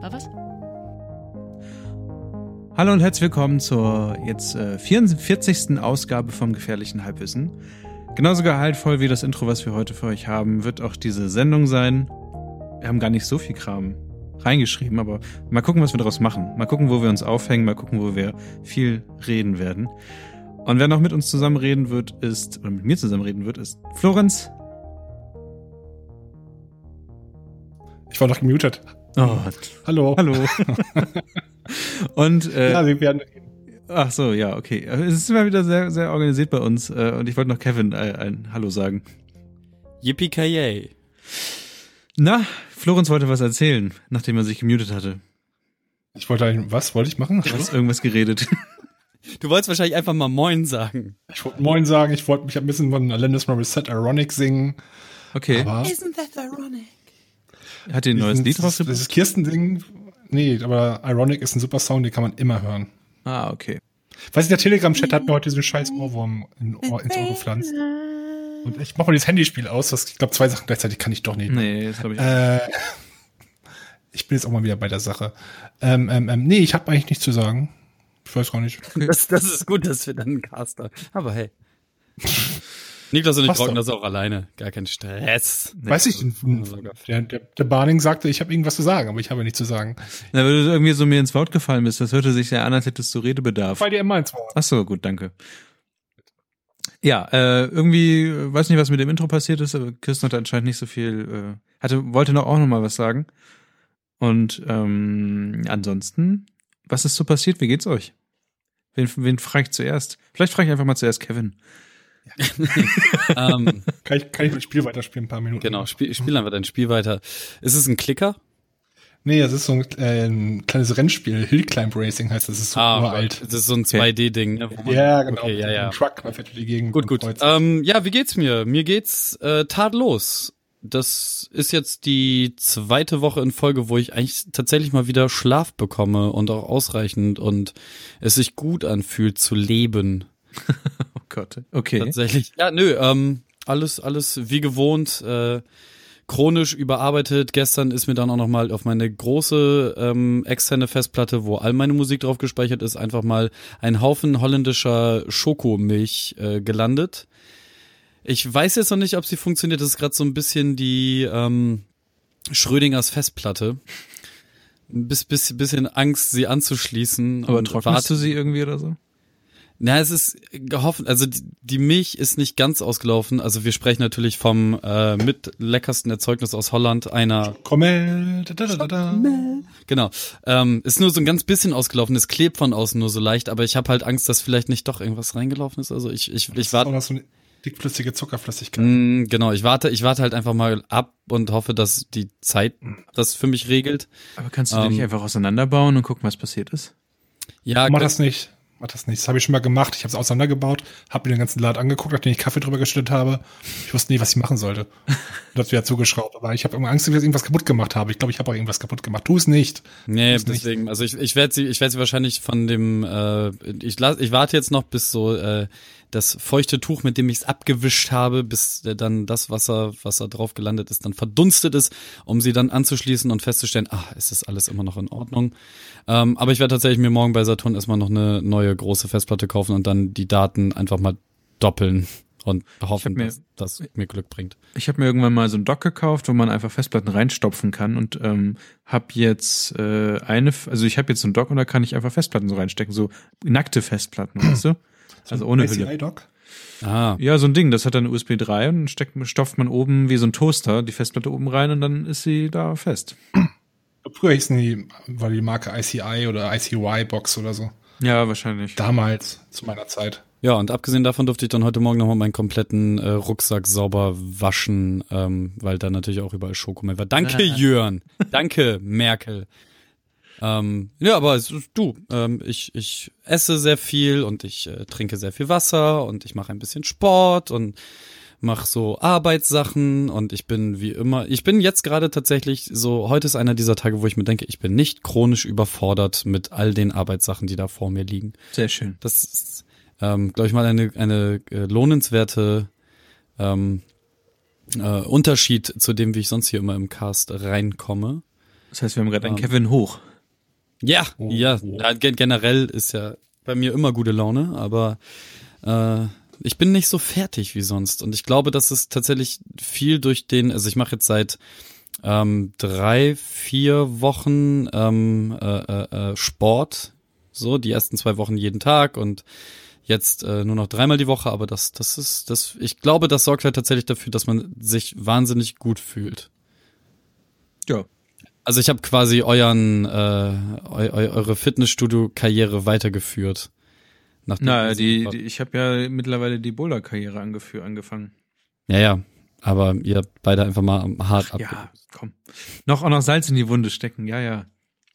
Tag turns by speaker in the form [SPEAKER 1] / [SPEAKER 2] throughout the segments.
[SPEAKER 1] War was?
[SPEAKER 2] Hallo und herzlich willkommen zur jetzt äh, 44. Ausgabe vom gefährlichen Halbwissen. Genauso gehaltvoll wie das Intro, was wir heute für euch haben, wird auch diese Sendung sein. Wir haben gar nicht so viel Kram reingeschrieben, aber mal gucken, was wir daraus machen. Mal gucken, wo wir uns aufhängen, mal gucken, wo wir viel reden werden. Und wer noch mit uns zusammen reden wird, ist, oder mit mir zusammen reden wird, ist Florenz.
[SPEAKER 3] Ich war noch gemutet.
[SPEAKER 2] Oh,
[SPEAKER 3] Hallo.
[SPEAKER 2] hallo. und äh,
[SPEAKER 3] Ja, wir werden
[SPEAKER 2] Ach so, ja, okay. Es ist immer wieder sehr, sehr organisiert bei uns. äh, Und ich wollte noch Kevin äh, ein Hallo sagen.
[SPEAKER 4] Yippie
[SPEAKER 2] Na, Florenz wollte was erzählen, nachdem er sich gemutet hatte.
[SPEAKER 3] Ich wollte eigentlich, was wollte ich machen?
[SPEAKER 2] Du hast irgendwas geredet.
[SPEAKER 4] Du wolltest wahrscheinlich einfach mal Moin sagen.
[SPEAKER 3] Ich wollte Moin sagen, ich wollte mich ein bisschen von Alanis Morissette Ironic singen.
[SPEAKER 2] Okay.
[SPEAKER 3] Aber
[SPEAKER 4] Isn't that ironic?
[SPEAKER 2] Hat ihr ein neues Lied
[SPEAKER 3] das,
[SPEAKER 2] rausgebracht?
[SPEAKER 3] das ist Kirsten-Ding. Nee, aber Ironic ist ein super Song, den kann man immer hören.
[SPEAKER 2] Ah, okay.
[SPEAKER 3] Weiß ich, der Telegram-Chat hat mir heute diesen scheiß Ohrwurm in, Ohr, ins Ohr gepflanzt. Und ich mach mal dieses Handyspiel aus. Das, ich glaube, zwei Sachen gleichzeitig kann ich doch nicht.
[SPEAKER 2] Nee, das glaube ich.
[SPEAKER 3] Äh, ich bin jetzt auch mal wieder bei der Sache. Ähm, ähm, ähm, nee, ich habe eigentlich nichts zu sagen. Ich weiß gar nicht.
[SPEAKER 4] Das, das ist gut, dass wir dann einen Caster. Aber hey. Niklas und ich rocken das auch alleine. Gar kein Stress.
[SPEAKER 3] Weiß ich, der, der, der Barning sagte, ich habe irgendwas zu sagen, aber ich habe nichts zu sagen.
[SPEAKER 2] Na, weil du irgendwie so mir ins Wort gefallen bist, das hörte sich ja an, als hättest du Redebedarf.
[SPEAKER 3] Fall dir immer ins Wort.
[SPEAKER 2] Ach so, gut, danke. Ja, äh, irgendwie, äh, weiß nicht, was mit dem Intro passiert ist, aber Kirsten hatte anscheinend nicht so viel, äh, hatte, wollte noch auch noch mal was sagen. Und ähm, ansonsten, was ist so passiert? Wie geht's euch? Wen, wen frage ich zuerst? Vielleicht frage ich einfach mal zuerst Kevin.
[SPEAKER 4] ähm,
[SPEAKER 3] Kann ich, kann ich das Spiel weiterspielen, ein paar Minuten?
[SPEAKER 4] genau, spiel, spiel einfach dein Spiel weiter. Ist es ein Klicker?
[SPEAKER 3] Nee, das ist so ein, äh, ein kleines Rennspiel. Hill Climb Racing heißt das. Das ist so uralt.
[SPEAKER 4] Das ist so ein 2D-Ding. Ne,
[SPEAKER 3] Ja, genau.
[SPEAKER 4] Okay, ja, ja.
[SPEAKER 3] Ein Truck, man fährt durch die Gegend.
[SPEAKER 4] Gut, gut. Ähm, ja, wie geht's mir? Mir geht's äh, tadellos. Das ist jetzt die zweite Woche in Folge, wo ich eigentlich tatsächlich mal wieder Schlaf bekomme und auch ausreichend und es sich gut anfühlt zu leben.
[SPEAKER 2] Oh Gott. Okay.
[SPEAKER 4] Tatsächlich. Ja, nö, ähm, alles, alles wie gewohnt, äh, chronisch überarbeitet. Gestern ist mir dann auch noch mal auf meine große ähm, externe Festplatte, wo all meine Musik drauf gespeichert ist, einfach mal ein Haufen holländischer Schokomilch äh, gelandet. Ich weiß jetzt noch nicht, ob sie funktioniert. Das ist gerade so ein bisschen die ähm, Schrödingers Festplatte. Ein bis, bis, bisschen Angst, sie anzuschließen.
[SPEAKER 2] Aber trocknest du sie irgendwie oder so?
[SPEAKER 4] Na, es ist gehofft, also die, die Milch ist nicht ganz ausgelaufen. Also wir sprechen natürlich vom äh, mit leckersten Erzeugnis aus Holland, einer
[SPEAKER 3] Kommel, da, da, da, da, da.
[SPEAKER 4] genau. Ähm, ist nur so ein ganz bisschen ausgelaufen, es klebt von außen nur so leicht, aber ich habe halt Angst, dass vielleicht nicht doch irgendwas reingelaufen ist. Also ich ich,
[SPEAKER 3] Das
[SPEAKER 4] ich
[SPEAKER 3] ist auch
[SPEAKER 4] warte
[SPEAKER 3] noch so eine dickflüssige Zuckerflüssigkeit.
[SPEAKER 4] Mm, genau, ich warte, ich warte halt einfach mal ab und hoffe, dass die Zeit das für mich regelt.
[SPEAKER 2] Aber kannst du
[SPEAKER 4] Ähm,
[SPEAKER 2] nicht einfach auseinanderbauen und gucken, was passiert ist?
[SPEAKER 4] Ja,
[SPEAKER 3] Mach das nicht. Mach das nicht. Das habe ich schon mal gemacht. Ich habe es auseinandergebaut, habe mir den ganzen Laden angeguckt, nachdem ich Kaffee drüber geschüttet habe. Ich wusste nie, was ich machen sollte. Und das wieder zugeschraubt. Aber ich habe immer Angst, dass ich irgendwas kaputt gemacht habe. Ich glaube, ich habe auch irgendwas kaputt gemacht. Tu es nicht.
[SPEAKER 4] Nee,
[SPEAKER 3] nicht-
[SPEAKER 4] deswegen, also ich, ich werde sie, ich werde sie wahrscheinlich von dem, äh, ich, las, ich warte jetzt noch, bis so äh, das feuchte Tuch, mit dem ich es abgewischt habe, bis dann das Wasser, was da drauf gelandet ist, dann verdunstet ist, um sie dann anzuschließen und festzustellen, es ist alles immer noch in Ordnung. Ähm, aber ich werde tatsächlich mir morgen bei Saturn erstmal noch eine neue große Festplatte kaufen und dann die Daten einfach mal doppeln und hoffen,
[SPEAKER 2] mir-
[SPEAKER 4] dass das mir Glück bringt.
[SPEAKER 2] Ich habe mir irgendwann mal so ein Dock gekauft, wo man einfach Festplatten reinstopfen kann und ähm, habe jetzt äh, eine, also ich habe jetzt so ein Dock und da kann ich einfach Festplatten so reinstecken, so nackte Festplatten, weißt du? Also ohne Hülle.
[SPEAKER 3] ACI-Doc?
[SPEAKER 4] Ah,
[SPEAKER 2] Ja, so ein Ding, das hat dann USB 3 und dann steckt, stopft man oben wie so ein Toaster die Festplatte oben rein und dann ist sie da fest.
[SPEAKER 3] Früher hießen die, war die Marke ICI oder ICY-Box oder so.
[SPEAKER 2] Ja, wahrscheinlich.
[SPEAKER 3] Damals, zu meiner Zeit.
[SPEAKER 4] Ja, und abgesehen davon durfte ich dann heute Morgen nochmal meinen kompletten äh, Rucksack sauber waschen, ähm, weil da natürlich auch überall Schokomel war. Danke, Jörn. Danke, Merkel. Ähm, ja, aber es ist- du, ähm, ich, ich esse sehr viel und ich äh, trinke sehr viel Wasser und ich mache ein bisschen Sport und mache so Arbeitssachen und ich bin wie immer, ich bin jetzt gerade tatsächlich so, heute ist einer dieser Tage, wo ich mir denke, ich bin nicht chronisch überfordert mit all den Arbeitssachen, die da vor mir liegen.
[SPEAKER 2] Sehr schön.
[SPEAKER 4] Das ist, ähm, glaube ich mal, eine, eine äh, lohnenswerte ähm, äh, Unterschied zu dem, wie ich sonst hier immer im Cast reinkomme.
[SPEAKER 2] Das heißt, wir haben gerade einen
[SPEAKER 4] Ähm.
[SPEAKER 2] Kevin hoch.
[SPEAKER 4] Ja,
[SPEAKER 3] Oh,
[SPEAKER 4] ja,
[SPEAKER 3] oh.
[SPEAKER 4] generell ist ja bei mir immer gute Laune, aber äh, ich bin nicht so fertig wie sonst. Und ich glaube, dass es tatsächlich viel durch den, also ich mache jetzt seit ähm, drei, vier Wochen ähm, äh, äh, äh, Sport, so die ersten zwei Wochen jeden Tag und jetzt äh, nur noch dreimal die Woche, aber das, das ist, das, ich glaube, das sorgt halt tatsächlich dafür, dass man sich wahnsinnig gut fühlt.
[SPEAKER 2] Ja.
[SPEAKER 4] Also ich habe quasi euren, äh, eu, eu, eure Fitnessstudio-Karriere weitergeführt.
[SPEAKER 2] Na, die, die, ich habe ja mittlerweile die Boulder-Karriere angefangen.
[SPEAKER 4] Ja, ja. Aber ihr habt beide einfach mal hart ab.
[SPEAKER 2] Ja, komm. Noch auch noch Salz in die Wunde stecken, ja, ja.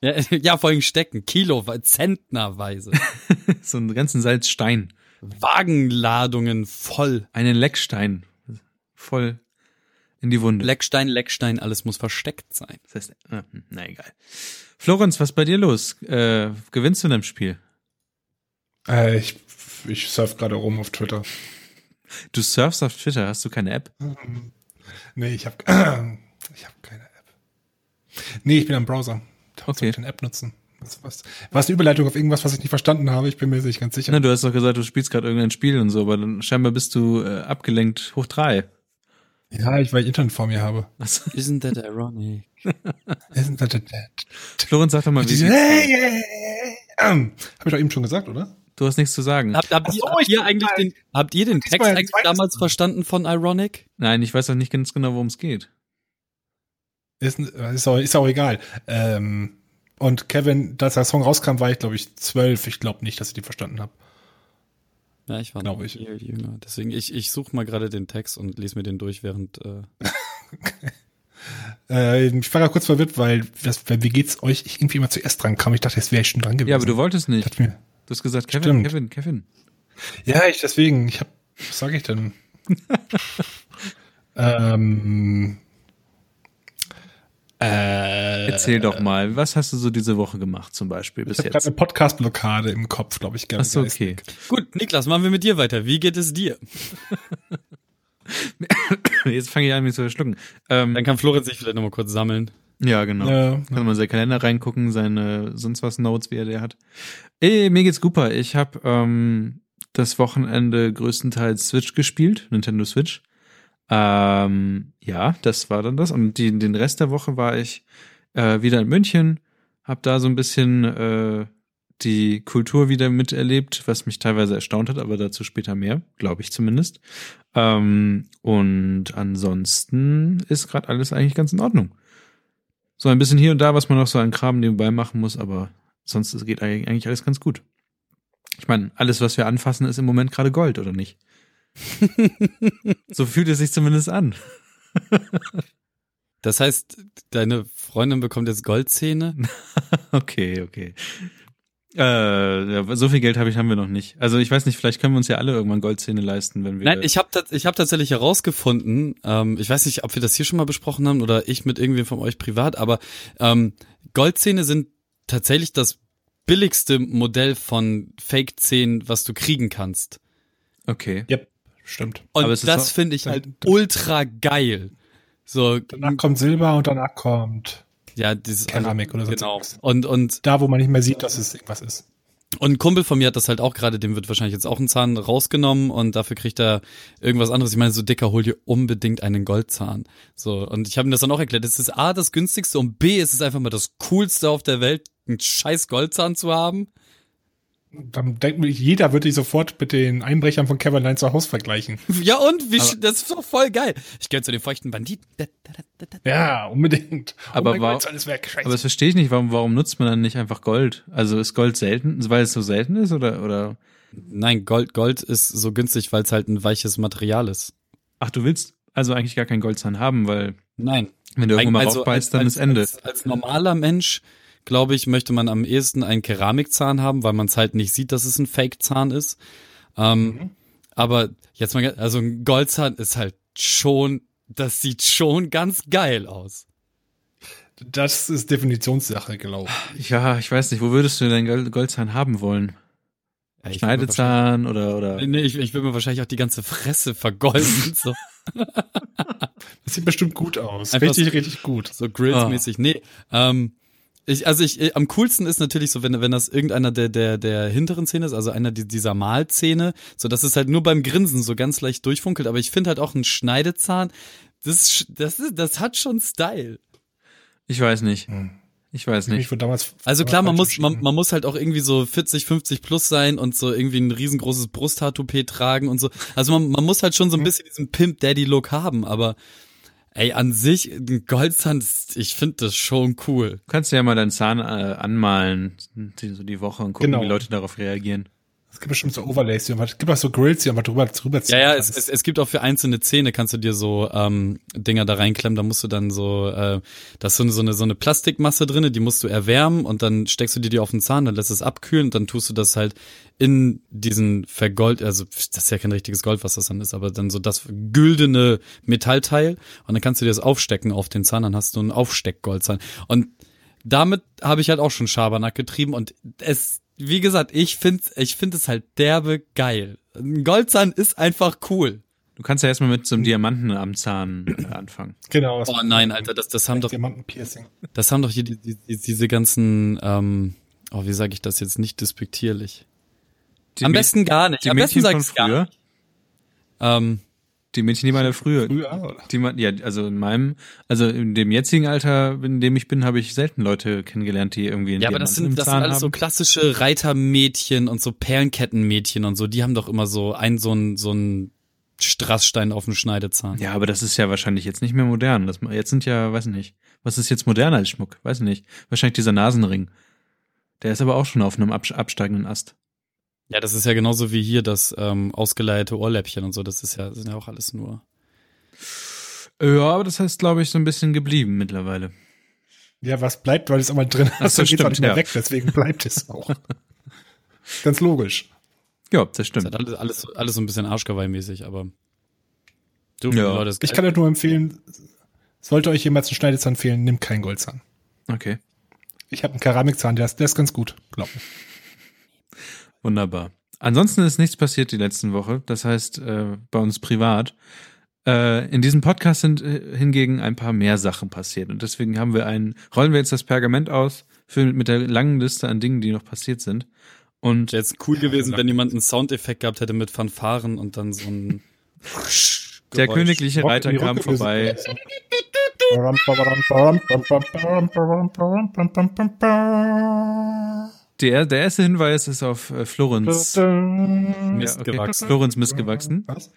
[SPEAKER 4] Ja, ja, vor allem stecken. Kilo, zentnerweise.
[SPEAKER 2] so einen ganzen Salzstein.
[SPEAKER 4] Wagenladungen voll.
[SPEAKER 2] Einen Leckstein. Voll in die Wunde.
[SPEAKER 4] Leckstein, Leckstein, alles muss versteckt sein.
[SPEAKER 2] Das heißt, äh, na egal. Florenz, was ist bei dir los? Äh, gewinnst du in dem Spiel?
[SPEAKER 3] Äh, ich ich surf gerade rum auf Twitter.
[SPEAKER 2] Du surfst auf Twitter, hast du keine App?
[SPEAKER 3] Nee, ich habe ich hab keine App. Nee, ich bin am Browser. Da
[SPEAKER 2] Okay.
[SPEAKER 3] ich eine App nutzen. Was, was, war es eine Überleitung auf irgendwas, was ich nicht verstanden habe? Ich bin mir nicht ganz sicher.
[SPEAKER 2] Na, du hast doch gesagt, du spielst gerade irgendein Spiel und so, aber dann scheinbar bist du äh, abgelenkt hoch drei.
[SPEAKER 3] Ja, ich, weil ich Internet vor mir habe.
[SPEAKER 2] Also,
[SPEAKER 4] Isn't that ironic?
[SPEAKER 3] Isn't that a dead?
[SPEAKER 2] Florenz, sag doch mal, wie
[SPEAKER 3] Diese, hey, hey, hey, ähm, Hab ich doch eben schon gesagt, oder?
[SPEAKER 2] Du hast nichts zu sagen.
[SPEAKER 4] Habt, habt, ihr,
[SPEAKER 3] so,
[SPEAKER 4] habt ihr
[SPEAKER 3] bin
[SPEAKER 4] eigentlich den, habt ihr den Text eigentlich damals
[SPEAKER 3] Mal.
[SPEAKER 4] verstanden von Ironic?
[SPEAKER 2] Nein, ich weiß auch nicht ganz genau, worum es geht.
[SPEAKER 3] Ist, ist, auch, ist auch egal. Ähm, und Kevin, als der Song rauskam, war ich, glaube ich, zwölf. Ich glaube nicht, dass ich den verstanden habe.
[SPEAKER 4] Ja, ich war
[SPEAKER 3] Glaub
[SPEAKER 4] noch
[SPEAKER 3] ich.
[SPEAKER 4] viel jünger. Deswegen, ich, ich suche mal gerade den Text und lese mir den durch, während äh,
[SPEAKER 3] Äh, ich war gerade kurz verwirrt, weil, das, weil wie geht's euch ich irgendwie immer zuerst dran kam. Ich dachte, jetzt wäre ich schon dran gewesen.
[SPEAKER 2] Ja, aber du wolltest
[SPEAKER 3] Ich
[SPEAKER 2] nicht.
[SPEAKER 3] mir,
[SPEAKER 2] Du hast gesagt, Kevin,
[SPEAKER 3] Stimmt.
[SPEAKER 2] Kevin, Kevin.
[SPEAKER 3] Ja, ich deswegen, ich hab, was sage ich denn? ähm, äh,
[SPEAKER 2] Erzähl doch mal, was hast du so diese Woche gemacht zum Beispiel bis
[SPEAKER 3] ich habe gerade
[SPEAKER 2] jetzt?
[SPEAKER 3] eine Podcast-Blockade im Kopf, glaube ich,
[SPEAKER 2] Ach
[SPEAKER 3] ganz
[SPEAKER 2] so, okay.
[SPEAKER 4] Gut, Niklas, machen wir mit dir weiter. Wie geht es dir?
[SPEAKER 2] Jetzt fange ich an, mich zu verschlucken. Ähm,
[SPEAKER 4] Dann kann Florenz sich vielleicht nochmal kurz sammeln.
[SPEAKER 2] ja, genau.
[SPEAKER 3] Ja,
[SPEAKER 2] Kann man in seinen Kalender reingucken, seine sonst was Notes, wie er der hat. Ey, mir geht's super. Ich habe ähm, das Wochenende größtenteils Switch gespielt, Nintendo Switch. Ähm, ja, das war dann das. Und die, den Rest der Woche war ich äh, wieder in München, habe da so ein bisschen äh, die Kultur wieder miterlebt, was mich teilweise erstaunt hat, aber dazu später mehr, glaube ich zumindest. Ähm, und ansonsten ist gerade alles eigentlich ganz in Ordnung. So ein bisschen hier und da, was man noch so an Kram nebenbei machen muss, aber sonst geht eigentlich alles ganz gut. Ich meine, alles, was wir anfassen, ist im Moment gerade Gold, oder nicht? so fühlt es sich zumindest an.
[SPEAKER 4] Das heißt, deine Freundin bekommt jetzt Goldzähne?
[SPEAKER 2] Okay, okay. Äh, so viel Geld habe ich haben wir noch nicht. Also ich weiß nicht, vielleicht können wir uns ja alle irgendwann Goldzähne leisten, wenn wir.
[SPEAKER 4] Nein, ich habe ich hab tatsächlich herausgefunden, ähm, ich weiß nicht, ob wir das hier schon mal besprochen haben oder ich mit irgendwem von euch privat, aber ähm, Goldzähne sind tatsächlich das billigste Modell von Fake-Zähnen, was du kriegen kannst.
[SPEAKER 2] Okay.
[SPEAKER 3] Yep, stimmt.
[SPEAKER 4] Und
[SPEAKER 2] es
[SPEAKER 4] das finde ich halt
[SPEAKER 3] dann-
[SPEAKER 4] ultra geil. So,
[SPEAKER 3] Danach kommt Silber und danach kommt
[SPEAKER 4] ja, dieses
[SPEAKER 3] Keramik oder so.
[SPEAKER 4] Genau. Und und
[SPEAKER 3] Da, wo man nicht mehr sieht, dass es irgendwas ist.
[SPEAKER 4] Und ein Kumpel von mir hat das halt auch gerade, dem wird wahrscheinlich jetzt auch ein Zahn rausgenommen und dafür kriegt er irgendwas anderes. Ich meine, so dicker, hol dir unbedingt einen Goldzahn. So, und ich habe ihm das dann auch erklärt. Es ist A, das günstigste und B, es ist einfach mal das coolste auf der Welt, einen scheiß Goldzahn zu haben.
[SPEAKER 3] Dann denkt mir, jeder würde dich sofort mit den Einbrechern von Kevin Allein zu Hause vergleichen.
[SPEAKER 4] Ja, und wie, das ist doch voll geil. Ich gehöre zu den feuchten Banditen. Da, da, da, da, da.
[SPEAKER 3] Ja, unbedingt.
[SPEAKER 2] Aber
[SPEAKER 3] oh mein
[SPEAKER 2] war-
[SPEAKER 3] Gott.
[SPEAKER 2] Aber das verstehe ich nicht, warum, warum nutzt man dann nicht einfach Gold? Also ist Gold selten, weil es so selten ist oder, oder?
[SPEAKER 4] Nein, Gold, Gold ist so günstig, weil es halt ein weiches Material ist.
[SPEAKER 2] Ach, du willst also eigentlich gar keinen Goldzahn haben, weil
[SPEAKER 4] Nein.
[SPEAKER 2] wenn du irgendwo mal
[SPEAKER 4] Also
[SPEAKER 2] raufbeißt, dann
[SPEAKER 4] als,
[SPEAKER 2] ist Ende.
[SPEAKER 4] Als, als normaler Mensch, glaube ich, möchte man am ehesten einen Keramikzahn haben, weil man es halt nicht sieht, dass es ein Fake-Zahn ist. Ähm,
[SPEAKER 3] Mhm.
[SPEAKER 4] Aber jetzt mal, also ein Goldzahn ist halt schon, das sieht schon ganz geil aus.
[SPEAKER 3] das ist Definitionssache, glaube ich.
[SPEAKER 2] Ja, ich weiß nicht, wo würdest du denn Gold- Goldzahn haben wollen?
[SPEAKER 4] Ja,
[SPEAKER 2] Schneidezahn oder, oder.
[SPEAKER 4] Nee, ich, ich will mir wahrscheinlich auch die ganze Fresse vergolden. so,
[SPEAKER 3] Das sieht bestimmt gut aus.
[SPEAKER 4] Einfach
[SPEAKER 3] richtig,
[SPEAKER 4] so-
[SPEAKER 3] richtig gut.
[SPEAKER 4] so Grills-mäßig. Nee, ähm, ich, also ich, äh, am coolsten ist natürlich so, wenn, wenn das irgendeiner der, der, der hinteren Zähne ist, also einer die- dieser Mahlzähne, so dass es halt nur beim Grinsen so ganz leicht durchfunkelt. Aber ich finde halt auch ein Schneidezahn, das, das, ist, das hat schon Style.
[SPEAKER 2] Ich weiß nicht.
[SPEAKER 3] Hm.
[SPEAKER 2] Ich weiß
[SPEAKER 3] Ich
[SPEAKER 2] nicht.
[SPEAKER 3] wurde damals
[SPEAKER 4] Also klar, man muss, man, man muss halt auch irgendwie so 40, 50 plus sein und so irgendwie ein riesengroßes Brusthaartoupet tragen und so. Also man, man muss halt schon so ein bisschen diesen Pimp Daddy Look haben, aber ey, an sich, ein Goldzahn, ich finde das schon cool.
[SPEAKER 2] Du kannst ja mal deinen Zahn äh, anmalen, die, so die Woche und gucken,
[SPEAKER 3] Genau.
[SPEAKER 2] wie Leute darauf reagieren.
[SPEAKER 3] Es gibt bestimmt so Overlays, die man- es gibt auch so Grills, die man drüber, drüber ziehen
[SPEAKER 4] Ja, ja, es, es, es gibt auch für einzelne Zähne kannst du dir so ähm, Dinger da reinklemmen, da musst du dann so, äh, da ist so eine, so eine, so eine Plastikmasse drinne, die musst du erwärmen und dann steckst du dir die auf den Zahn, dann lässt es abkühlen und dann tust du das halt in diesen vergold, also das ist ja kein richtiges Gold, was das dann ist, aber dann so das güldene Metallteil und dann kannst du dir das aufstecken auf den Zahn, dann hast du einen Aufsteckgoldzahn. Und damit habe ich halt auch schon Schabernack getrieben und es, wie gesagt, ich finde ich find es halt derbe geil. Ein Goldzahn ist einfach cool.
[SPEAKER 2] Du kannst ja erstmal mit so einem Diamanten am Zahn äh, anfangen.
[SPEAKER 3] Genau.
[SPEAKER 4] Oh nein, Alter, das, das haben doch,
[SPEAKER 3] Diamantenpiercing.
[SPEAKER 4] das haben doch hier die, die, die, diese ganzen, ähm, oh, wie sage ich das jetzt nicht despektierlich?
[SPEAKER 2] Die
[SPEAKER 4] Am
[SPEAKER 2] Mäd-
[SPEAKER 4] besten gar nicht.
[SPEAKER 2] Die
[SPEAKER 4] Am besten
[SPEAKER 2] Mädchen
[SPEAKER 4] sag
[SPEAKER 2] von
[SPEAKER 4] ich's gar
[SPEAKER 2] früher.
[SPEAKER 4] nicht. Ähm,
[SPEAKER 2] Die Mädchen, die mal früher.
[SPEAKER 3] Früher, oder?
[SPEAKER 2] Die man, ja, also in meinem, also in dem jetzigen Alter, in dem ich bin, habe ich selten Leute kennengelernt, die irgendwie einen
[SPEAKER 4] ja, aber das sind, das sind alles so
[SPEAKER 2] haben.
[SPEAKER 4] klassische Reitermädchen und so Perlenkettenmädchen und so. Die haben doch immer so ein, so ein, so ein Strassstein auf dem Schneidezahn.
[SPEAKER 2] Ja, aber das ist ja wahrscheinlich jetzt nicht mehr modern. Das, jetzt sind ja, weiß nicht, was ist jetzt moderner als Schmuck? Weiß nicht. Wahrscheinlich dieser Nasenring. Der ist aber auch schon auf einem abs- absteigenden Ast.
[SPEAKER 4] Ja, das ist ja genauso wie hier das ähm, ausgeleierte Ohrläppchen und so. Das ist ja, sind ja auch alles nur.
[SPEAKER 2] Ja, aber das heißt, glaube ich, so ein bisschen geblieben mittlerweile.
[SPEAKER 3] Ja, was bleibt, weil es immer drin hast,
[SPEAKER 2] so,
[SPEAKER 3] dann geht's auch
[SPEAKER 2] stimmt,
[SPEAKER 3] nicht mehr
[SPEAKER 2] ja.
[SPEAKER 3] weg, deswegen bleibt es auch. Ganz logisch.
[SPEAKER 2] Ja, das
[SPEAKER 4] Das
[SPEAKER 2] stimmt.
[SPEAKER 4] ist halt alles, alles, alles so ein bisschen Arschgeweih-mäßig, aber. Du,
[SPEAKER 2] Ja.
[SPEAKER 4] Leute, das
[SPEAKER 3] Ich kann euch nur empfehlen, sollte euch jemals ein Schneidezahn fehlen, nehmt keinen Goldzahn.
[SPEAKER 2] Okay,
[SPEAKER 3] Ich habe einen Keramikzahn, der ist, der ist ganz gut, glaub mir.
[SPEAKER 2] Wunderbar. Ansonsten ist nichts passiert die letzten Woche. Das heißt, äh, bei uns privat. Äh, in diesem Podcast sind äh, hingegen ein paar mehr Sachen passiert. Und deswegen haben wir einen, rollen wir jetzt das Pergament aus, für, mit der langen Liste an Dingen, die noch passiert sind. Und
[SPEAKER 4] Wäre jetzt cool gewesen, wenn jemand einen Soundeffekt gehabt hätte mit Fanfaren und dann so ein
[SPEAKER 2] der
[SPEAKER 4] Geräusch.
[SPEAKER 2] königliche Reiter kam vorbei. Der, der erste Hinweis ist auf äh, Florenz. Ja,
[SPEAKER 4] Mist
[SPEAKER 2] okay.
[SPEAKER 4] gewachsen.
[SPEAKER 2] Florenz missgewachsen.
[SPEAKER 3] Was?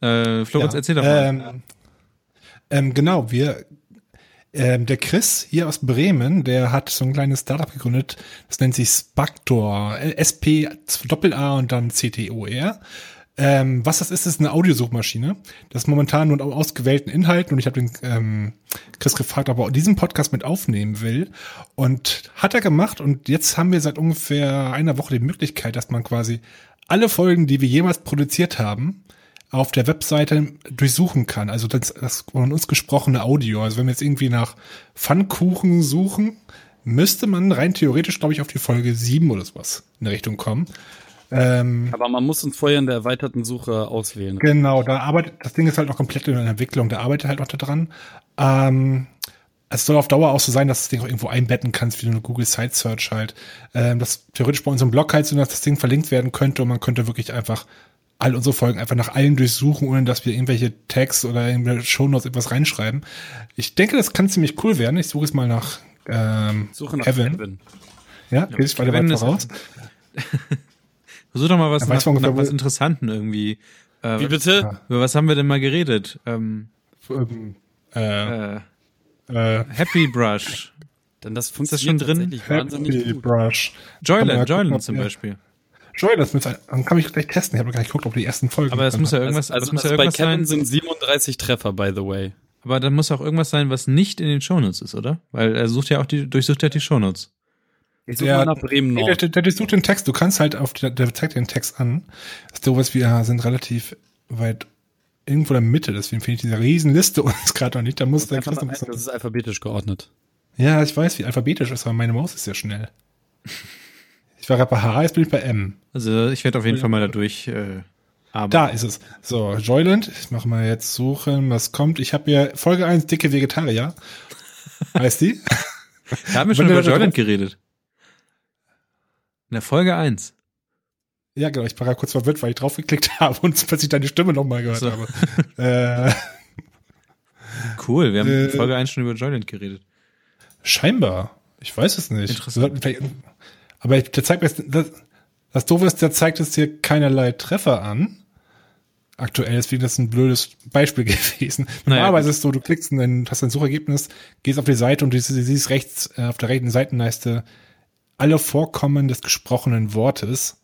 [SPEAKER 2] Äh, Florenz,
[SPEAKER 3] Ja,
[SPEAKER 2] erzähl doch mal.
[SPEAKER 3] Ähm, ähm, genau, wir, ähm, der Chris hier aus Bremen, der hat so ein kleines Startup gegründet, das nennt sich Spactor, äh, SP Doppel A und dann CTOR. Ähm, was das ist, ist eine Audiosuchmaschine. Das ist momentan nur ausgewählten Inhalten und ich habe den ähm, Chris gefragt, ob er diesen Podcast mit aufnehmen will. Und hat er gemacht und jetzt haben wir seit ungefähr einer Woche die Möglichkeit, dass man quasi alle Folgen, die wir jemals produziert haben, auf der Webseite durchsuchen kann. Also das, das von uns gesprochene Audio. Also wenn wir jetzt irgendwie nach Pfannkuchen suchen, müsste man rein theoretisch, glaube ich, auf die Folge 7 oder sowas in Richtung kommen. Ähm,
[SPEAKER 4] Aber man muss uns vorher in der erweiterten Suche auswählen.
[SPEAKER 3] Genau, da arbeitet, das Ding ist halt noch komplett in der Entwicklung, da arbeitet halt auch daran. Ähm, es soll auf Dauer auch so sein, dass du das Ding auch irgendwo einbetten kannst, wie eine Google Site Search halt. Ähm, das theoretisch bei unserem Blog halt so, dass das Ding verlinkt werden könnte und man könnte wirklich einfach all unsere Folgen einfach nach allen durchsuchen, ohne dass wir irgendwelche Tags oder irgendwelche Shownotes etwas reinschreiben. Ich denke, das kann ziemlich cool werden. Ich suche es mal nach ähm,
[SPEAKER 4] Suche nach
[SPEAKER 3] Kevin.
[SPEAKER 4] Kevin.
[SPEAKER 3] Ja, weiter
[SPEAKER 2] Kevin
[SPEAKER 3] weit
[SPEAKER 2] ist-
[SPEAKER 3] voraus.
[SPEAKER 2] Versuch doch mal was nach,
[SPEAKER 3] ungefähr,
[SPEAKER 2] nach was Interessanten irgendwie. Äh,
[SPEAKER 4] Wie bitte?
[SPEAKER 2] Über was haben wir denn mal geredet? Ähm,
[SPEAKER 3] Ähm, äh,
[SPEAKER 2] äh,
[SPEAKER 3] äh,
[SPEAKER 2] Happy Brush.
[SPEAKER 4] Denn das
[SPEAKER 2] das
[SPEAKER 4] funktioniert
[SPEAKER 2] schon drin?
[SPEAKER 3] Happy
[SPEAKER 4] gut.
[SPEAKER 3] Brush.
[SPEAKER 2] Joyland, Joyland
[SPEAKER 3] gucken,
[SPEAKER 2] zum Beispiel.
[SPEAKER 3] Joy, das muss, dann kann ich gleich testen. Ich habe gar nicht geguckt, ob die ersten Folgen.
[SPEAKER 2] Aber es muss ja
[SPEAKER 4] Also,
[SPEAKER 2] irgendwas,
[SPEAKER 4] also,
[SPEAKER 2] das muss
[SPEAKER 4] also
[SPEAKER 2] ja
[SPEAKER 4] bei
[SPEAKER 2] irgendwas
[SPEAKER 4] Kevin
[SPEAKER 2] sein.
[SPEAKER 4] sind 37 Treffer, by the way.
[SPEAKER 2] Aber da muss auch irgendwas sein, was nicht in den Shownotes ist, oder? Weil er sucht ja auch die, durchsucht ja die Shownotes.
[SPEAKER 4] Ich suche
[SPEAKER 3] Der-
[SPEAKER 4] mal nach Bremen
[SPEAKER 3] Nee,
[SPEAKER 4] Nord.
[SPEAKER 3] der, der, der sucht den Text. Du kannst halt auf der, der zeigt den Text an. Das ist sowas, wir sind relativ weit irgendwo in der Mitte. Deswegen finde ich diese Riesenliste uns gerade noch nicht. Da muss der
[SPEAKER 4] Das
[SPEAKER 3] Chris noch ein bisschen-
[SPEAKER 4] ist alphabetisch geordnet.
[SPEAKER 3] Ja, ich weiß, wie alphabetisch ist, aber meine Maus ist ja schnell. Ich war gerade bei H, jetzt bin ich bei M.
[SPEAKER 2] Also ich werde auf jeden Fall mal dadurch äh, arbeiten.
[SPEAKER 3] Da ist es. So, Joyland. Ich mache mal jetzt suchen, was kommt. Ich habe hier Folge 1, dicke Vegetarier. Heißt die?
[SPEAKER 2] Da haben wir schon über
[SPEAKER 3] da
[SPEAKER 2] Joyland
[SPEAKER 3] drauf-
[SPEAKER 2] geredet. In der Folge 1.
[SPEAKER 3] Ja, genau. Ich war gerade kurz verwirrt, weil ich draufgeklickt habe und plötzlich deine Stimme nochmal gehört
[SPEAKER 2] So.
[SPEAKER 3] habe. Äh,
[SPEAKER 2] Cool, wir haben in
[SPEAKER 3] Äh,
[SPEAKER 2] Folge 1 schon über Joyland geredet.
[SPEAKER 3] scheinbar. Ich weiß es nicht.
[SPEAKER 2] Interessant.
[SPEAKER 3] Aber der zeigt mir jetzt, das, das Doofe ist, der zeigt jetzt hier keinerlei Treffer an. Aktuell, deswegen ist das ein blödes Beispiel gewesen.
[SPEAKER 2] Naja,
[SPEAKER 3] Normalerweise ist es so, du klickst in dein, hast ein Suchergebnis, gehst auf die Seite und du siehst, du siehst rechts äh, auf der rechten Seitenleiste alle Vorkommen des gesprochenen Wortes.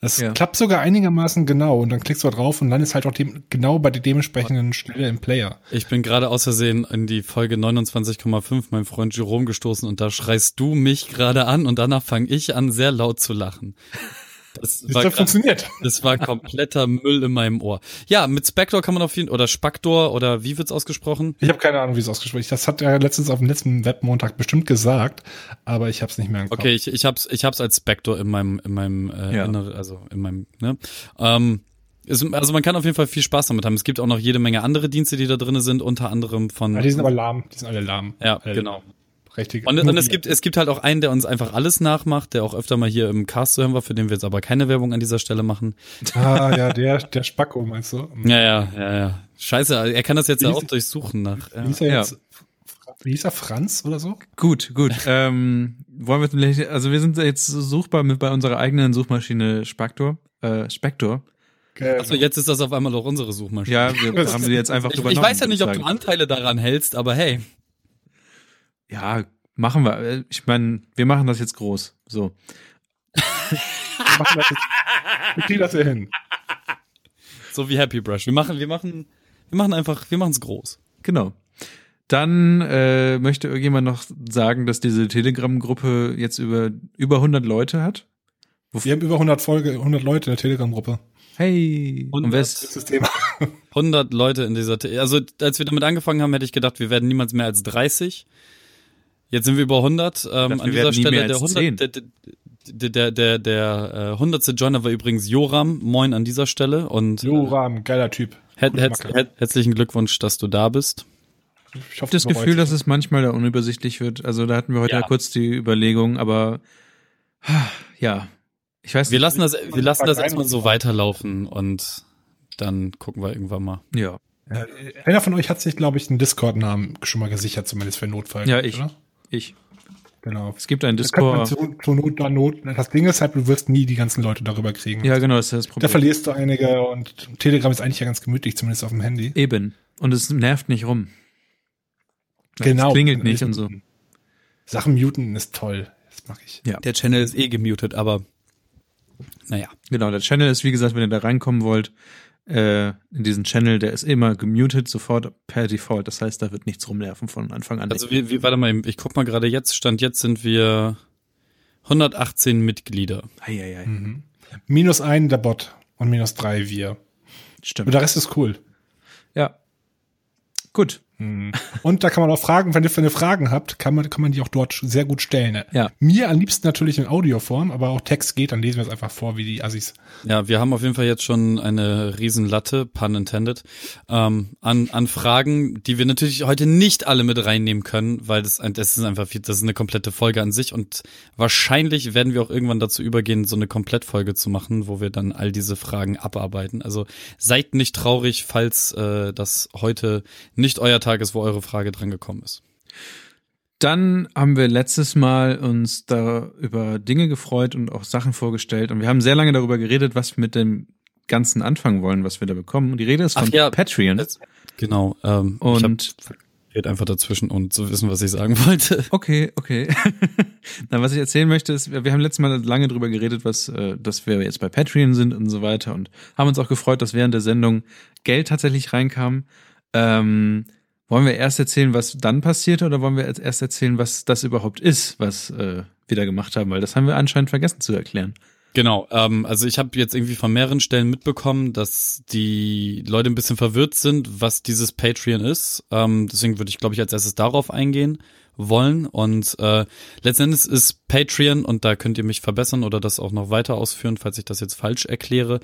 [SPEAKER 3] Das
[SPEAKER 2] Ja.
[SPEAKER 3] klappt sogar einigermaßen genau und dann klickst du drauf und landest halt auch dem, genau bei der dementsprechenden Stelle im Player.
[SPEAKER 4] Ich bin gerade aus Versehen in die Folge 29,5 mein Freund Jerome gestoßen und da schreist du mich gerade an und danach fange ich an, sehr laut zu lachen. Das
[SPEAKER 3] Das
[SPEAKER 4] war,
[SPEAKER 3] funktioniert.
[SPEAKER 4] das war kompletter Müll in meinem Ohr. Ja, mit Spector kann man auf jeden oder Spector oder wie wird's ausgesprochen?
[SPEAKER 3] Ich habe keine Ahnung, wie es ausgesprochen ist. Das hat er letztens auf dem letzten Webmontag bestimmt gesagt, aber ich habe es nicht mehr im Kopf.
[SPEAKER 4] Okay, ich, ich hab's, ich hab's als Spector in meinem, in meinem, äh,
[SPEAKER 2] Ja.
[SPEAKER 4] innere, also in meinem, ne? Ähm, also man kann auf jeden Fall viel Spaß damit haben. Es gibt auch noch jede Menge andere Dienste, die da drinne sind, unter anderem von.
[SPEAKER 3] Ja, die sind aber lahm. Die sind alle lahm.
[SPEAKER 4] ja,
[SPEAKER 3] alle
[SPEAKER 4] genau.
[SPEAKER 3] Richtig.
[SPEAKER 4] Und, und es gibt, es gibt halt auch einen, der uns einfach alles nachmacht, der auch öfter mal hier im Cast zu hören war, für den wir jetzt aber keine Werbung an dieser Stelle machen.
[SPEAKER 3] Ah, ja, der, der Spacko, meinst du?
[SPEAKER 4] Ja, ja, ja, ja. Scheiße, er kann das jetzt
[SPEAKER 3] Wie
[SPEAKER 4] ja
[SPEAKER 3] hieß-
[SPEAKER 4] auch durchsuchen nach.
[SPEAKER 3] Wie
[SPEAKER 4] Ja.
[SPEAKER 3] hieß er
[SPEAKER 2] Ja.
[SPEAKER 3] jetzt? Wie hieß er? Franz oder so?
[SPEAKER 2] Gut, gut. ähm, wollen wir vielleicht, also wir sind jetzt suchbar mit bei unserer eigenen Suchmaschine Spector. Äh, Spector.
[SPEAKER 4] Achso, jetzt ist das auf einmal auch unsere Suchmaschine.
[SPEAKER 2] Ja, wir haben sie jetzt einfach
[SPEAKER 4] ich,
[SPEAKER 2] übernommen.
[SPEAKER 4] ich weiß ja nicht, ob du. Anteile daran hältst, aber hey.
[SPEAKER 2] Ja, machen wir. Äh, Ich meine, wir machen das jetzt groß. So.
[SPEAKER 3] Wir machen das jetzt. Wir kriegen das hier hin.
[SPEAKER 4] So wie Happy Brush. Wir machen, wir machen, wir machen einfach, wir machen es groß.
[SPEAKER 2] Genau. Dann äh, möchte irgendjemand noch sagen, dass diese Telegram-Gruppe jetzt über über 100 Leute hat.
[SPEAKER 3] Wir haben über 100 Folge, 100 Leute in der Telegram-Gruppe.
[SPEAKER 2] Hey. Und
[SPEAKER 4] 100.
[SPEAKER 2] wer
[SPEAKER 3] Das
[SPEAKER 2] ist,
[SPEAKER 3] ist das Thema.
[SPEAKER 4] 100 Leute in dieser, Te also als wir damit angefangen haben, hätte ich gedacht, wir werden niemals mehr als 30. Jetzt sind wir über 100. Ähm, an
[SPEAKER 2] wir
[SPEAKER 4] dieser Stelle der
[SPEAKER 2] als
[SPEAKER 4] 100, der, der, der, der, der äh, 100. Joiner war übrigens Joram. Moin an dieser Stelle und
[SPEAKER 3] Joram, geiler Typ.
[SPEAKER 4] her
[SPEAKER 3] Gute
[SPEAKER 4] her
[SPEAKER 3] Macke.
[SPEAKER 4] her herzlichen Glückwunsch, dass du da bist.
[SPEAKER 3] Ich hoffe,
[SPEAKER 2] das Gefühl, dass es manchmal da unübersichtlich wird. Also da hatten wir heute ja,
[SPEAKER 4] Ja.
[SPEAKER 2] kurz die Überlegung, aber ja, ich weiß
[SPEAKER 4] Wir
[SPEAKER 2] nicht.
[SPEAKER 4] lassen das, wir lassen das erstmal so weiterlaufen und dann gucken wir irgendwann mal.
[SPEAKER 2] Ja,
[SPEAKER 3] Ja, einer von euch hat sich, glaube ich, einen Discord-Namen schon mal gesichert, zumindest für Notfall.
[SPEAKER 2] Ja, ich.
[SPEAKER 3] Oder?
[SPEAKER 2] Ich.
[SPEAKER 3] Genau.
[SPEAKER 2] Es gibt einen Discord.
[SPEAKER 3] zu, zur Not, dann Not. Das Ding ist halt, du wirst nie die ganzen Leute darüber kriegen.
[SPEAKER 2] Ja, genau, das ist das
[SPEAKER 3] Da
[SPEAKER 2] Problem.
[SPEAKER 3] verlierst du einige und Telegram ist eigentlich ja ganz gemütlich, zumindest auf dem Handy.
[SPEAKER 2] Eben. Und es nervt nicht rum.
[SPEAKER 3] Genau.
[SPEAKER 2] Es klingelt nicht und so.
[SPEAKER 3] Sachen muten ist toll. Das mache ich.
[SPEAKER 2] Ja.
[SPEAKER 4] Der Channel ist eh gemutet, aber naja.
[SPEAKER 2] Genau, der Channel ist, wie gesagt, wenn ihr da reinkommen wollt, in diesen Channel, der ist immer gemutet, sofort per Default. Das heißt, da wird nichts rumnerven von Anfang an.
[SPEAKER 4] Also wir, wir, warte mal, ich guck mal gerade jetzt, Stand jetzt sind wir 118 Mitglieder.
[SPEAKER 2] Eieiei.
[SPEAKER 3] Mhm. Minus ein der Bot und minus drei wir.
[SPEAKER 2] Stimmt.
[SPEAKER 3] Und der Rest ist cool.
[SPEAKER 2] Ja. Gut.
[SPEAKER 3] Mhm. Und da kann man auch fragen, wenn ihr, wenn ihr Fragen habt, kann man, kann man die auch dort sehr gut stellen.
[SPEAKER 2] Ja.
[SPEAKER 3] Mir am liebsten natürlich in Audioform, aber auch Text geht, dann lesen wir es einfach vor, wie die Assis.
[SPEAKER 4] Ja, wir haben auf jeden Fall jetzt schon eine Riesenlatte, pun intended, ähm, an, an Fragen, die wir natürlich heute nicht alle mit reinnehmen können, weil das, das ist einfach viel, das ist eine komplette Folge an sich und wahrscheinlich werden wir auch irgendwann dazu übergehen, so eine Komplettfolge zu machen, wo wir dann all diese Fragen abarbeiten. Also seid nicht traurig, falls äh, das heute nicht euer Tag ist, wo eure Frage dran gekommen ist.
[SPEAKER 2] Dann haben wir letztes Mal uns da über Dinge gefreut und auch Sachen vorgestellt. Und wir haben sehr lange darüber geredet, was wir mit dem Ganzen anfangen wollen, was wir da bekommen. Und die Rede ist von
[SPEAKER 4] Ach ja,
[SPEAKER 2] Patreon.
[SPEAKER 4] Das- Genau. Ähm,
[SPEAKER 2] Und
[SPEAKER 4] red einfach dazwischen, um zu wissen, was ich sagen wollte.
[SPEAKER 2] Okay, okay. Na, was ich erzählen möchte, ist, wir haben letztes Mal lange drüber geredet, was, äh, dass wir jetzt bei Patreon sind und so weiter und haben uns auch gefreut, dass während der Sendung Geld tatsächlich reinkam. Ähm, wollen wir erst erzählen, was dann passierte, oder wollen wir erst erzählen, was das überhaupt ist, was äh, wir da gemacht haben? Weil das haben wir anscheinend vergessen zu erklären.
[SPEAKER 4] Genau, ähm, also ich habe jetzt irgendwie von mehreren Stellen mitbekommen, dass die Leute ein bisschen verwirrt sind, was dieses Patreon ist. Ähm, deswegen würde ich, glaube ich, als erstes darauf eingehen, wollen. Und äh, letztendlich ist Patreon, und da könnt ihr mich verbessern oder das auch noch weiter ausführen, falls ich das jetzt falsch erkläre,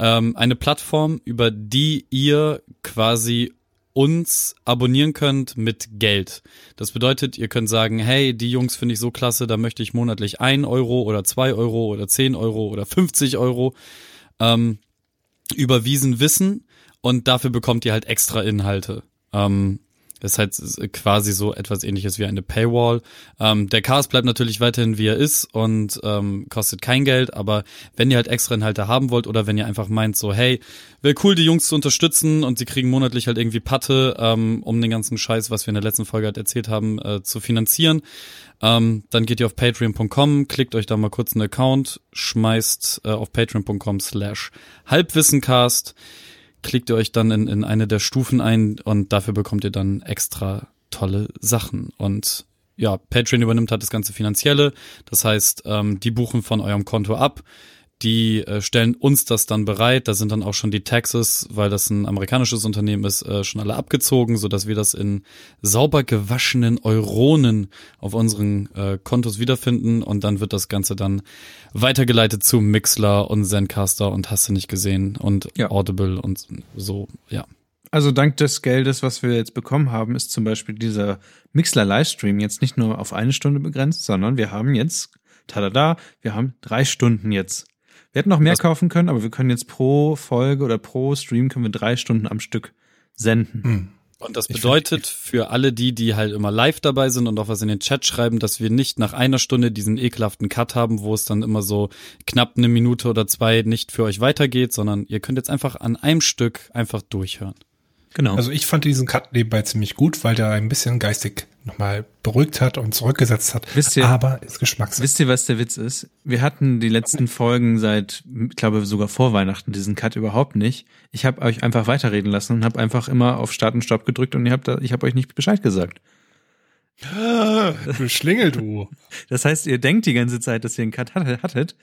[SPEAKER 4] ähm, eine Plattform, über die ihr quasi uns abonnieren könnt mit Geld. Das bedeutet, ihr könnt sagen, hey, die Jungs finde ich so klasse, da möchte ich monatlich ein Euro oder zwei Euro oder zehn Euro oder 50 Euro ähm, überwiesen wissen und dafür bekommt ihr halt extra Inhalte. Ähm, ist halt quasi so etwas ähnliches wie eine Paywall. Ähm, der Cast bleibt natürlich weiterhin wie er ist und ähm, kostet kein Geld, aber wenn ihr halt extra Inhalte haben wollt oder wenn ihr einfach meint, so, hey, wäre cool, die Jungs zu unterstützen und sie kriegen monatlich halt irgendwie Patte, ähm, um den ganzen Scheiß, was wir in der letzten Folge halt erzählt haben, äh, zu finanzieren, ähm, dann geht ihr auf patreon.com, klickt euch da mal kurz einen Account, schmeißt äh, auf patreon.com slash halbwissencast klickt ihr euch dann in, in eine der Stufen ein und dafür bekommt ihr dann extra tolle Sachen. Und ja, Patreon übernimmt halt das ganze Finanzielle. Das heißt, ähm, die buchen von eurem Konto ab. Die äh, stellen uns das dann bereit. Da sind dann auch schon die Taxes, weil das ein amerikanisches Unternehmen ist, äh, schon alle abgezogen, so dass wir das in sauber gewaschenen Euronen auf unseren äh, Kontos wiederfinden. Und dann wird das Ganze dann weitergeleitet zu Mixler und Zencaster und hast du nicht gesehen und ja. Audible und so, ja.
[SPEAKER 2] Also dank des Geldes, was wir jetzt bekommen haben, ist zum Beispiel dieser Mixler Livestream jetzt nicht nur auf eine Stunde begrenzt, sondern wir haben jetzt, tada, wir haben drei Stunden jetzt. Wir hätten noch mehr Was? kaufen können, aber wir können jetzt pro Folge oder pro Stream können wir drei Stunden am Stück senden. Hm.
[SPEAKER 4] Und das bedeutet für alle die, die halt immer live dabei sind und auch was in den Chat schreiben, dass wir nicht nach einer Stunde diesen ekelhaften Cut haben, wo es dann immer so knapp eine Minute oder zwei nicht für euch weitergeht, sondern ihr könnt jetzt einfach an einem Stück einfach durchhören.
[SPEAKER 3] Genau. Also ich fand diesen Cut nebenbei ziemlich gut, weil der ein bisschen geistig nochmal beruhigt hat und zurückgesetzt hat.
[SPEAKER 2] Wisst ihr, aber ist Geschmackssache. Wisst ihr, was der Witz ist? Wir hatten die letzten Folgen seit, ich glaube sogar vor Weihnachten diesen Cut überhaupt nicht. Ich habe euch einfach weiterreden lassen und habe einfach immer auf Start und Stopp gedrückt und ihr habt da, ich habe euch nicht Bescheid gesagt.
[SPEAKER 3] Du Schlingel, du.
[SPEAKER 2] Das heißt, ihr denkt die ganze Zeit, dass ihr einen Cut hattet.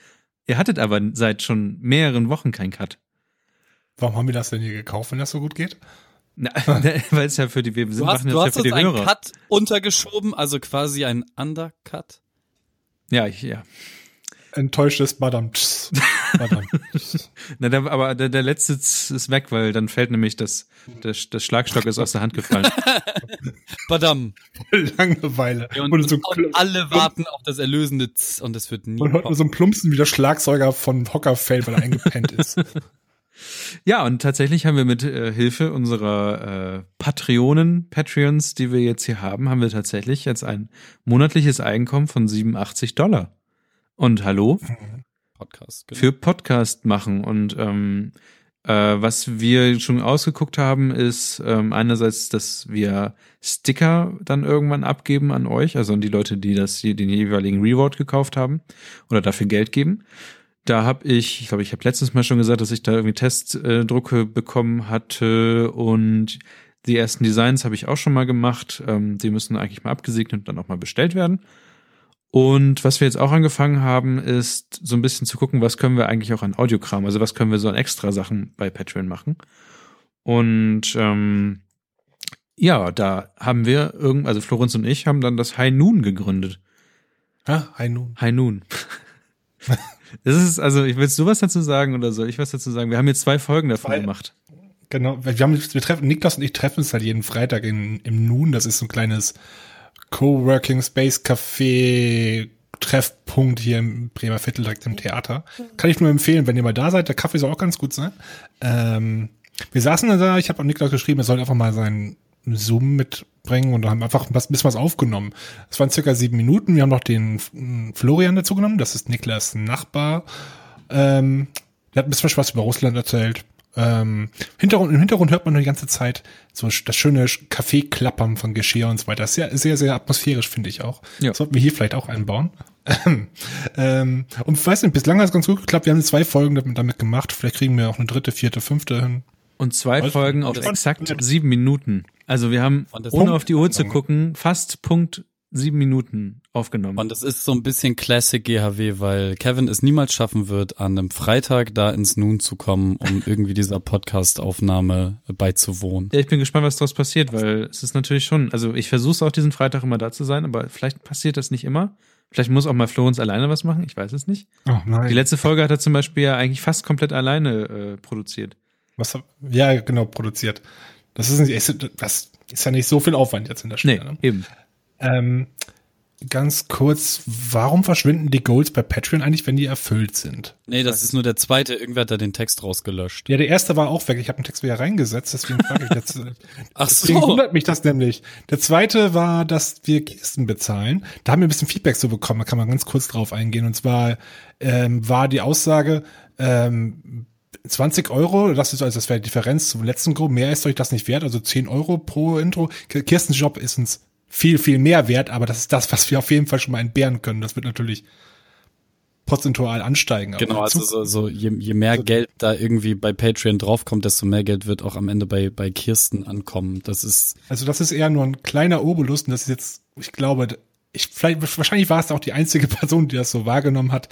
[SPEAKER 2] Ihr hattet aber seit schon mehreren Wochen keinen Cut.
[SPEAKER 3] Warum haben wir das denn hier gekauft, wenn das so gut geht?
[SPEAKER 2] Na, weil es ja für die, wir
[SPEAKER 4] sind, du hast, machen du hast ja für die einen Hörer. Cut untergeschoben, also quasi ein Undercut.
[SPEAKER 2] Ja, ich, ja.
[SPEAKER 3] Enttäuschtes Badam. Badam.
[SPEAKER 2] Na, der, aber der, der letzte ist weg, weil dann fällt nämlich das, das, das Schlagstock ist aus der Hand gefallen.
[SPEAKER 4] Badam.
[SPEAKER 3] Langeweile.
[SPEAKER 4] Ja, und, und, so und alle warten auf das erlösende Z und das wird nie. Und
[SPEAKER 3] hört so ein Plumpsen wie der Schlagzeuger von Hocker fällt, weil er eingepennt ist.
[SPEAKER 2] Ja, und tatsächlich haben wir mit äh, Hilfe unserer äh, Patreonen, Patreons, die wir jetzt hier haben, haben wir tatsächlich jetzt ein monatliches Einkommen von 87 Dollar. Und hallo?
[SPEAKER 4] Podcast.
[SPEAKER 2] Genau. Für Podcast machen. Und ähm, äh, was wir schon ausgeguckt haben, ist ähm, einerseits, dass wir Sticker dann irgendwann abgeben an euch, also an die Leute, die das hier den jeweiligen Reward gekauft haben oder dafür Geld geben. Da habe ich, ich glaube, ich habe letztes Mal schon gesagt, dass ich da irgendwie Testdrucke bekommen hatte und die ersten Designs habe ich auch schon mal gemacht. Ähm, die müssen eigentlich mal abgesegnet und dann auch mal bestellt werden. Und was wir jetzt auch angefangen haben, ist so ein bisschen zu gucken, was können wir eigentlich auch an Audiokram, also was können wir so an extra Sachen bei Patreon machen. Und ähm, ja, da haben wir irgend, also Florenz und ich haben dann das High Noon gegründet.
[SPEAKER 3] Ah, High Noon.
[SPEAKER 2] High Noon. Das ist, also, ich willst du was dazu sagen oder soll ich was dazu sagen? Wir haben jetzt zwei Folgen davon Weil, gemacht.
[SPEAKER 3] Genau, wir haben, wir treffen, Niklas und ich treffen uns halt jeden Freitag in, im Nun. Das ist so ein kleines Coworking Space Café Treffpunkt hier im Bremer Viertel direkt im Theater. Kann ich nur empfehlen, wenn ihr mal da seid. Der Kaffee soll auch ganz gut sein. Ähm, wir saßen da, ich habe an Niklas geschrieben, er soll einfach mal seinen Zoom mitbringen und haben einfach was, bisschen was aufgenommen. Es waren circa sieben Minuten. Wir haben noch den hm, Florian dazu genommen. Das ist Niklas Nachbar. Ähm, der hat ein bisschen was über Russland erzählt. Ähm, Hintergrund, Im Hintergrund hört man nur die ganze Zeit so das schöne Kaffeeklappern von Geschirr und so weiter. Sehr, sehr, sehr atmosphärisch, finde ich auch. Ja. Das sollten wir hier vielleicht auch einbauen. ähm, und weiß nicht, bislang hat es ganz gut geklappt. Wir haben zwei Folgen damit, damit gemacht. Vielleicht kriegen wir auch eine dritte, vierte, fünfte hin.
[SPEAKER 2] Und zwei? Folgen auf exakt sieben Minuten. Also wir haben, ohne auf die Uhr zu gucken, fast Punkt sieben Minuten aufgenommen.
[SPEAKER 4] Und das ist so ein bisschen Classic GHW, weil Kevin es niemals schaffen wird, an einem Freitag da ins Nun zu kommen, um irgendwie dieser Podcast-Aufnahme beizuwohnen.
[SPEAKER 2] Ja, ich bin gespannt, was daraus passiert, weil es ist natürlich schon, also ich versuche auch diesen Freitag immer da zu sein, aber vielleicht passiert das nicht immer. Vielleicht muss auch mal Florenz alleine was machen, ich weiß es nicht.
[SPEAKER 3] Oh nein.
[SPEAKER 2] Die letzte Folge hat er zum Beispiel ja eigentlich fast komplett alleine äh, produziert.
[SPEAKER 3] Was, ja, genau, produziert. Das ist, nicht, das ist ja nicht so viel Aufwand jetzt in der Stelle.
[SPEAKER 2] Nee,
[SPEAKER 3] ne?
[SPEAKER 2] eben.
[SPEAKER 3] Ähm, ganz kurz, warum verschwinden die Goals bei Patreon eigentlich, wenn die erfüllt sind?
[SPEAKER 4] Nee, das ist nur der zweite. Irgendwer hat da den Text rausgelöscht.
[SPEAKER 3] Ja, der erste war auch weg. Ich habe den Text wieder reingesetzt, deswegen frage ich jetzt.
[SPEAKER 4] Ach
[SPEAKER 3] Deswegen
[SPEAKER 4] so.
[SPEAKER 3] wundert mich das nämlich. Der zweite war, dass wir Kisten bezahlen. Da haben wir ein bisschen Feedback so bekommen, da kann man ganz kurz drauf eingehen. Und zwar ähm, war die Aussage, ähm, 20 Euro, das ist also das wäre die Differenz zum letzten Go. Mehr ist euch das nicht wert, also 10 Euro pro Intro. Kirstens Job ist uns viel, viel mehr wert, aber das ist das, was wir auf jeden Fall schon mal entbehren können. Das wird natürlich prozentual ansteigen.
[SPEAKER 4] Genau, also so, so je, je mehr Geld da irgendwie bei Patreon draufkommt, desto mehr Geld wird auch am Ende bei, bei Kirsten ankommen. Das ist,
[SPEAKER 3] Also das ist eher nur ein kleiner Obolus und das ist jetzt, ich glaube, ich vielleicht wahrscheinlich war es auch die einzige Person, die das so wahrgenommen hat.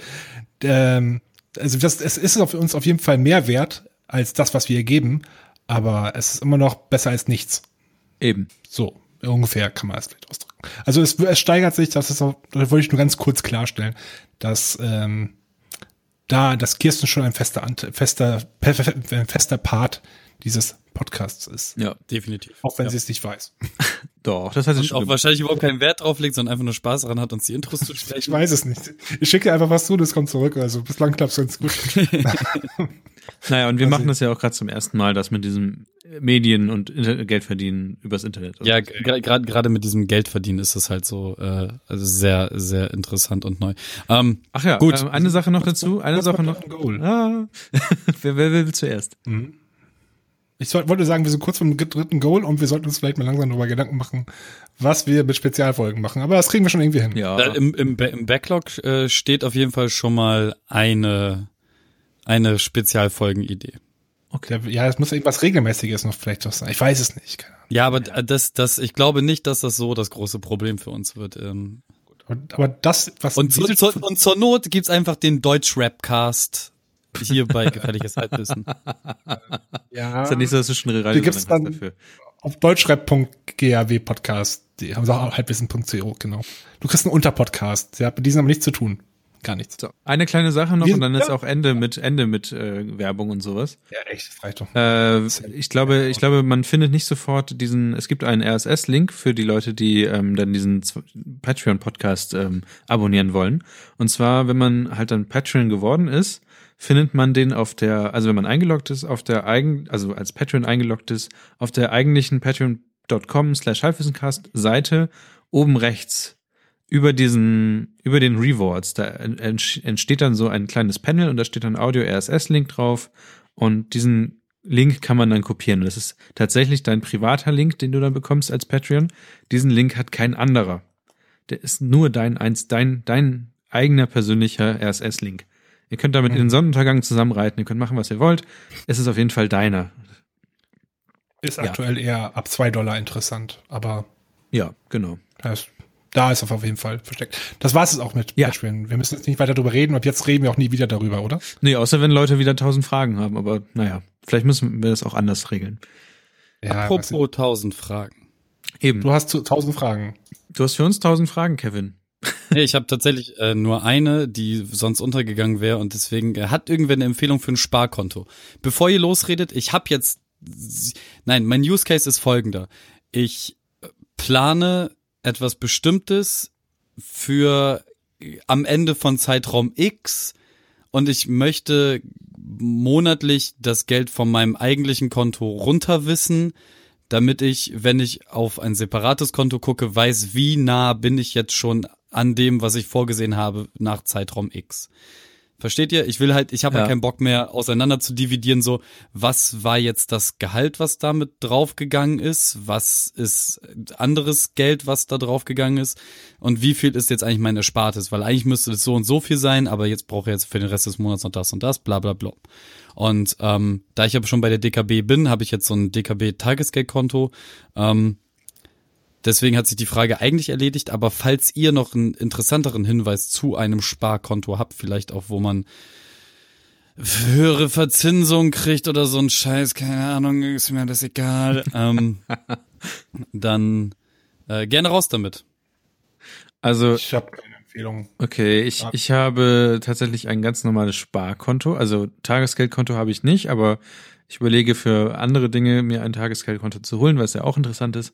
[SPEAKER 3] Ähm, also das, es ist auf uns auf jeden Fall mehr wert als das, was wir geben, aber es ist immer noch besser als nichts.
[SPEAKER 2] Eben.
[SPEAKER 3] So ungefähr kann man es vielleicht ausdrücken. Also es, es steigert sich, das ist auch, das wollte ich nur ganz kurz klarstellen, dass ähm, da das Kirsten schon ein fester, fester, ein fester Part dieses Podcasts ist,
[SPEAKER 2] Ja.
[SPEAKER 4] definitiv.
[SPEAKER 3] auch wenn
[SPEAKER 4] ja.
[SPEAKER 3] sie es nicht weiß.
[SPEAKER 2] Doch, das hat sie
[SPEAKER 4] Und auch wahrscheinlich überhaupt keinen Wert drauf legt, sondern einfach nur Spaß daran hat, uns die Intros zu
[SPEAKER 3] Ich
[SPEAKER 4] sprechen.
[SPEAKER 3] weiß es nicht. Ich schicke einfach was zu, das kommt zurück. Also bislang klappt es ganz gut.
[SPEAKER 2] Naja, und wir
[SPEAKER 3] Also-
[SPEAKER 2] machen das ja auch gerade zum ersten Mal, das mit diesem Medien und Inter Geld verdienen übers Internet. Also
[SPEAKER 4] Ja, gerade gerade mit diesem Geldverdienen ist das halt so äh, also sehr sehr interessant und neu. Ähm,
[SPEAKER 2] Ach ja,
[SPEAKER 4] Gut.
[SPEAKER 2] Ähm, eine Sache noch dazu, eine Sache noch.
[SPEAKER 3] Ein Goal.
[SPEAKER 2] Ah. wer, wer will zuerst?
[SPEAKER 3] Ich soll, wollte sagen, wir sind kurz vom dritten Goal und wir sollten uns vielleicht mal langsam darüber Gedanken machen, was wir mit Spezialfolgen machen. Aber das kriegen wir schon irgendwie hin.
[SPEAKER 2] Ja.
[SPEAKER 4] da, im, im, im Backlog äh, steht auf jeden Fall schon mal eine eine Spezialfolgenidee.
[SPEAKER 3] Okay. Ja, es muss irgendwas Regelmäßiges noch vielleicht noch sein. Ich weiß es nicht.
[SPEAKER 4] Ja, aber das das ich glaube nicht, dass das so das große Problem für uns wird. Ähm,
[SPEAKER 3] Aber, das, was
[SPEAKER 4] und, zu, zu, und zur Not gibt's einfach den Deutsch-Rap-Cast hier bei Gefährliches Halbwissen.
[SPEAKER 3] ja,
[SPEAKER 2] ist ja nicht so, dass du schon
[SPEAKER 3] Die gibt's dann-
[SPEAKER 2] dafür.
[SPEAKER 3] auf deutschrap.gaw Podcast, die haben sie auch halbwissen.co, genau. Du kriegst einen Unterpodcast. Der hat mit diesem aber nichts zu tun. Gar nichts.
[SPEAKER 2] So, eine kleine Sache noch
[SPEAKER 3] Wir-
[SPEAKER 2] und dann ist
[SPEAKER 3] ja.
[SPEAKER 2] auch Ende mit Ende mit äh, Werbung und sowas.
[SPEAKER 3] Ja, echt, das reicht doch.
[SPEAKER 2] Äh, ich glaube, ich glaube, man findet nicht sofort diesen. Es gibt einen RSS-Link für die Leute, die ähm, dann diesen Patreon-Podcast ähm, abonnieren wollen. Und zwar, wenn man halt dann Patreon geworden ist, findet man den auf der, also wenn man eingeloggt ist, auf der eigen, also als Patreon eingeloggt ist, auf der eigentlichen patreon.com slash halbwissencast Seite oben rechts über diesen, über den Rewards, da entsteht dann so ein kleines Panel und da steht dann Audio RSS Link drauf und diesen Link kann man dann kopieren. Das ist tatsächlich dein privater Link, den du dann bekommst als Patreon. Diesen Link hat kein anderer. Der ist nur dein eins, dein, dein eigener persönlicher RSS Link. Ihr könnt damit in den Sonnenuntergang zusammenreiten, ihr könnt machen, was ihr wollt. Es ist auf jeden Fall deiner.
[SPEAKER 3] Ist
[SPEAKER 2] Ja.
[SPEAKER 3] aktuell eher ab zwei Dollar interessant, aber
[SPEAKER 2] Ja, genau.
[SPEAKER 3] da ist, da ist auf jeden Fall versteckt. Das war es auch mit
[SPEAKER 2] Ja.
[SPEAKER 3] Patreon. Wir müssen jetzt nicht weiter darüber reden. Ab jetzt reden wir auch nie wieder darüber, oder?
[SPEAKER 2] Nee, außer wenn Leute wieder tausend Fragen haben, aber naja, vielleicht müssen wir das auch anders regeln.
[SPEAKER 3] Ja,
[SPEAKER 4] Apropos tausend Fragen.
[SPEAKER 2] Eben.
[SPEAKER 3] du hast zu, tausend Fragen.
[SPEAKER 2] Du hast für uns tausend Fragen, Kevin.
[SPEAKER 4] Nee, ich habe tatsächlich äh, nur eine, die sonst untergegangen wäre und deswegen äh, hat irgendwer eine Empfehlung für ein Sparkonto. Bevor ihr losredet, ich habe jetzt nein, mein Use Case ist folgender. Ich äh, plane etwas bestimmtes für äh, am Ende von Zeitraum X und ich möchte monatlich das Geld von meinem eigentlichen Konto runterwissen, damit ich, wenn ich auf ein separates Konto gucke, weiß, wie nah bin ich jetzt schon an dem, was ich vorgesehen habe nach Zeitraum X. Versteht ihr? Ich will halt, ich habe
[SPEAKER 2] Ja.
[SPEAKER 4] halt keinen Bock mehr auseinander zu dividieren, so, was war jetzt das Gehalt, was damit draufgegangen ist? Was ist anderes Geld, was da draufgegangen ist? Und wie viel ist jetzt eigentlich mein Erspartes? Weil eigentlich müsste es so und so viel sein, aber jetzt brauche ich jetzt für den Rest des Monats noch das und das, bla bla bla. Und ähm, da ich aber schon bei der DKB bin, habe ich jetzt so ein DKB-Tagesgeldkonto. Ähm, Deswegen hat sich die Frage eigentlich erledigt, aber falls ihr noch einen interessanteren Hinweis zu einem Sparkonto habt, vielleicht auch, wo man höhere Verzinsung kriegt oder so ein Scheiß, keine Ahnung, ist mir das egal, ähm, dann äh, gerne raus damit.
[SPEAKER 2] Also
[SPEAKER 3] Ich habe keine Empfehlung.
[SPEAKER 2] Okay, ich, ich habe tatsächlich ein ganz normales Sparkonto. Also Tagesgeldkonto habe ich nicht, aber ich überlege für andere Dinge mir ein Tagesgeldkonto zu holen, was ja auch interessant ist.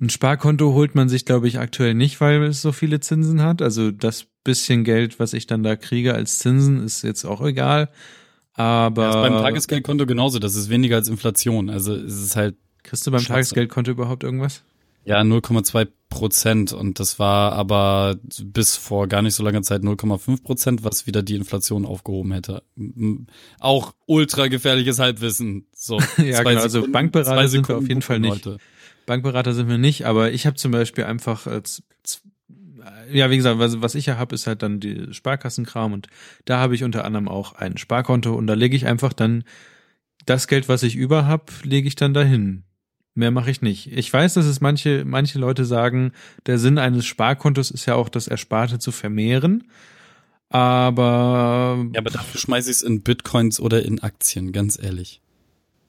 [SPEAKER 2] Ein Sparkonto holt man sich, glaube ich, aktuell nicht, weil es so viele Zinsen hat. Also das bisschen Geld, was ich dann da kriege als Zinsen, ist jetzt auch egal. Aber
[SPEAKER 4] ist beim Tagesgeldkonto genauso, das ist weniger als Inflation. Also es ist halt
[SPEAKER 2] kriegst du beim
[SPEAKER 4] Scheiße.
[SPEAKER 2] Tagesgeldkonto überhaupt irgendwas?
[SPEAKER 4] ja 0,2 Prozent und das war aber bis vor gar nicht so langer Zeit 0,5 Prozent, was wieder die Inflation aufgehoben hätte. Auch ultra gefährliches Halbwissen. So,
[SPEAKER 2] Ja, genau, also
[SPEAKER 4] Sekunden-
[SPEAKER 2] Bankberater
[SPEAKER 4] zwei
[SPEAKER 2] sind wir auf jeden Fall nicht.
[SPEAKER 4] Leute.
[SPEAKER 2] Bankberater sind wir nicht, aber ich habe zum Beispiel einfach, äh, äh, ja, wie gesagt, was, was ich ja habe, ist halt dann die Sparkassenkram und da habe ich unter anderem auch ein Sparkonto und da lege ich einfach dann das Geld, was ich über habe, lege ich dann dahin. Mehr mache ich nicht. Ich weiß, dass es manche, manche Leute sagen, der Sinn eines Sparkontos ist ja auch, das Ersparte zu vermehren. Aber
[SPEAKER 4] Ja, aber dafür schmeiße ich es in Bitcoins oder in Aktien, ganz ehrlich.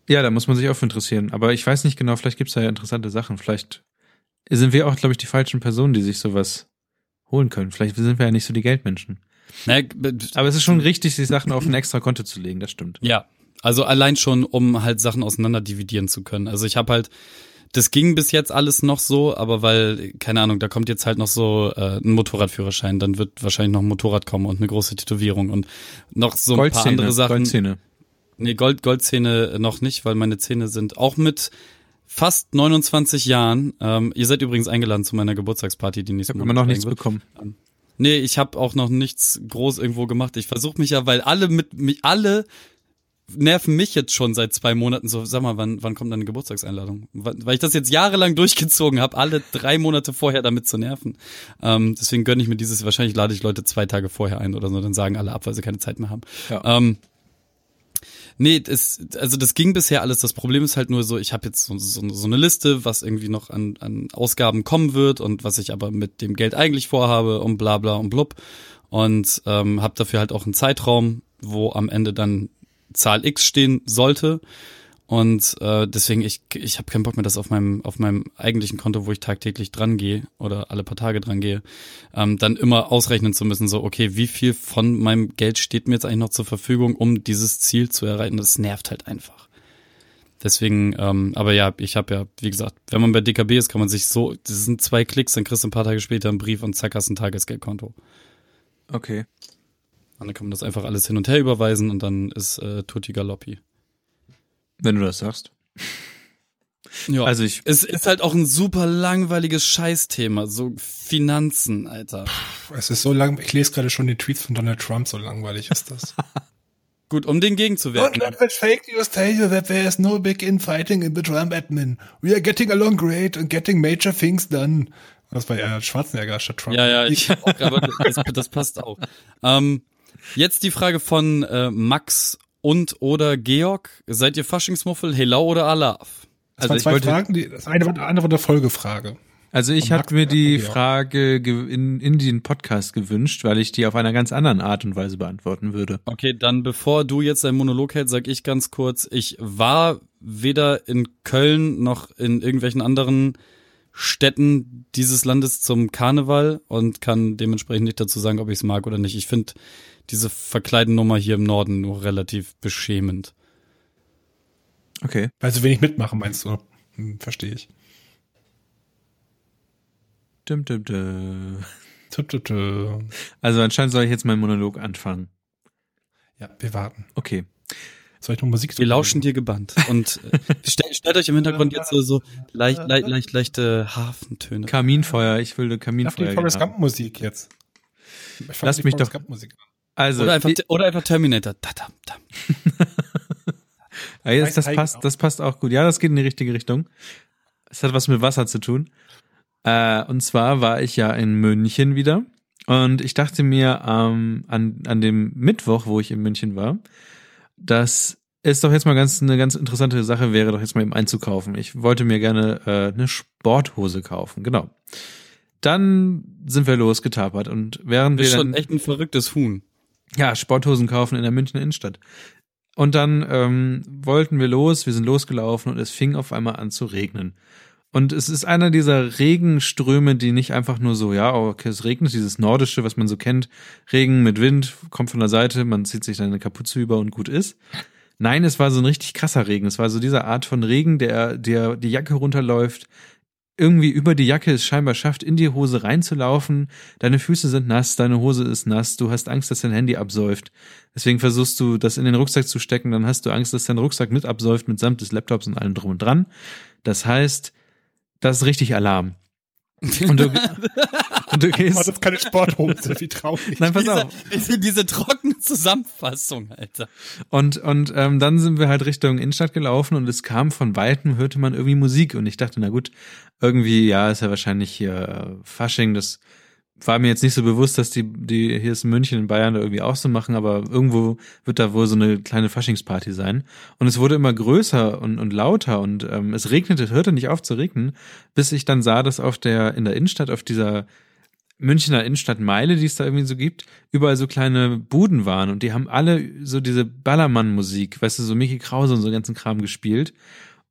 [SPEAKER 2] Ja, da muss man sich auch für interessieren. Aber ich weiß nicht genau, vielleicht gibt's da ja interessante Sachen. Vielleicht sind wir auch, glaube ich, die falschen Personen, die sich sowas holen können. Vielleicht sind wir ja nicht so die Geldmenschen.
[SPEAKER 4] Na, b-
[SPEAKER 2] Aber es ist schon richtig, die Sachen auf ein extra Konto zu legen, das stimmt.
[SPEAKER 4] Ja, also allein schon, um halt Sachen auseinander dividieren zu können. Also ich habe halt, das ging bis jetzt alles noch so, aber weil, keine Ahnung, da kommt jetzt halt noch so äh, ein Motorradführerschein, dann wird wahrscheinlich noch ein Motorrad kommen und eine große Tätowierung und noch so ein paar andere Sachen.
[SPEAKER 2] Goldzähne.
[SPEAKER 4] Nee, Gold, Goldzähne noch nicht, weil meine Zähne sind auch mit fast 29 Jahren. Ähm, ihr seid übrigens eingeladen zu meiner Geburtstagsparty, die
[SPEAKER 2] Ich
[SPEAKER 4] nächsten
[SPEAKER 2] habe immer noch nichts
[SPEAKER 4] wird.
[SPEAKER 2] bekommen.
[SPEAKER 4] Nee, ich habe auch noch nichts groß irgendwo gemacht. Ich versuche mich ja, weil alle mit mich alle nerven mich jetzt schon seit zwei Monaten so, sag mal, wann, wann kommt deine Geburtstagseinladung? Weil ich das jetzt jahrelang durchgezogen habe, alle drei Monate vorher damit zu nerven. Ähm, deswegen gönne ich mir dieses, wahrscheinlich lade ich Leute zwei Tage vorher ein oder so, dann sagen alle ab, weil sie keine Zeit mehr haben.
[SPEAKER 2] Ja.
[SPEAKER 4] Ähm, nee, das, also das ging bisher alles. Das Problem ist halt nur so, ich habe jetzt so, so, so eine Liste, was irgendwie noch an, an Ausgaben kommen wird und was ich aber mit dem Geld eigentlich vorhabe und bla bla und blub. Und ähm, habe dafür halt auch einen Zeitraum, wo am Ende dann Zahl X stehen sollte. Und äh, deswegen, ich, ich habe keinen Bock mehr, das auf meinem, auf meinem eigentlichen Konto, wo ich tagtäglich dran gehe oder alle paar Tage dran gehe, ähm, dann immer ausrechnen zu müssen, so, okay, wie viel von meinem Geld steht mir jetzt eigentlich noch zur Verfügung, um dieses Ziel zu erreichen. Das nervt halt einfach. Deswegen, ähm, aber ja, ich habe ja, wie gesagt, wenn man bei DKB ist, kann man sich so, das sind zwei Klicks, dann kriegst du ein paar Tage später einen Brief und zack, hast ein Tagesgeldkonto.
[SPEAKER 2] Okay.
[SPEAKER 4] Und dann kann man das einfach alles hin und her überweisen und dann ist äh, Tutti Galoppi.
[SPEAKER 2] Wenn du das sagst.
[SPEAKER 4] Ja.
[SPEAKER 2] Also ich,
[SPEAKER 4] es ist halt auch ein super langweiliges Scheißthema, so Finanzen, Alter.
[SPEAKER 3] Es ist so lang, ich lese gerade schon die Tweets von Donald Trump, so langweilig ist das.
[SPEAKER 4] Gut, um den gegenzuwirken.
[SPEAKER 3] Don't let that fake news tell you that there is no big infighting in the Trump admin. We are getting along great and getting major things done. Das war ja Schwarzenegger statt Trump.
[SPEAKER 4] Ja, ja, ich auch, aber das, das passt auch. Ähm, jetzt die Frage von äh, Max und oder Georg. Seid ihr Faschingsmuffel, Helau oder Alaf?
[SPEAKER 3] Das
[SPEAKER 2] Also
[SPEAKER 3] zwei
[SPEAKER 2] wollte-
[SPEAKER 3] Fragen, die, das eine war, die andere war eine Folgefrage.
[SPEAKER 2] also ich hatte mir die. Frage ge- in, in den Podcast gewünscht, weil ich die auf einer ganz anderen Art und Weise beantworten würde.
[SPEAKER 4] Okay, dann bevor du jetzt deinen Monolog hältst, sag ich ganz kurz, ich war weder in Köln noch in irgendwelchen anderen Städten dieses Landes zum Karneval und kann dementsprechend nicht dazu sagen, ob ich es mag oder nicht. Ich finde diese Verkleidennummer hier im Norden nur relativ beschämend.
[SPEAKER 2] Okay.
[SPEAKER 3] Weil sie wenig mitmachen, meinst du? Hm, verstehe ich.
[SPEAKER 2] Dum, dum, dum.
[SPEAKER 3] Tü, tü, tü.
[SPEAKER 2] Also anscheinend soll ich jetzt meinen Monolog anfangen.
[SPEAKER 3] Ja, wir warten.
[SPEAKER 2] Okay.
[SPEAKER 3] Soll ich noch Musik
[SPEAKER 4] Wir lauschen dir gebannt. Und äh, stell, stellt euch im Hintergrund jetzt so, so leicht, leicht, leicht, leichte Hafentöne.
[SPEAKER 2] Kaminfeuer, ich will
[SPEAKER 3] Ich
[SPEAKER 2] Kaminfeuer.
[SPEAKER 3] die Forrest. Gump Musik jetzt. Ich fand
[SPEAKER 2] Lass
[SPEAKER 3] die
[SPEAKER 2] mich doch-
[SPEAKER 3] Gump Musik an.
[SPEAKER 2] Also,
[SPEAKER 4] Oder einfach, oder einfach Terminator. Da, da, da.
[SPEAKER 2] ja, jetzt, das passt, das passt auch gut. Ja, das geht in die richtige Richtung. Es hat was mit Wasser zu tun. Äh, und zwar war ich ja in München wieder und ich dachte mir ähm, an, an dem Mittwoch, wo ich in München war, dass ist doch jetzt mal ganz eine ganz interessante Sache, wäre doch jetzt mal eben einzukaufen. Ich wollte mir gerne äh, eine Sporthose kaufen, genau. Dann sind wir losgetapert und während
[SPEAKER 4] Das
[SPEAKER 2] wir
[SPEAKER 4] ist schon
[SPEAKER 2] dann,
[SPEAKER 4] echt ein verrücktes Huhn.
[SPEAKER 2] Ja, Sporthosen kaufen in der Münchner Innenstadt. Und dann ähm, wollten wir los, wir sind losgelaufen und es fing auf einmal an zu regnen. Und es ist einer dieser Regenströme, die nicht einfach nur so, ja, okay, es regnet, dieses nordische, was man so kennt, Regen mit Wind, kommt von der Seite, man zieht sich dann eine Kapuze über und gut ist. Nein, es war so ein richtig krasser Regen. Es war so diese Art von Regen, der, der die Jacke runterläuft, irgendwie über die Jacke es scheinbar schafft, in die Hose reinzulaufen. Deine Füße sind nass, deine Hose ist nass, du hast Angst, dass dein Handy absäuft. Deswegen versuchst du, das in den Rucksack zu stecken, dann hast du Angst, dass dein Rucksack mit absäuft, mitsamt des Laptops und allem drum und dran. Das heißt, das ist richtig Alarm. Und du, du gehst.
[SPEAKER 3] das ist keine Sporthose, wie traurig.
[SPEAKER 2] Nein, pass
[SPEAKER 4] Diese,
[SPEAKER 2] auf.
[SPEAKER 4] diese, diese trockene Zusammenfassung, Alter.
[SPEAKER 2] Und, und ähm, dann sind wir halt Richtung Innenstadt gelaufen und es kam von Weitem, hörte man irgendwie Musik. Und ich dachte, na gut, irgendwie, ja, ist ja wahrscheinlich hier äh, Fasching. Das war mir jetzt nicht so bewusst, dass die, die hier ist in München, in Bayern da irgendwie auch so machen, aber irgendwo wird da wohl so eine kleine Faschingsparty sein. Und es wurde immer größer und, und lauter und ähm, es regnete, es hörte nicht auf zu regnen, bis ich dann sah, dass auf der, in der Innenstadt, auf dieser Münchner Innenstadtmeile, die es da irgendwie so gibt, überall so kleine Buden waren und die haben alle so diese Ballermann-Musik, weißt du, so Mickey Krause und so ganzen Kram gespielt.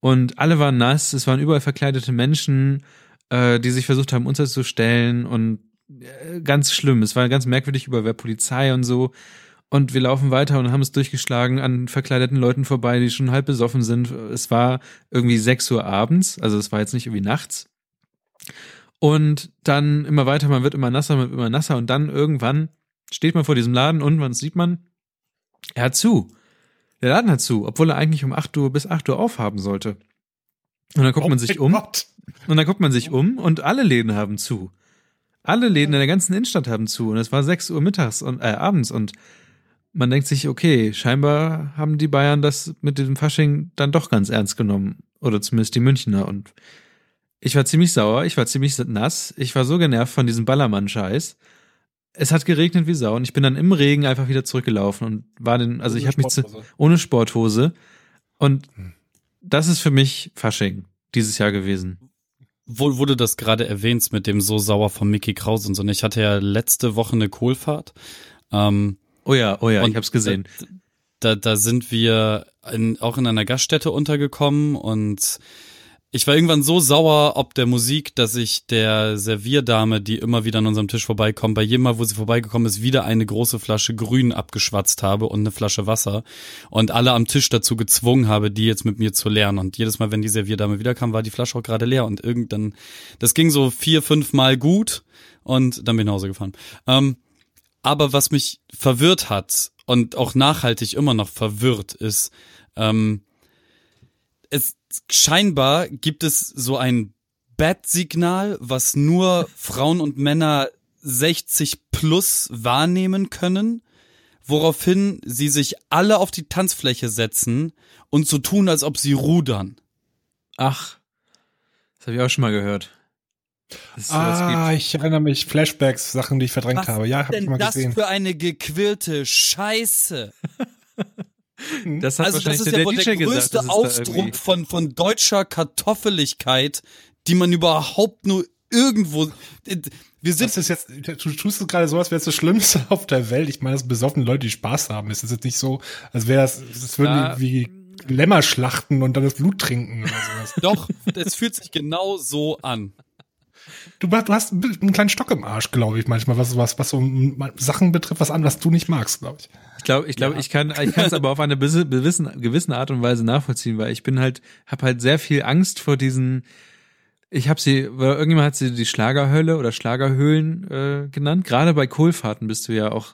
[SPEAKER 2] Und alle waren nass, es waren überall verkleidete Menschen, äh, die sich versucht haben, unterzustellen und äh, ganz schlimm. Es war ganz merkwürdig über wer Polizei und so. Und wir laufen weiter und haben es durchgeschlagen an verkleideten Leuten vorbei, die schon halb besoffen sind. Es war irgendwie 6 Uhr abends, also es war jetzt nicht irgendwie nachts. Und dann immer weiter, man wird immer nasser, man wird immer nasser und dann irgendwann steht man vor diesem Laden und man sieht man, er hat zu. Der Laden hat zu, obwohl er eigentlich um 8 Uhr bis 8 Uhr aufhaben sollte. Und dann guckt man sich
[SPEAKER 3] Oh
[SPEAKER 2] um
[SPEAKER 3] Gott.
[SPEAKER 2] und dann guckt man sich um und alle Läden haben zu. Alle Läden in der ganzen Innenstadt haben zu und es war 6 Uhr mittags und äh, abends und man denkt sich, okay, scheinbar haben die Bayern das mit diesem Fasching dann doch ganz ernst genommen oder zumindest die Münchner und ich war ziemlich sauer, ich war ziemlich nass, ich war so genervt von diesem Ballermann-Scheiß. Es hat geregnet wie Sau und ich bin dann im Regen einfach wieder zurückgelaufen und war den, also ich habe mich zu, ohne Sporthose und das ist für mich Fasching dieses Jahr gewesen.
[SPEAKER 4] Wo, wo du das gerade erwähnst mit dem so sauer von Mickey Krause und so. Und ich hatte ja letzte Woche eine Kohlfahrt. Ähm,
[SPEAKER 2] Oh ja, oh ja,
[SPEAKER 4] und
[SPEAKER 2] ich hab's gesehen.
[SPEAKER 4] Da, da sind wir in, auch in einer Gaststätte untergekommen und ich war irgendwann so sauer ob der Musik, dass ich der Servierdame, die immer wieder an unserem Tisch vorbeikommt, bei jedem Mal, wo sie vorbeigekommen ist, wieder eine große Flasche Grün abgeschwatzt habe und eine Flasche Wasser und alle am Tisch dazu gezwungen habe, die jetzt mit mir zu leeren. Und jedes Mal, wenn die Servierdame wiederkam, war die Flasche auch gerade leer und irgendwann, das ging so vier, fünf Mal gut und dann bin ich nach Hause gefahren. Ähm, aber was mich verwirrt hat und auch nachhaltig immer noch verwirrt ist, ähm, es scheinbar gibt es so ein Bad-Signal, was nur Frauen und Männer 60 plus wahrnehmen können, woraufhin sie sich alle auf die Tanzfläche setzen und so tun, als ob sie rudern.
[SPEAKER 2] Ach, das habe ich auch schon mal gehört. Das
[SPEAKER 3] Ah,
[SPEAKER 2] gibt.
[SPEAKER 3] ich erinnere mich, Flashbacks, Sachen, die ich verdrängt
[SPEAKER 4] Was
[SPEAKER 3] habe. Ja, habe ich
[SPEAKER 4] denn
[SPEAKER 3] mal
[SPEAKER 4] das
[SPEAKER 3] gesehen.
[SPEAKER 4] für eine gequirlte Scheiße?
[SPEAKER 2] Das hat
[SPEAKER 4] also das ist
[SPEAKER 2] der,
[SPEAKER 4] ja wohl
[SPEAKER 2] DJ
[SPEAKER 4] der
[SPEAKER 2] gesagt.
[SPEAKER 4] größte Ausdruck von, von deutscher Kartoffeligkeit, die man überhaupt nur irgendwo. Wir sind
[SPEAKER 3] Das ist jetzt, du tust es gerade so, als wäre es das Schlimmste auf der Welt. Ich meine, das besoffene Leute, die Spaß haben. Es ist jetzt nicht so, als wäre es, es würden
[SPEAKER 2] Ja.
[SPEAKER 3] wie Lämmer schlachten und dann das Blut trinken oder sowas.
[SPEAKER 4] doch, es fühlt sich genau so an.
[SPEAKER 3] Du, du hast einen kleinen Stock im Arsch, glaube ich, manchmal, was, was, was so Sachen betrifft, was an, was du nicht magst, glaube ich.
[SPEAKER 2] Ich glaube, ich, glaub, ich kann ich kann es aber auf eine bisse- bewissen, gewisse Art und Weise nachvollziehen, weil ich bin halt, habe halt sehr viel Angst vor diesen. Ich habe sie, weil irgendjemand hat sie die Schlagerhölle oder Schlagerhöhlen äh, genannt. Gerade bei Kohlfahrten bist du ja auch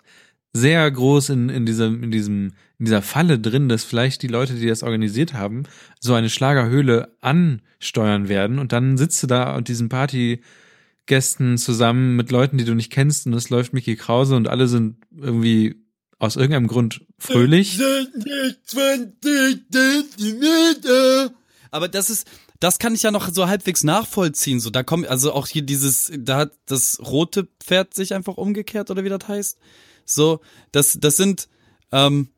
[SPEAKER 2] sehr groß in, in diesem, in diesem, in dieser Falle drin, dass vielleicht die Leute, die das organisiert haben, so eine Schlagerhöhle ansteuern werden und dann sitzt du da und diesen Partygästen zusammen mit Leuten, die du nicht kennst und es läuft Mickey Krause und alle sind irgendwie aus irgendeinem Grund fröhlich.
[SPEAKER 4] Aber das ist, das kann ich ja noch so halbwegs nachvollziehen. So, da kommt, also auch hier dieses, da hat das rote Pferd sich einfach umgekehrt oder wie das heißt. So, das, das sind, ähm,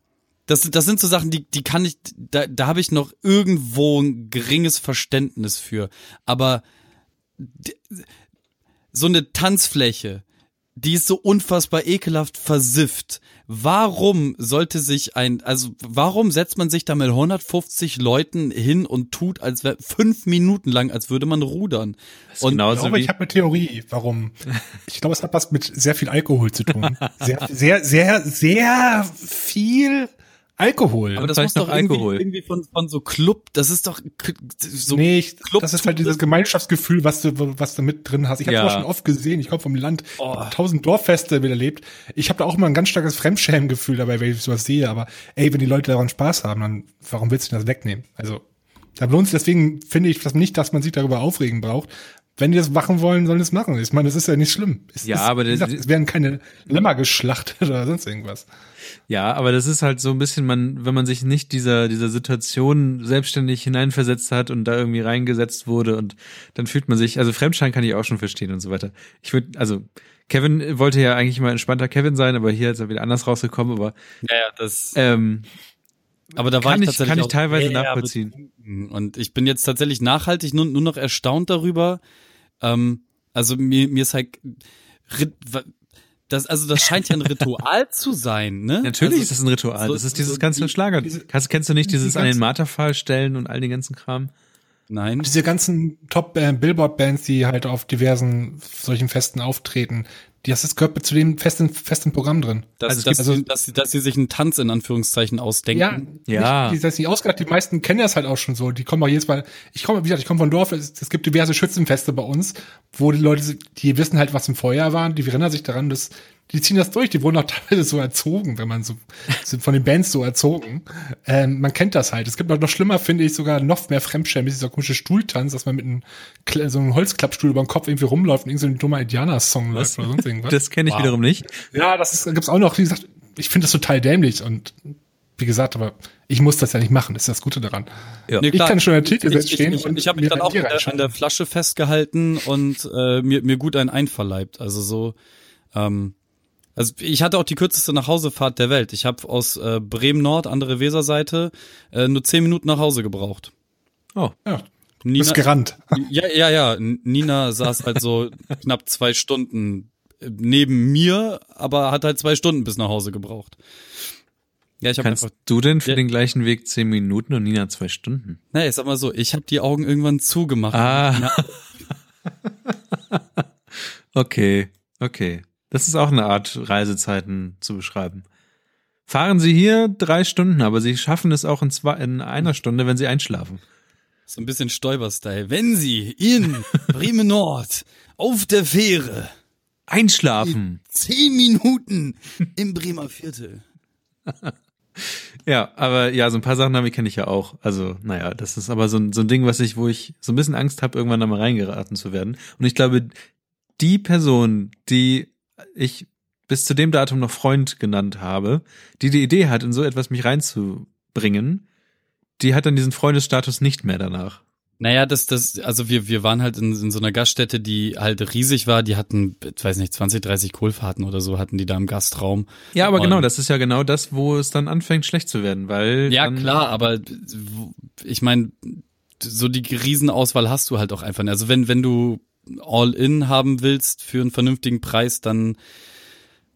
[SPEAKER 4] das, das sind so Sachen, die, die kann ich, da, da habe ich noch irgendwo ein geringes Verständnis für. Aber so eine Tanzfläche, die ist so unfassbar ekelhaft versifft. Warum sollte sich ein, also warum setzt man sich da mit 150 Leuten hin und tut, als wäre fünf Minuten lang, als würde man rudern? Und
[SPEAKER 3] Ich glaube, ich habe eine Theorie, warum. Ich glaube, es hat was mit sehr viel Alkohol zu tun. Sehr, sehr, sehr, sehr viel Alkohol.
[SPEAKER 4] aber das muss doch
[SPEAKER 2] noch
[SPEAKER 4] irgendwie,
[SPEAKER 2] Alkohol.
[SPEAKER 4] irgendwie von, von so Club, das ist doch so
[SPEAKER 3] nee, ich,
[SPEAKER 4] Club-
[SPEAKER 3] das ist halt dieses Gemeinschaftsgefühl, was du, was du mit drin hast. Ich habe
[SPEAKER 2] Ja.
[SPEAKER 3] das auch schon oft gesehen. Ich komme vom Land,
[SPEAKER 4] Oh.
[SPEAKER 3] tausend Dorffeste erlebt. Ich habe da auch immer ein ganz starkes Fremdschämengefühl dabei, wenn ich sowas sehe. Aber ey, wenn die Leute daran Spaß haben, dann warum willst du das wegnehmen? Also da lohnt sich deswegen finde ich das nicht, dass man sich darüber aufregen braucht. Wenn die das machen wollen, sollen es machen. Ich meine, das ist ja nicht schlimm. Es
[SPEAKER 2] Ja,
[SPEAKER 3] ist,
[SPEAKER 2] aber das-
[SPEAKER 3] gesagt, es werden keine Lämmer geschlachtet oder sonst irgendwas.
[SPEAKER 2] Ja, aber das ist halt so ein bisschen, man, wenn man sich nicht dieser, dieser Situation selbstständig hineinversetzt hat und da irgendwie reingesetzt wurde und dann fühlt man sich, also Fremdschein kann ich auch schon verstehen und so weiter. Ich würde, also Kevin wollte ja eigentlich mal entspannter Kevin sein, aber hier ist er wieder anders rausgekommen, aber
[SPEAKER 4] Ja, ja, das.
[SPEAKER 2] ähm,
[SPEAKER 4] Aber da war
[SPEAKER 2] kann
[SPEAKER 4] ich
[SPEAKER 2] ich-
[SPEAKER 4] tatsächlich
[SPEAKER 2] kann ich teilweise nachvollziehen.
[SPEAKER 4] Und ich bin jetzt tatsächlich nachhaltig nur, nur noch erstaunt darüber. Ähm, also mir, mir ist halt das, also das scheint ja ein Ritual zu sein, ne?
[SPEAKER 2] natürlich
[SPEAKER 4] also,
[SPEAKER 2] ist das ein Ritual.
[SPEAKER 4] so-
[SPEAKER 2] das ist dieses
[SPEAKER 4] so
[SPEAKER 2] ganze
[SPEAKER 4] die-
[SPEAKER 2] Schlager. Hast, kennst du nicht dieses
[SPEAKER 3] die
[SPEAKER 2] an den
[SPEAKER 3] ganzen-
[SPEAKER 2] Marterpfahl stellen und all den ganzen Kram?
[SPEAKER 4] Nein.
[SPEAKER 3] Diese ganzen Top-Billboard-Bands, die halt auf diversen solchen Festen auftreten, das ist, gehört zu dem festen, festen Programm drin.
[SPEAKER 4] Dass,
[SPEAKER 2] Also
[SPEAKER 4] dass, sie, dass, sie, dass sie sich einen Tanz in Anführungszeichen ausdenken.
[SPEAKER 2] Ja.
[SPEAKER 3] Nicht, die, das ist nicht ausgedacht, die meisten kennen das halt auch schon so. Die kommen auch jedes Mal, ich komme, wie gesagt, ich komme von Dorf, es, es gibt diverse Schützenfeste bei uns, wo die Leute, die wissen halt, was im Vorjahr war, die erinnern sich daran, dass die ziehen das durch, die wurden auch teilweise so erzogen, wenn man so, sind von den Bands so erzogen. Ähm, man kennt das halt. Es gibt auch noch schlimmer, finde ich, sogar noch mehr Fremdschämen, dieser komische Stuhltanz, dass man mit einem, so einem Holzklappstuhl über den Kopf irgendwie rumläuft und irgend so ein dummer Indianer-Song läuft oder sonst irgendwas.
[SPEAKER 2] Das kenne ich wiederum nicht.
[SPEAKER 3] Ja, das ist, gibt's auch noch, wie gesagt, ich finde das total dämlich und wie gesagt, aber ich muss das ja nicht machen, das ist das Gute daran.
[SPEAKER 2] Ja.
[SPEAKER 4] Nee,
[SPEAKER 3] Ich kann schon an der
[SPEAKER 4] ich, ich,
[SPEAKER 3] stehen
[SPEAKER 4] ich,
[SPEAKER 3] und
[SPEAKER 4] ich habe mich
[SPEAKER 3] mir
[SPEAKER 4] dann auch an der, an der Flasche festgehalten und äh, mir, mir gut ein einverleibt. Also so, ähm, also ich hatte auch die kürzeste Nachhausefahrt der Welt. Ich habe aus äh, Bremen Nord, andere Weserseite, äh, nur zehn Minuten nach Hause gebraucht.
[SPEAKER 2] Oh,
[SPEAKER 3] Ja, du
[SPEAKER 4] Nina,
[SPEAKER 3] bist gerannt.
[SPEAKER 4] ja, ja, ja. Nina saß halt so knapp zwei Stunden äh, neben mir, aber hat halt zwei Stunden bis nach Hause gebraucht. Ja, ich habe
[SPEAKER 2] kannst
[SPEAKER 4] einfach,
[SPEAKER 2] du denn für
[SPEAKER 4] Ja.
[SPEAKER 2] den gleichen Weg zehn Minuten und Nina zwei Stunden?
[SPEAKER 4] naja, ich sag mal so, ich habe die Augen irgendwann zugemacht.
[SPEAKER 2] Ah. okay, okay. Das ist auch eine Art, Reisezeiten zu beschreiben. Fahren Sie hier drei Stunden, aber Sie schaffen es auch in, zwei, in einer Stunde, wenn Sie einschlafen.
[SPEAKER 4] So ein bisschen Stoiber-Style. Wenn Sie in Bremen Nord auf der Fähre
[SPEAKER 2] Einschlafen!
[SPEAKER 4] zehn Minuten im Bremer Viertel.
[SPEAKER 2] Ja, aber ja, so ein paar Sachen damit kenne ich ja auch. Also, naja, das ist aber so ein, so ein Ding, was ich, wo ich so ein bisschen Angst habe, irgendwann da mal reingeraten zu werden. Und ich glaube, die Person, die ich bis zu dem Datum noch Freund genannt habe, die die Idee hat, in so etwas mich reinzubringen, die hat dann diesen Freundesstatus nicht mehr danach.
[SPEAKER 4] Naja, das, das, also wir, wir waren halt in, in so einer Gaststätte, die halt riesig war. Die hatten, ich weiß nicht, 20, 30 Kohlfahrten oder so hatten die da im Gastraum.
[SPEAKER 2] Ja, aber
[SPEAKER 4] Und-
[SPEAKER 2] genau, das ist ja genau das, wo es dann anfängt, schlecht zu werden, weil.
[SPEAKER 4] Ja, klar, aber ich meine, so die Riesenauswahl hast du halt auch einfach nicht. Also wenn, wenn du All-In haben willst für einen vernünftigen Preis, dann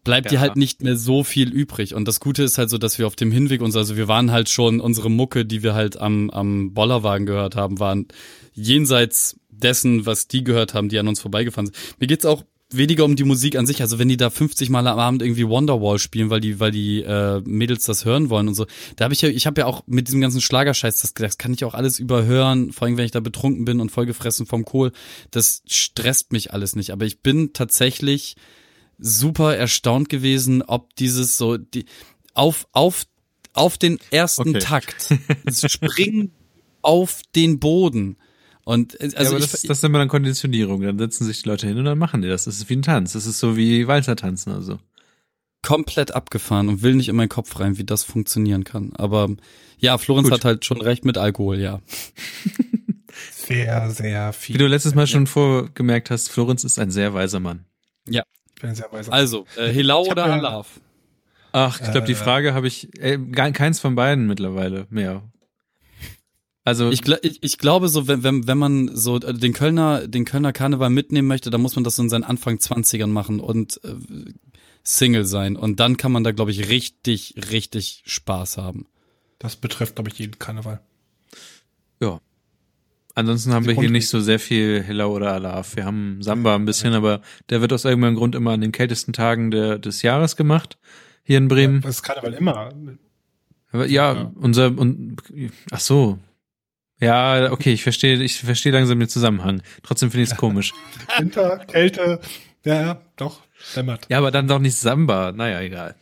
[SPEAKER 4] bleibt dir
[SPEAKER 2] Ja.
[SPEAKER 4] halt nicht mehr so viel übrig. Und das Gute ist halt so, dass wir auf dem Hinweg uns, also wir waren halt schon, unsere Mucke, die wir halt am, am Bollerwagen gehört haben, waren jenseits dessen, was die gehört haben, die an uns vorbeigefahren sind. Mir geht's auch weniger um die Musik an sich. Also wenn die da 50 Mal am Abend irgendwie Wonderwall spielen, weil die, weil die äh, Mädels das hören wollen und so, da habe ich ja, ich habe ja auch mit diesem ganzen Schlagerscheiß, das, das kann ich auch alles überhören, vor allem wenn ich da betrunken bin und vollgefressen vom Kohl. Das stresst mich alles nicht. Aber ich bin tatsächlich super erstaunt gewesen, ob dieses so die auf auf auf den ersten
[SPEAKER 2] Okay.
[SPEAKER 4] Takt springen auf den Boden. Und äh,
[SPEAKER 2] Also ja, aber
[SPEAKER 4] ich,
[SPEAKER 2] das, das ist immer dann Konditionierung. Dann setzen sich die Leute hin und dann machen die das. Das ist wie ein Tanz. Das ist so wie Walzer-Tanzen oder so.
[SPEAKER 4] komplett abgefahren und will nicht in meinen Kopf rein, wie das funktionieren kann. Aber ja, Florenz
[SPEAKER 2] Gut.
[SPEAKER 4] hat halt schon recht mit Alkohol, ja.
[SPEAKER 3] Sehr, sehr viel.
[SPEAKER 2] Wie du letztes Mal schon vorgemerkt hast, Florenz ist ein sehr weiser Mann.
[SPEAKER 3] Ich bin sehr weise.
[SPEAKER 4] Also, äh, Hilau oder
[SPEAKER 3] ja-
[SPEAKER 4] Alaf?
[SPEAKER 2] Ach, ich glaube, die
[SPEAKER 3] Äh.
[SPEAKER 2] Frage habe ich äh, keins von beiden mittlerweile mehr. Also
[SPEAKER 4] Ich, ich, ich glaube so, wenn, wenn, wenn man so äh, den Kölner, den Kölner Karneval mitnehmen möchte, dann muss man das so in seinen Anfang 20ern machen und äh, Single sein. Und dann kann man da, glaube ich, richtig, richtig Spaß haben.
[SPEAKER 3] Das betrifft, glaube ich, jeden Karneval.
[SPEAKER 2] ja. Ansonsten haben wir hier nicht so sehr viel Hilla oder Alaf. Wir haben Samba ein bisschen, aber der wird aus irgendeinem Grund immer an den kältesten Tagen der, des Jahres gemacht. Hier in Bremen.
[SPEAKER 3] Das ist Karneval immer.
[SPEAKER 2] Aber ja,
[SPEAKER 3] Ja.
[SPEAKER 2] unser und ach so. Ja, okay, ich verstehe, ich verstehe langsam den Zusammenhang. Trotzdem finde ich es komisch.
[SPEAKER 3] Winter, Kälte. Ja, ja, doch. Dämmert.
[SPEAKER 2] Ja, aber dann doch nicht Samba. Naja, egal.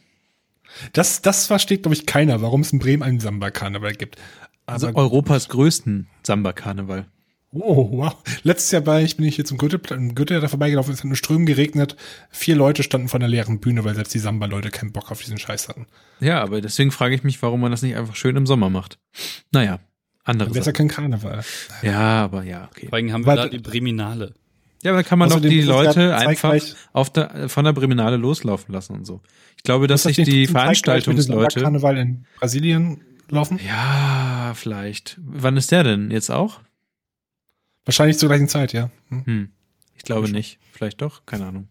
[SPEAKER 3] Das, das versteht, glaube ich, keiner, warum es in Bremen einen Samba-Karneval gibt.
[SPEAKER 2] Also
[SPEAKER 3] Aber,
[SPEAKER 2] Europas größten Samba-Karneval.
[SPEAKER 3] oh, wow. Letztes Jahr war ich, bin ich hier zum Goethe, im Goethe da vorbeigelaufen, es hat nur Strömen geregnet. Vier Leute standen vor einer leeren Bühne, weil selbst die Samba-Leute keinen Bock auf diesen Scheiß hatten.
[SPEAKER 2] Ja, aber deswegen frage ich mich, warum man das nicht einfach schön im Sommer macht. Naja, andere Sache.
[SPEAKER 3] kein Karneval.
[SPEAKER 2] Ja, aber ja, okay.
[SPEAKER 4] Vor allem haben wir
[SPEAKER 3] Warte.
[SPEAKER 4] da die Briminale.
[SPEAKER 2] Ja, aber da kann man doch die Leute einfach auf der, von der Briminale loslaufen lassen und so. Ich glaube, dass sich
[SPEAKER 3] das
[SPEAKER 2] die Veranstaltungsleute.
[SPEAKER 3] Karneval in Brasilien laufen?
[SPEAKER 2] Ja, vielleicht. Wann ist der denn? Jetzt auch?
[SPEAKER 3] Wahrscheinlich zur gleichen Zeit, ja. Hm.
[SPEAKER 2] Hm. Ich glaube nicht. Vielleicht doch, keine Ahnung.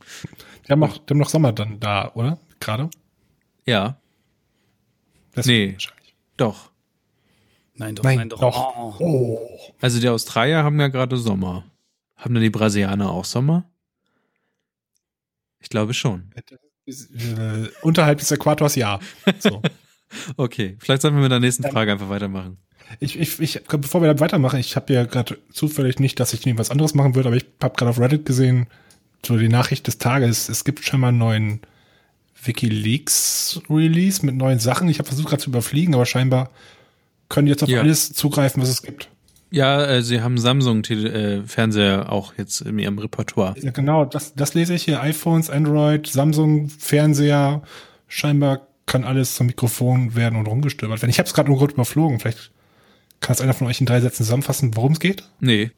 [SPEAKER 3] Die haben, auch, die haben noch Sommer dann da, oder? Gerade?
[SPEAKER 2] Ja,
[SPEAKER 3] Deswegen
[SPEAKER 2] Nee.
[SPEAKER 3] wahrscheinlich.
[SPEAKER 2] doch.
[SPEAKER 4] Nein, doch,
[SPEAKER 3] Nein,
[SPEAKER 4] nein, doch.
[SPEAKER 3] doch.
[SPEAKER 4] Oh.
[SPEAKER 2] Also die Australier haben ja gerade Sommer. Haben denn die Brasilianer auch Sommer? Ich glaube schon.
[SPEAKER 3] Äh, unterhalb des Äquators, ja. So.
[SPEAKER 2] Okay, vielleicht sollten wir mit der nächsten Frage einfach weitermachen.
[SPEAKER 3] Ich, ich, ich, bevor wir da weitermachen, ich habe ja gerade zufällig nicht, dass ich nie was anderes machen würde, aber ich habe gerade auf Reddit gesehen, so die Nachricht des Tages, es gibt schon mal einen neuen WikiLeaks-Release mit neuen Sachen. Ich habe versucht gerade zu überfliegen, aber scheinbar können jetzt auf
[SPEAKER 2] Ja.
[SPEAKER 3] alles zugreifen, was es gibt.
[SPEAKER 2] Ja, äh, sie haben Samsung-Fernseher auch jetzt in ihrem Repertoire.
[SPEAKER 3] Ja, genau, das, das lese ich hier. iPhones, Android, Samsung, Fernseher. Scheinbar kann alles zum Mikrofon werden und rumgestöbert werden. Ich habe es gerade nur kurz überflogen. Vielleicht kann es einer von euch in drei Sätzen zusammenfassen, worum es geht?
[SPEAKER 2] Nee,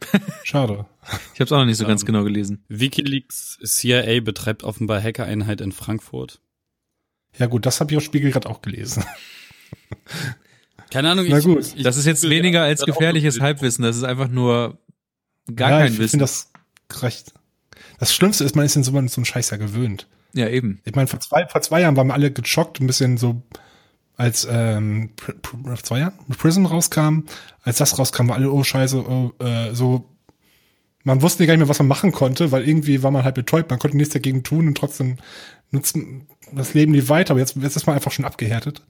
[SPEAKER 3] Schade.
[SPEAKER 2] ich habe es auch noch nicht so ganz genau gelesen.
[SPEAKER 4] WikiLeaks CIA betreibt offenbar Hackereinheit in Frankfurt.
[SPEAKER 3] Ja gut, das habe ich auf Spiegel gerade auch gelesen.
[SPEAKER 4] Keine Ahnung.
[SPEAKER 3] Na
[SPEAKER 4] ich,
[SPEAKER 3] gut.
[SPEAKER 4] ich,
[SPEAKER 2] Das ist jetzt weniger als gefährliches Halbwissen. Das ist einfach nur gar
[SPEAKER 3] ja,
[SPEAKER 2] kein
[SPEAKER 3] ich
[SPEAKER 2] Wissen.
[SPEAKER 3] finde das recht. Das Schlimmste ist, man ist in so, so einen Scheiß ja gewöhnt.
[SPEAKER 2] ja, eben.
[SPEAKER 3] Ich meine, vor zwei, vor zwei Jahren waren wir alle geschockt, ein bisschen so, als ähm, Pr zwei Jahren Prison rauskam, als das rauskam, war alle, oh Scheiße, oh, äh, so, man wusste gar nicht mehr, was man machen konnte, weil irgendwie war man halt betäubt, man konnte nichts dagegen tun und trotzdem nutzen, das Leben lief weiter, aber jetzt, jetzt ist man einfach schon abgehärtet.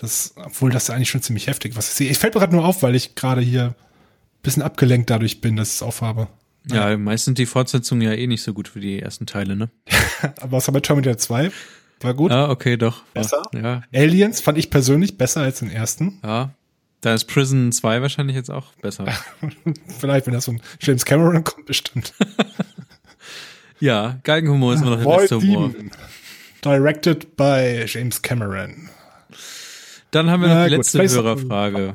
[SPEAKER 3] Das, obwohl das ja eigentlich schon ziemlich heftig was ich sehe. Ich fällt mir gerade nur auf, weil ich gerade hier ein bisschen abgelenkt dadurch bin, dass ich es aufhabe.
[SPEAKER 2] Ja, meist sind die Fortsetzungen ja eh nicht so gut für die ersten Teile, ne?
[SPEAKER 3] Aber was war bei Terminator 2? War gut.
[SPEAKER 2] Ah, okay, doch.
[SPEAKER 3] Besser?
[SPEAKER 2] Ja,
[SPEAKER 3] Aliens fand ich persönlich besser als den ersten.
[SPEAKER 2] ja. Da ist Prison 2 wahrscheinlich jetzt auch besser.
[SPEAKER 3] Vielleicht, wenn das von James Cameron kommt, bestimmt.
[SPEAKER 2] Ja, Galgenhumor ist immer noch der beste Humor.
[SPEAKER 3] Directed by James Cameron.
[SPEAKER 2] Dann haben wir noch die
[SPEAKER 3] gut,
[SPEAKER 2] letzte Hörerfrage.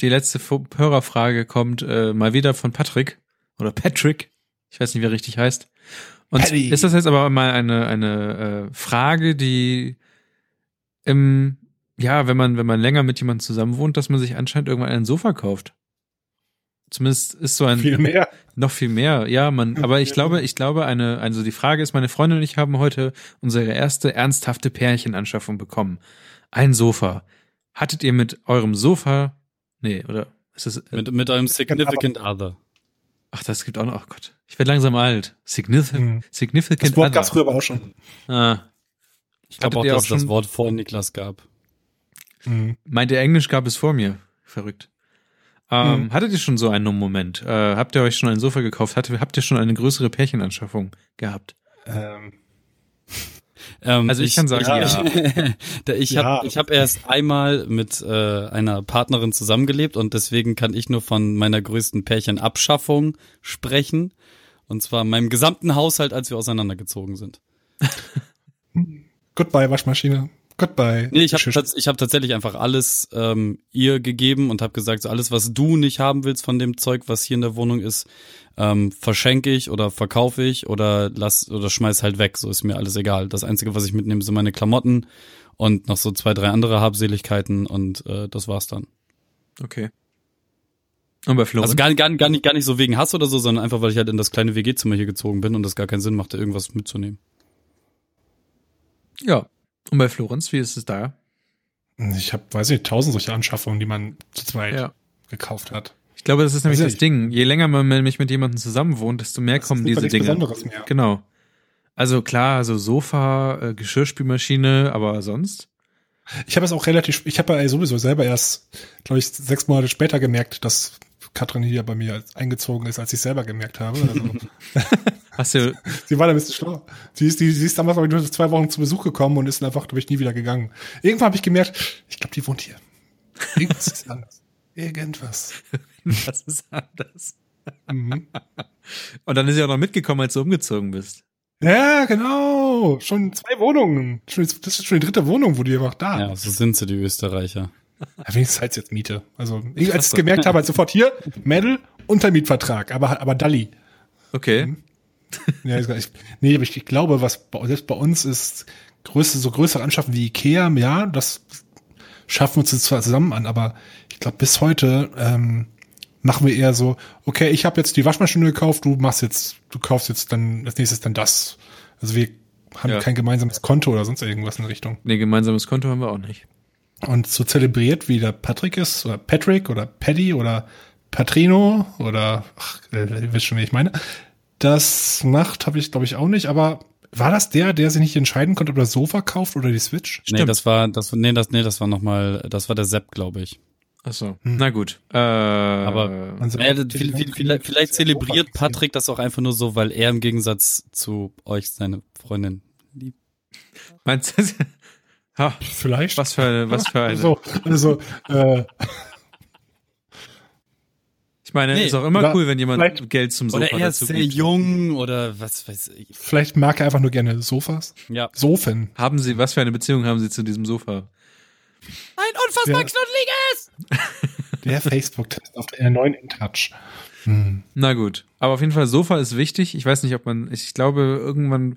[SPEAKER 2] Die letzte Hörerfrage kommt äh, mal wieder von Patrick oder Patrick. Ich weiß nicht, wie er richtig heißt. Und
[SPEAKER 3] Paddy.
[SPEAKER 2] ist das jetzt aber mal eine eine äh, Frage, die im ja, wenn man wenn man länger mit jemandem zusammen wohnt, dass man sich anscheinend irgendwann ein Sofa kauft. Zumindest ist so ein
[SPEAKER 3] Viel mehr.
[SPEAKER 2] noch viel mehr, ja, man, aber ich glaube, ich glaube, eine, also die Frage ist, meine Freundin und ich haben heute unsere erste ernsthafte Pärchenanschaffung bekommen. Ein Sofa. Hattet ihr mit eurem Sofa, nee, oder ist es, äh,
[SPEAKER 4] Mit, mit einem Significant Other.
[SPEAKER 2] ach, das gibt auch noch, oh Gott, ich werde langsam alt. Significant,
[SPEAKER 3] Hm.
[SPEAKER 2] significant
[SPEAKER 3] Das Wort gab's
[SPEAKER 2] other.
[SPEAKER 3] früher aber auch schon.
[SPEAKER 2] Ah,
[SPEAKER 4] Ich glaube auch, dass
[SPEAKER 2] auch
[SPEAKER 4] es das Wort vor Niklas gab.
[SPEAKER 3] Mhm.
[SPEAKER 2] meint ihr Englisch gab es vor mir? Verrückt. Ähm,
[SPEAKER 3] Mhm.
[SPEAKER 2] Hattet ihr schon so einen Moment? Äh, habt ihr euch schon ein Sofa gekauft? Hattet, habt ihr schon eine größere Pärchenanschaffung gehabt?
[SPEAKER 3] Ähm,
[SPEAKER 4] Ähm,
[SPEAKER 2] Also ich kann sagen,
[SPEAKER 4] ja. ich
[SPEAKER 3] Ja.
[SPEAKER 4] habe ich hab erst einmal mit äh, einer Partnerin zusammengelebt und deswegen kann ich nur von meiner größten Pärchenabschaffung sprechen. Und zwar meinem gesamten Haushalt, als wir auseinandergezogen sind.
[SPEAKER 3] goodbye, Waschmaschine. Goodbye.
[SPEAKER 4] Nee, ich habe hab tatsächlich einfach alles ähm, ihr gegeben und habe gesagt, so alles, was du nicht haben willst von dem Zeug, was hier in der Wohnung ist, ähm, verschenke ich oder verkaufe ich oder lass oder schmeiß halt weg. So ist mir alles egal. Das Einzige, was ich mitnehme, sind meine Klamotten und noch so zwei, drei andere Habseligkeiten und äh, das war's dann.
[SPEAKER 2] Okay. Und bei Florenz?
[SPEAKER 4] Also gar, gar, gar, nicht, gar nicht so wegen Hass oder so, sondern einfach, weil ich halt in das kleine WG-Zimmer hier gezogen bin und das gar keinen Sinn machte, irgendwas mitzunehmen.
[SPEAKER 2] ja. Und bei Florenz, wie ist es da?
[SPEAKER 3] Ich habe, weiß nicht, tausend solche Anschaffungen, die man zu zweit
[SPEAKER 2] Ja.
[SPEAKER 3] gekauft hat.
[SPEAKER 2] Ich glaube, das ist nämlich
[SPEAKER 3] Weiß
[SPEAKER 2] das. Ding. Je länger man nämlich mit jemandem zusammen wohnt, desto mehr
[SPEAKER 3] Das
[SPEAKER 2] kommen diese Dinge.
[SPEAKER 3] Besonderes mehr.
[SPEAKER 2] Genau. Also klar, so Sofa, äh, Geschirrspülmaschine, aber sonst?
[SPEAKER 3] Ich habe es auch relativ, ich habe ja sowieso selber erst, glaube ich, sechs Monate später gemerkt, dass Katrin hier bei mir eingezogen ist, als ich selber gemerkt habe. Also,
[SPEAKER 2] Hast du,
[SPEAKER 3] sie war da ein bisschen schlau. Sie ist, die, sie ist damals glaube ich, nur zwei Wochen zu Besuch gekommen und ist dann einfach, glaube ich, nie wieder gegangen. Irgendwann habe ich gemerkt, ich glaube, die wohnt hier. Irgendwas ist anders. Irgendwas.
[SPEAKER 2] was ist anders?
[SPEAKER 3] Mhm.
[SPEAKER 2] Und dann ist sie auch noch mitgekommen, als du umgezogen bist.
[SPEAKER 3] Ja, genau. Schon zwei Wohnungen. Das ist schon die dritte Wohnung, wo die einfach da.
[SPEAKER 4] Ja, so sind sie, die Österreicher.
[SPEAKER 3] Ja, wenigstens halt jetzt Miete. Also, ich, als ich es gemerkt habe, halt sofort hier, Mädel, Untermietvertrag, aber, aber Dalli.
[SPEAKER 2] Okay.
[SPEAKER 3] Ja, gar nicht- nee, aber ich, ich glaube, was selbst bei uns ist, größte, so größere Anschaffen wie Ikea, ja, das schaffen wir uns zwar zusammen an, aber ich glaube, bis heute ähm, machen wir eher so, okay, ich habe jetzt die Waschmaschine gekauft, du machst jetzt, du kaufst jetzt dann als nächstes dann das. Also wir haben
[SPEAKER 2] Ja.
[SPEAKER 3] kein gemeinsames Konto oder sonst irgendwas in der Richtung.
[SPEAKER 2] Nee, gemeinsames Konto haben wir auch nicht.
[SPEAKER 3] Und so zelebriert, wie der Patrick ist, oder Patrick oder Paddy oder Patrino oder ach, ihr wisst schon, wie ich meine. Das macht, habe ich, glaube ich, auch nicht, aber war das der, der sich nicht entscheiden konnte, ob er das Sofa kauft oder die Switch?
[SPEAKER 4] Nee,
[SPEAKER 2] Stimmt.
[SPEAKER 4] das war, das, nee, das, nee, das war nochmal, das war der Sepp, glaube ich.
[SPEAKER 2] Ach so.
[SPEAKER 3] Hm.
[SPEAKER 2] Na gut. Äh,
[SPEAKER 4] Aber-
[SPEAKER 3] Also,
[SPEAKER 4] viel- vielleicht, vielleicht zelebriert Patrick das auch einfach nur so, weil er im Gegensatz zu euch seine Freundin liebt.
[SPEAKER 2] meinst du? Ha,
[SPEAKER 3] Vielleicht.
[SPEAKER 2] was für eine, was für eine.
[SPEAKER 3] So, also, äh,
[SPEAKER 2] Ich meine,
[SPEAKER 4] Nee,
[SPEAKER 2] ist auch immer cool, wenn jemand Geld zum Sofa
[SPEAKER 4] Oder er ist sehr
[SPEAKER 2] gibt.
[SPEAKER 4] jung oder was weiß ich.
[SPEAKER 3] vielleicht mag er einfach nur gerne Sofas.
[SPEAKER 4] Ja.
[SPEAKER 3] Sofen.
[SPEAKER 2] Haben Sie, was für eine Beziehung haben Sie zu diesem Sofa?
[SPEAKER 4] Ein unfassbar
[SPEAKER 3] Ja.
[SPEAKER 4] knuddeliges!
[SPEAKER 3] Der Facebook-Test auf der neuen InTouch. Hm.
[SPEAKER 2] Na gut. Aber auf jeden Fall, Sofa ist wichtig. Ich weiß nicht, ob man, ich glaube, irgendwann,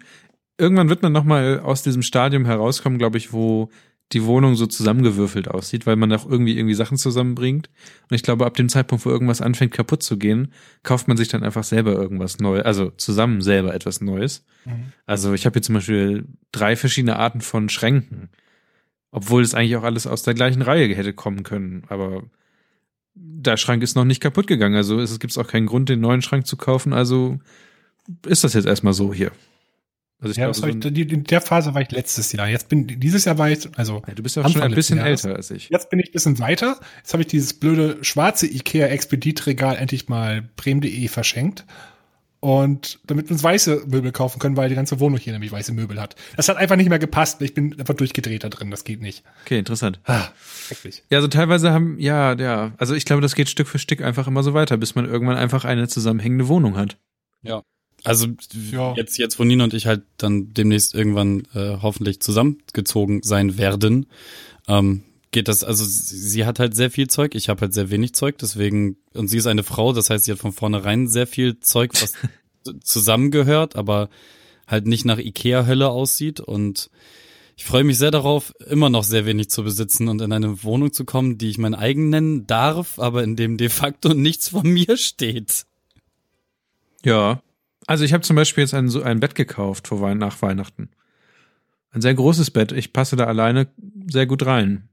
[SPEAKER 2] irgendwann wird man nochmal aus diesem Stadium herauskommen, glaube ich, wo die Wohnung so zusammengewürfelt aussieht, weil man auch irgendwie irgendwie Sachen zusammenbringt. Und ich glaube, ab dem Zeitpunkt, wo irgendwas anfängt kaputt zu gehen, kauft man sich dann einfach selber irgendwas Neues, also zusammen selber etwas Neues.
[SPEAKER 3] Mhm.
[SPEAKER 2] Also ich habe hier zum Beispiel drei verschiedene Arten von Schränken. Obwohl es eigentlich auch alles aus der gleichen Reihe hätte kommen können. Aber der Schrank ist noch nicht kaputt gegangen. Also es gibt auch keinen Grund, den neuen Schrank zu kaufen. Also ist das jetzt erstmal so hier. Also ich
[SPEAKER 3] Ja,
[SPEAKER 2] glaube, so
[SPEAKER 3] war ich, in der Phase war ich letztes Jahr. Jetzt bin, dieses Jahr war ich, also,
[SPEAKER 2] ja, du bist ja schon ein bisschen
[SPEAKER 3] Jahres.
[SPEAKER 2] älter als ich.
[SPEAKER 3] Jetzt bin ich ein bisschen weiter. Jetzt habe ich dieses blöde schwarze Ikea Expeditregal endlich mal Bremen.de verschenkt. Und damit wir uns weiße Möbel kaufen können, weil die ganze Wohnung hier nämlich weiße Möbel hat. Das hat einfach nicht mehr gepasst. Ich bin einfach durchgedreht da drin. Das geht nicht.
[SPEAKER 2] Okay, interessant.
[SPEAKER 3] Ah.
[SPEAKER 2] Ja, also teilweise haben, ja, ja, also ich glaube, das geht Stück für Stück einfach immer so weiter, bis man irgendwann einfach eine zusammenhängende Wohnung hat.
[SPEAKER 4] Also
[SPEAKER 3] Ja.
[SPEAKER 4] jetzt, jetzt, wo Nina und ich halt dann demnächst irgendwann äh, hoffentlich zusammengezogen sein werden, ähm, geht das, also sie, hat halt sehr viel Zeug, ich habe halt sehr wenig Zeug, deswegen, und sie ist eine Frau, das heißt, sie hat von vornherein sehr viel Zeug, was zusammengehört, aber halt nicht nach Ikea-Hölle aussieht und ich freue mich sehr darauf, immer noch sehr wenig zu besitzen und in eine Wohnung zu kommen, die ich mein eigen nennen darf, aber in dem de facto nichts von mir steht.
[SPEAKER 2] Ja. Also ich habe zum Beispiel jetzt ein, so ein Bett gekauft vor Weihn nach Weihnachten. Ein sehr großes Bett. Ich passe da alleine sehr gut rein.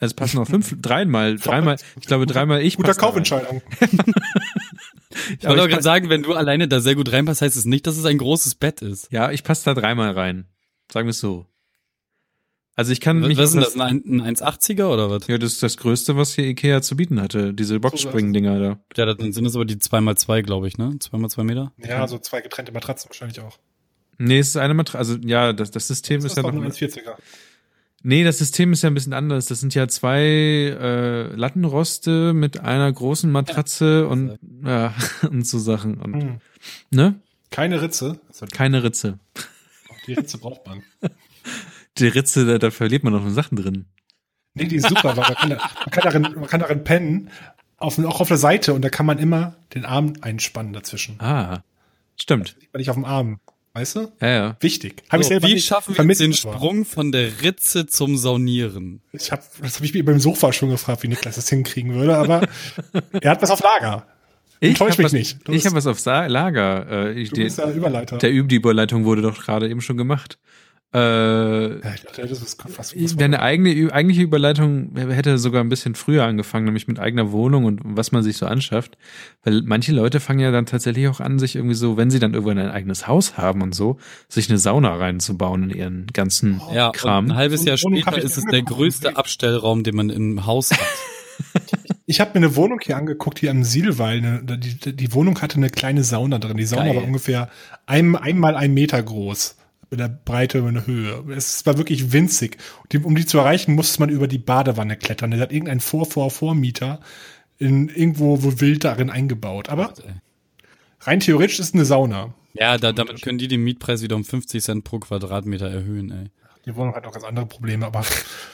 [SPEAKER 2] Es passen noch fünf, dreimal, dreimal, ich glaube dreimal ich
[SPEAKER 3] Guter. Kaufentscheidung.
[SPEAKER 4] Ich wollte auch gerade sagen, wenn du alleine da sehr gut reinpasst, heißt es nicht, dass es ein großes Bett ist.
[SPEAKER 2] Ja, ich passe da dreimal rein. Sagen wir es so. Also ich kann
[SPEAKER 4] Was
[SPEAKER 2] mich
[SPEAKER 4] ist denn das, ein, ein 1,80er oder was?
[SPEAKER 2] Ja, das ist das Größte, was hier Ikea zu bieten hatte. Diese Boxspring-Dinger da.
[SPEAKER 4] Ja, dann sind es aber die 2x2, glaube ich, ne? 2x2 Meter?
[SPEAKER 3] Ja, so zwei getrennte Matratzen wahrscheinlich auch.
[SPEAKER 2] Nee, es ist eine Matratze. Also ja, das, das System ist, ja
[SPEAKER 3] doch
[SPEAKER 2] noch.
[SPEAKER 3] nur 1,40er.
[SPEAKER 2] Nee, das System ist ja ein bisschen anders. Das sind ja zwei äh, Lattenroste mit einer großen Matratze und ja, und so Sachen. Und,
[SPEAKER 3] Hm.
[SPEAKER 2] ne?
[SPEAKER 3] Keine Ritze. Also
[SPEAKER 2] Keine Ritze.
[SPEAKER 3] die Ritze braucht man.
[SPEAKER 2] Die Ritze, da, da verliert man noch Sachen drin.
[SPEAKER 3] Nee, die ist super, weil man kann, da, man kann, darin, man kann darin pennen, auf, auch auf der Seite und da kann man immer den Arm einspannen dazwischen.
[SPEAKER 2] Ah, stimmt.
[SPEAKER 3] Liegt man nicht auf dem Arm. Weißt du?
[SPEAKER 2] Ja, ja.
[SPEAKER 3] Wichtig. Hab ich
[SPEAKER 4] So,
[SPEAKER 3] selber
[SPEAKER 4] wie
[SPEAKER 3] nicht
[SPEAKER 4] schaffen wir den Sprung von der Ritze zum Saunieren?
[SPEAKER 3] Ich hab, das habe ich mir beim Sofa schon gefragt, wie Niklas das hinkriegen würde, aber er hat was auf Lager. Enttäusch
[SPEAKER 2] hab
[SPEAKER 3] mich
[SPEAKER 2] was,
[SPEAKER 3] nicht. Du
[SPEAKER 2] ich habe was auf Sa Lager. Äh, ich,
[SPEAKER 3] Du bist ja Überleiter.
[SPEAKER 2] der Üb die Überleitung wurde doch gerade eben schon gemacht. Äh,
[SPEAKER 3] ja, ich dachte, das ist was, was
[SPEAKER 2] Deine eigene, eigentliche Überleitung hätte sogar ein bisschen früher angefangen, nämlich mit eigener Wohnung und was man sich so anschafft. Weil manche Leute fangen ja dann tatsächlich auch an, sich irgendwie so, wenn sie dann irgendwann ein eigenes Haus haben und so, sich eine Sauna reinzubauen in ihren ganzen
[SPEAKER 4] Ja, und
[SPEAKER 2] Kram.
[SPEAKER 4] ein halbes Jahr später ist es der größte Abstellraum, den man im Haus hat.
[SPEAKER 3] Ich habe mir eine Wohnung hier angeguckt, hier am Sielwall. Die, die Wohnung hatte eine kleine Sauna drin. Die Sauna
[SPEAKER 4] Geil.
[SPEAKER 3] war ungefähr ein, einmal ein Meter groß. Mit der Breite und der Höhe. Es war wirklich winzig. Um die zu erreichen, musste man über die Badewanne klettern. Da hat irgendein Vor-Vor-Vormieter in irgendwo wo wild darin eingebaut. Aber rein theoretisch ist es eine Sauna.
[SPEAKER 4] Ja, da, damit können die den Mietpreis wieder um 50 Cent pro Quadratmeter erhöhen, ey.
[SPEAKER 3] Die Wohnung hat auch ganz andere Probleme, aber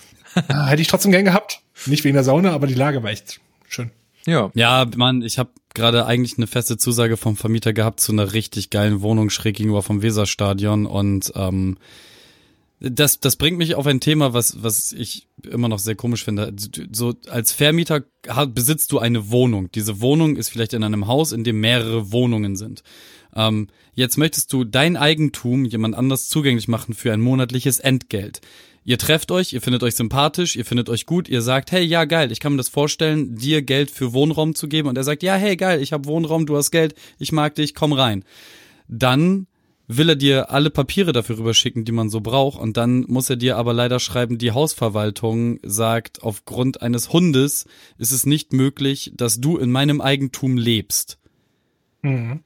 [SPEAKER 3] hätte ich trotzdem gern gehabt. Nicht wegen der Sauna, aber die Lage war echt schön.
[SPEAKER 2] Ja.
[SPEAKER 4] Ja, Mann, ich habe gerade eigentlich eine feste Zusage vom Vermieter gehabt zu einer richtig geilen Wohnung schräg gegenüber vom Weserstadion und ähm, das, das bringt mich auf ein Thema, was, was ich immer noch sehr komisch finde. So als Vermieter besitzt du eine Wohnung. Diese Wohnung ist vielleicht in einem Haus, in dem mehrere Wohnungen sind. Ähm, jetzt möchtest du dein Eigentum jemand anders zugänglich machen für ein monatliches Entgelt. Ihr trefft euch, ihr findet euch sympathisch, ihr findet euch gut, ihr sagt, hey, ja, geil, ich kann mir das vorstellen, dir Geld für Wohnraum zu geben. Und er sagt, ja, hey, geil, ich habe Wohnraum, du hast Geld, ich mag dich, komm rein. Dann will er dir alle Papiere dafür rüberschicken, die man so braucht. Und dann muss er dir aber leider schreiben, die Hausverwaltung sagt, aufgrund eines Hundes ist es nicht möglich, dass du in meinem Eigentum lebst.
[SPEAKER 3] Mhm.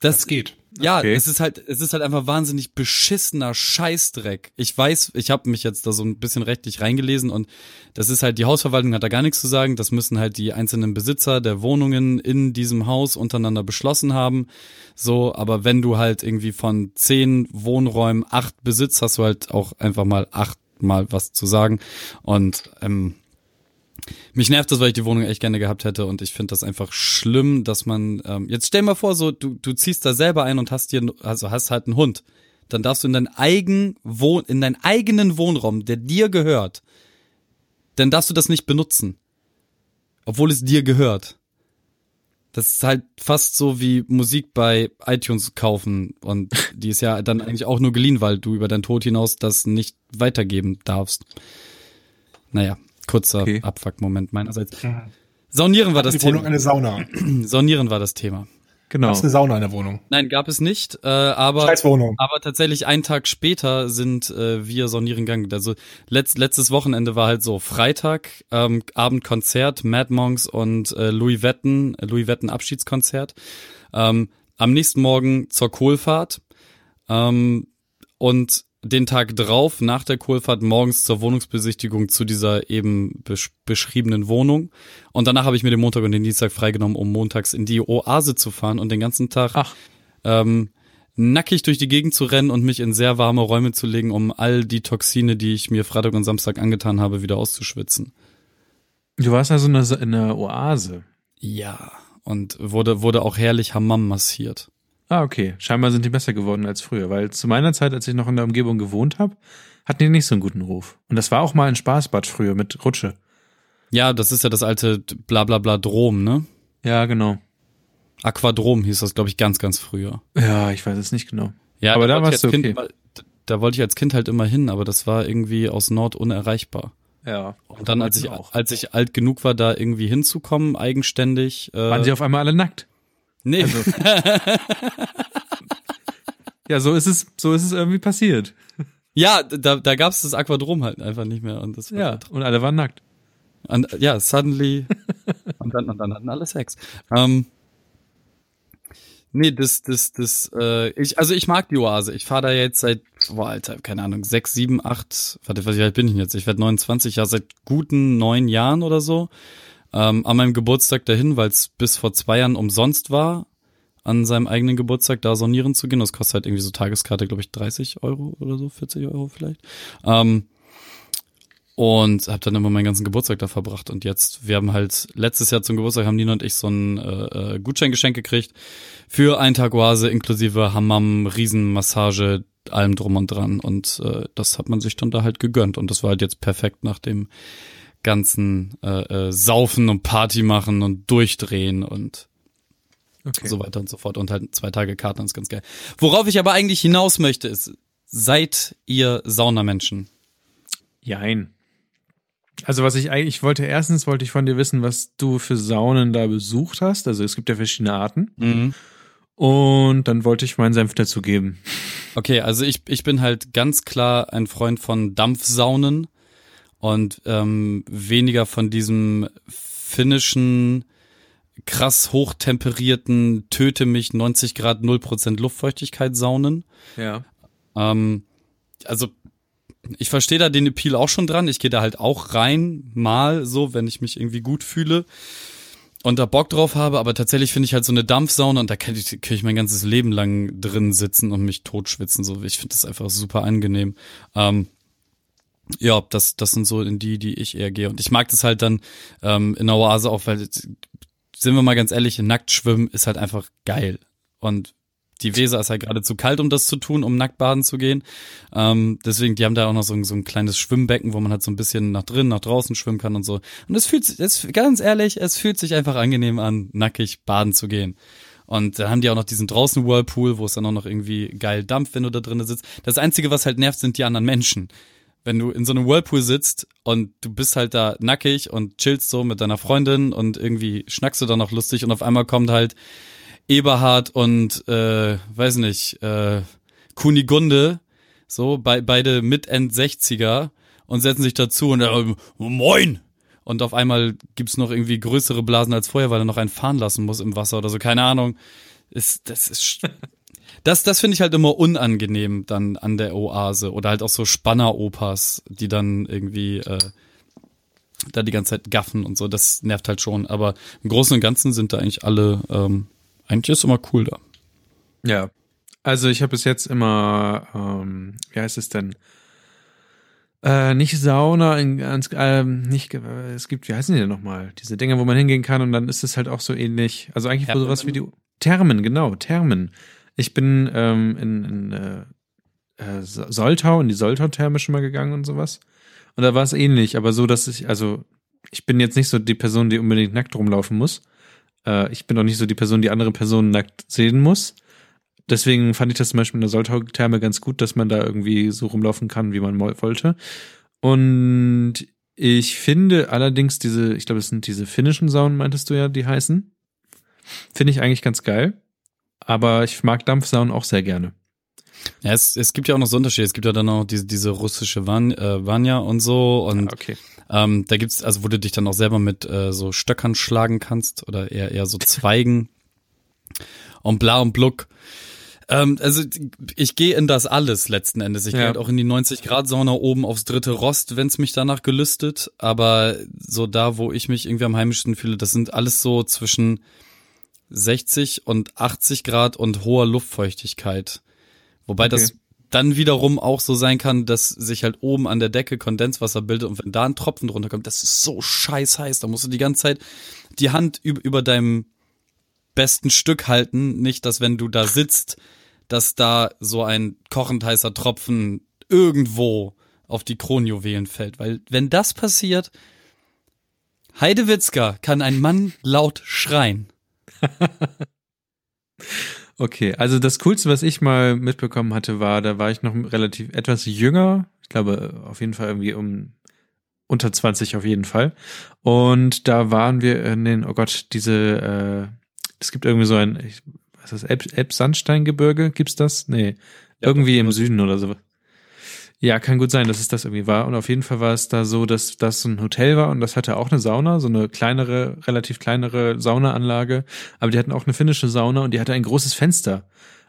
[SPEAKER 4] Das,
[SPEAKER 3] Das geht.
[SPEAKER 4] Ja,
[SPEAKER 2] Okay.
[SPEAKER 4] es ist halt, es ist halt einfach wahnsinnig beschissener Scheißdreck. Ich weiß, ich habe mich jetzt da so ein bisschen rechtlich reingelesen und das ist halt, die Hausverwaltung hat da gar nichts zu sagen. Das müssen halt die einzelnen Besitzer der Wohnungen in diesem Haus untereinander beschlossen haben. So, aber wenn du halt irgendwie von zehn Wohnräumen acht besitzt, hast du halt auch einfach mal achtmal was zu sagen. Und ähm, mich nervt das, weil ich die Wohnung echt gerne gehabt hätte und ich finde das einfach schlimm, dass man ähm, jetzt stell mal vor, so du du ziehst da selber ein und hast dir also hast halt einen Hund, dann darfst du in deinen eigen Wohn in deinen eigenen Wohnraum, der dir gehört, dann darfst du das nicht benutzen, obwohl es dir gehört. Das ist halt fast so wie Musik bei iTunes kaufen und die ist ja dann eigentlich auch nur geliehen, weil du über deinen Tod hinaus das nicht weitergeben darfst. Naja, kurzer
[SPEAKER 2] Okay.
[SPEAKER 4] Abfuck-Moment meinerseits. Saunieren war das
[SPEAKER 3] die Wohnung
[SPEAKER 4] Thema.
[SPEAKER 3] eine Sauna.
[SPEAKER 4] Saunieren war das Thema.
[SPEAKER 2] Genau.
[SPEAKER 3] Das ist eine Sauna in der Wohnung.
[SPEAKER 4] Nein, gab es nicht, äh, aber
[SPEAKER 3] Scheiß Wohnung.
[SPEAKER 4] aber tatsächlich einen Tag später sind äh, wir saunieren gegangen. Also letzt, letztes Wochenende war halt so Freitag, ähm, Abendkonzert, Mad Monks und äh, Louis Vetten, Louis Vetten Abschiedskonzert. Ähm, am nächsten Morgen zur Kohlfahrt ähm, und den Tag drauf, nach der Kohlfahrt, morgens zur Wohnungsbesichtigung zu dieser eben besch beschriebenen Wohnung. Und danach habe ich mir den Montag und den Dienstag freigenommen, um montags in die Oase zu fahren und den ganzen Tag
[SPEAKER 2] Ach.
[SPEAKER 4] ähm, nackig durch die Gegend zu rennen und mich in sehr warme Räume zu legen, um all die Toxine, die ich mir Freitag und Samstag angetan habe, wieder auszuschwitzen.
[SPEAKER 2] Du warst also in einer, in einer Oase.
[SPEAKER 4] Ja. Und wurde, wurde auch herrlich Hammam massiert.
[SPEAKER 2] Ah, okay. Scheinbar sind die besser geworden als früher, weil zu meiner Zeit, als ich noch in der Umgebung gewohnt habe, hatten die nicht so einen guten Ruf. Und das war auch mal ein Spaßbad früher mit Rutsche.
[SPEAKER 4] Ja, das ist ja das alte Blablabla Drom, ne?
[SPEAKER 2] Ja, genau.
[SPEAKER 4] Aquadrom hieß das, glaube ich, ganz, ganz früher.
[SPEAKER 2] Ja, ich weiß es nicht genau.
[SPEAKER 4] Ja,
[SPEAKER 2] Aber da
[SPEAKER 4] wollte ich
[SPEAKER 2] warst du
[SPEAKER 4] als kind
[SPEAKER 2] okay.
[SPEAKER 4] da wollte ich als Kind halt immer hin, aber das war irgendwie aus Nord unerreichbar.
[SPEAKER 2] Ja.
[SPEAKER 4] Und dann, als ich,
[SPEAKER 2] auch.
[SPEAKER 4] als ich alt genug war, da irgendwie hinzukommen, eigenständig. Äh,
[SPEAKER 2] Waren sie auf einmal alle nackt?
[SPEAKER 4] Nee,
[SPEAKER 2] Ja, so ist es, so ist es irgendwie passiert.
[SPEAKER 4] ja, da, da gab's das Aquadrom halt einfach nicht mehr. Und das
[SPEAKER 2] Ja, und alle waren nackt.
[SPEAKER 4] Und, ja, suddenly. und, dann, und dann hatten alle Sex. Ähm, nee, das, das, das, äh, ich, also ich mag die Oase. Ich fahre da jetzt seit, boah, Alter, keine Ahnung, sechs, sieben, acht, warte, was wie alt bin ich jetzt? Ich werde 29, ja, seit guten neun Jahren oder so. Ähm, an meinem Geburtstag dahin, weil es bis vor zwei Jahren umsonst war. an seinem eigenen Geburtstag da saunieren zu gehen. Das kostet halt irgendwie so Tageskarte, glaube ich, 30 Euro oder so, 40 Euro vielleicht. Ähm, und habe dann immer meinen ganzen Geburtstag da verbracht. Und jetzt, wir haben halt letztes Jahr zum Geburtstag haben Nina und ich so ein äh, äh Gutscheingeschenk gekriegt für einen Tag Oase inklusive Hammam, Riesenmassage, allem drum und dran. Und äh, das hat man sich dann da halt gegönnt. Und das war halt jetzt perfekt nach dem ganzen äh, äh, Saufen und Party machen und durchdrehen und okay. so weiter und so fort. Und halt zwei Tage Karten ist ganz geil. Worauf ich aber eigentlich hinaus möchte, ist, seid ihr Saunamenschen?
[SPEAKER 2] Jein. Also was ich eigentlich wollte, erstens wollte ich von dir wissen, was du für Saunen da besucht hast. Also es gibt ja verschiedene Arten. Mhm. Und dann wollte ich meinen Senf dazu geben.
[SPEAKER 4] Okay, also ich, ich bin halt ganz klar ein Freund von Dampfsaunen und ähm, weniger von diesem finnischen, krass hochtemperierten, töte mich 90 Grad 0% Luftfeuchtigkeit Saunen.
[SPEAKER 2] Ja.
[SPEAKER 4] Ähm, also ich verstehe da den Appeal auch schon dran. Ich gehe da halt auch rein, mal so, wenn ich mich irgendwie gut fühle und da Bock drauf habe, aber tatsächlich finde ich halt so eine Dampfsauna und da kann ich, kann ich mein ganzes Leben lang drin sitzen und mich totschwitzen. So, ich finde das einfach super angenehm. Ähm, ja, das, das sind so in die, die ich eher gehe. Und ich mag das halt dann ähm, in der Oase auch, weil, sind wir mal ganz ehrlich, nackt schwimmen ist halt einfach geil. Und die Weser ist halt gerade zu kalt, um das zu tun, um nackt baden zu gehen. Ähm, deswegen, die haben da auch noch so ein, so ein kleines Schwimmbecken, wo man halt so ein bisschen nach drinnen, nach draußen schwimmen kann und so. Und es fühlt sich, ganz ehrlich, es fühlt sich einfach angenehm an, nackig baden zu gehen. Und da haben die auch noch diesen draußen Whirlpool, wo es dann auch noch irgendwie geil dampft, wenn du da drinnen sitzt. Das Einzige, was halt nervt, sind die anderen Menschen. Wenn du in so einem Whirlpool sitzt und du bist halt da nackig und chillst so mit deiner Freundin und irgendwie schnackst du da noch lustig und auf einmal kommt halt Eberhard und äh, weiß nicht, äh, Kunigunde, so bei, beide mit End 60er und setzen sich dazu und äh, moin und auf einmal gibt's noch irgendwie größere Blasen als vorher, weil er noch einen fahren lassen muss im Wasser oder so, keine Ahnung. Ist das ist das das finde ich halt immer unangenehm dann an der Oase oder halt auch so Spanner-Opas, die dann irgendwie äh, da die ganze Zeit gaffen und so, das nervt halt schon, aber im Großen und Ganzen sind da eigentlich alle ähm, eigentlich ist immer cool da.
[SPEAKER 2] Ja. Also ich habe bis jetzt immer, ähm, wie heißt es denn? Äh, nicht Sauna, in, äh, nicht, es gibt, wie heißen die denn nochmal? Diese Dinge, wo man hingehen kann und dann ist es halt auch so ähnlich. Also eigentlich Thermen. sowas wie die Thermen, genau, Thermen. Ich bin ähm, in, in äh, äh, Soltau, in die Soltau-Therme schon mal gegangen und sowas. Und da war es ähnlich, aber so, dass ich, also ich bin jetzt nicht so die Person, die unbedingt nackt rumlaufen muss. Äh, ich bin auch nicht so die Person, die andere Personen nackt sehen muss. Deswegen fand ich das zum Beispiel in der Soltau-Therme ganz gut, dass man da irgendwie so rumlaufen kann, wie man wollte. Und ich finde allerdings diese, ich glaube, es sind diese finnischen Saunen, meintest du ja, die heißen. Finde ich eigentlich ganz geil. Aber ich mag Dampfsaunen auch sehr gerne.
[SPEAKER 4] Ja, es, es gibt ja auch noch so Unterschiede. Es gibt ja dann auch diese, diese russische Van, äh, Vanya und so. Und
[SPEAKER 2] ja, okay.
[SPEAKER 4] ähm, da gibt's, also wo du dich dann auch selber mit äh, so Stöckern schlagen kannst oder eher, eher so Zweigen und bla und bluck. Ähm, also ich gehe in das alles letzten Endes. Ich ja. gehe halt auch in die 90-Grad-Sauna oben aufs dritte Rost, wenn's mich danach gelüstet. Aber so da, wo ich mich irgendwie am heimischsten fühle, das sind alles so zwischen 60 und 80 Grad und hoher Luftfeuchtigkeit. Wobei okay. das dann wiederum auch so sein kann, dass sich halt oben an der Decke Kondenswasser bildet und wenn da ein Tropfen drunter kommt, das ist so scheiß heiß. Da musst du die ganze Zeit die Hand über, über deinem besten Stück halten. Nicht, dass wenn du da sitzt, dass da so ein kochend heißer Tropfen irgendwo auf die Kronjuwelen fällt. Weil wenn das passiert, Heidewitzka kann ein Mann laut schreien.
[SPEAKER 2] Okay, also das Coolste, was ich mal mitbekommen hatte, war, da war ich noch relativ etwas jünger. Ich glaube, auf jeden Fall irgendwie um unter 20 auf jeden Fall. Und da waren wir in den, oh Gott, diese, äh, es gibt irgendwie so ein, was ist das, Elbsandsteingebirge? Gibt's das? Nee. Ja, irgendwie im Süden oder so. Ja, kann gut sein, dass es das irgendwie war. Und auf jeden Fall war es da so, dass das ein Hotel war und das hatte auch eine Sauna, so eine kleinere, relativ kleinere Saunaanlage. Aber die hatten auch eine finnische Sauna und die hatte ein großes Fenster.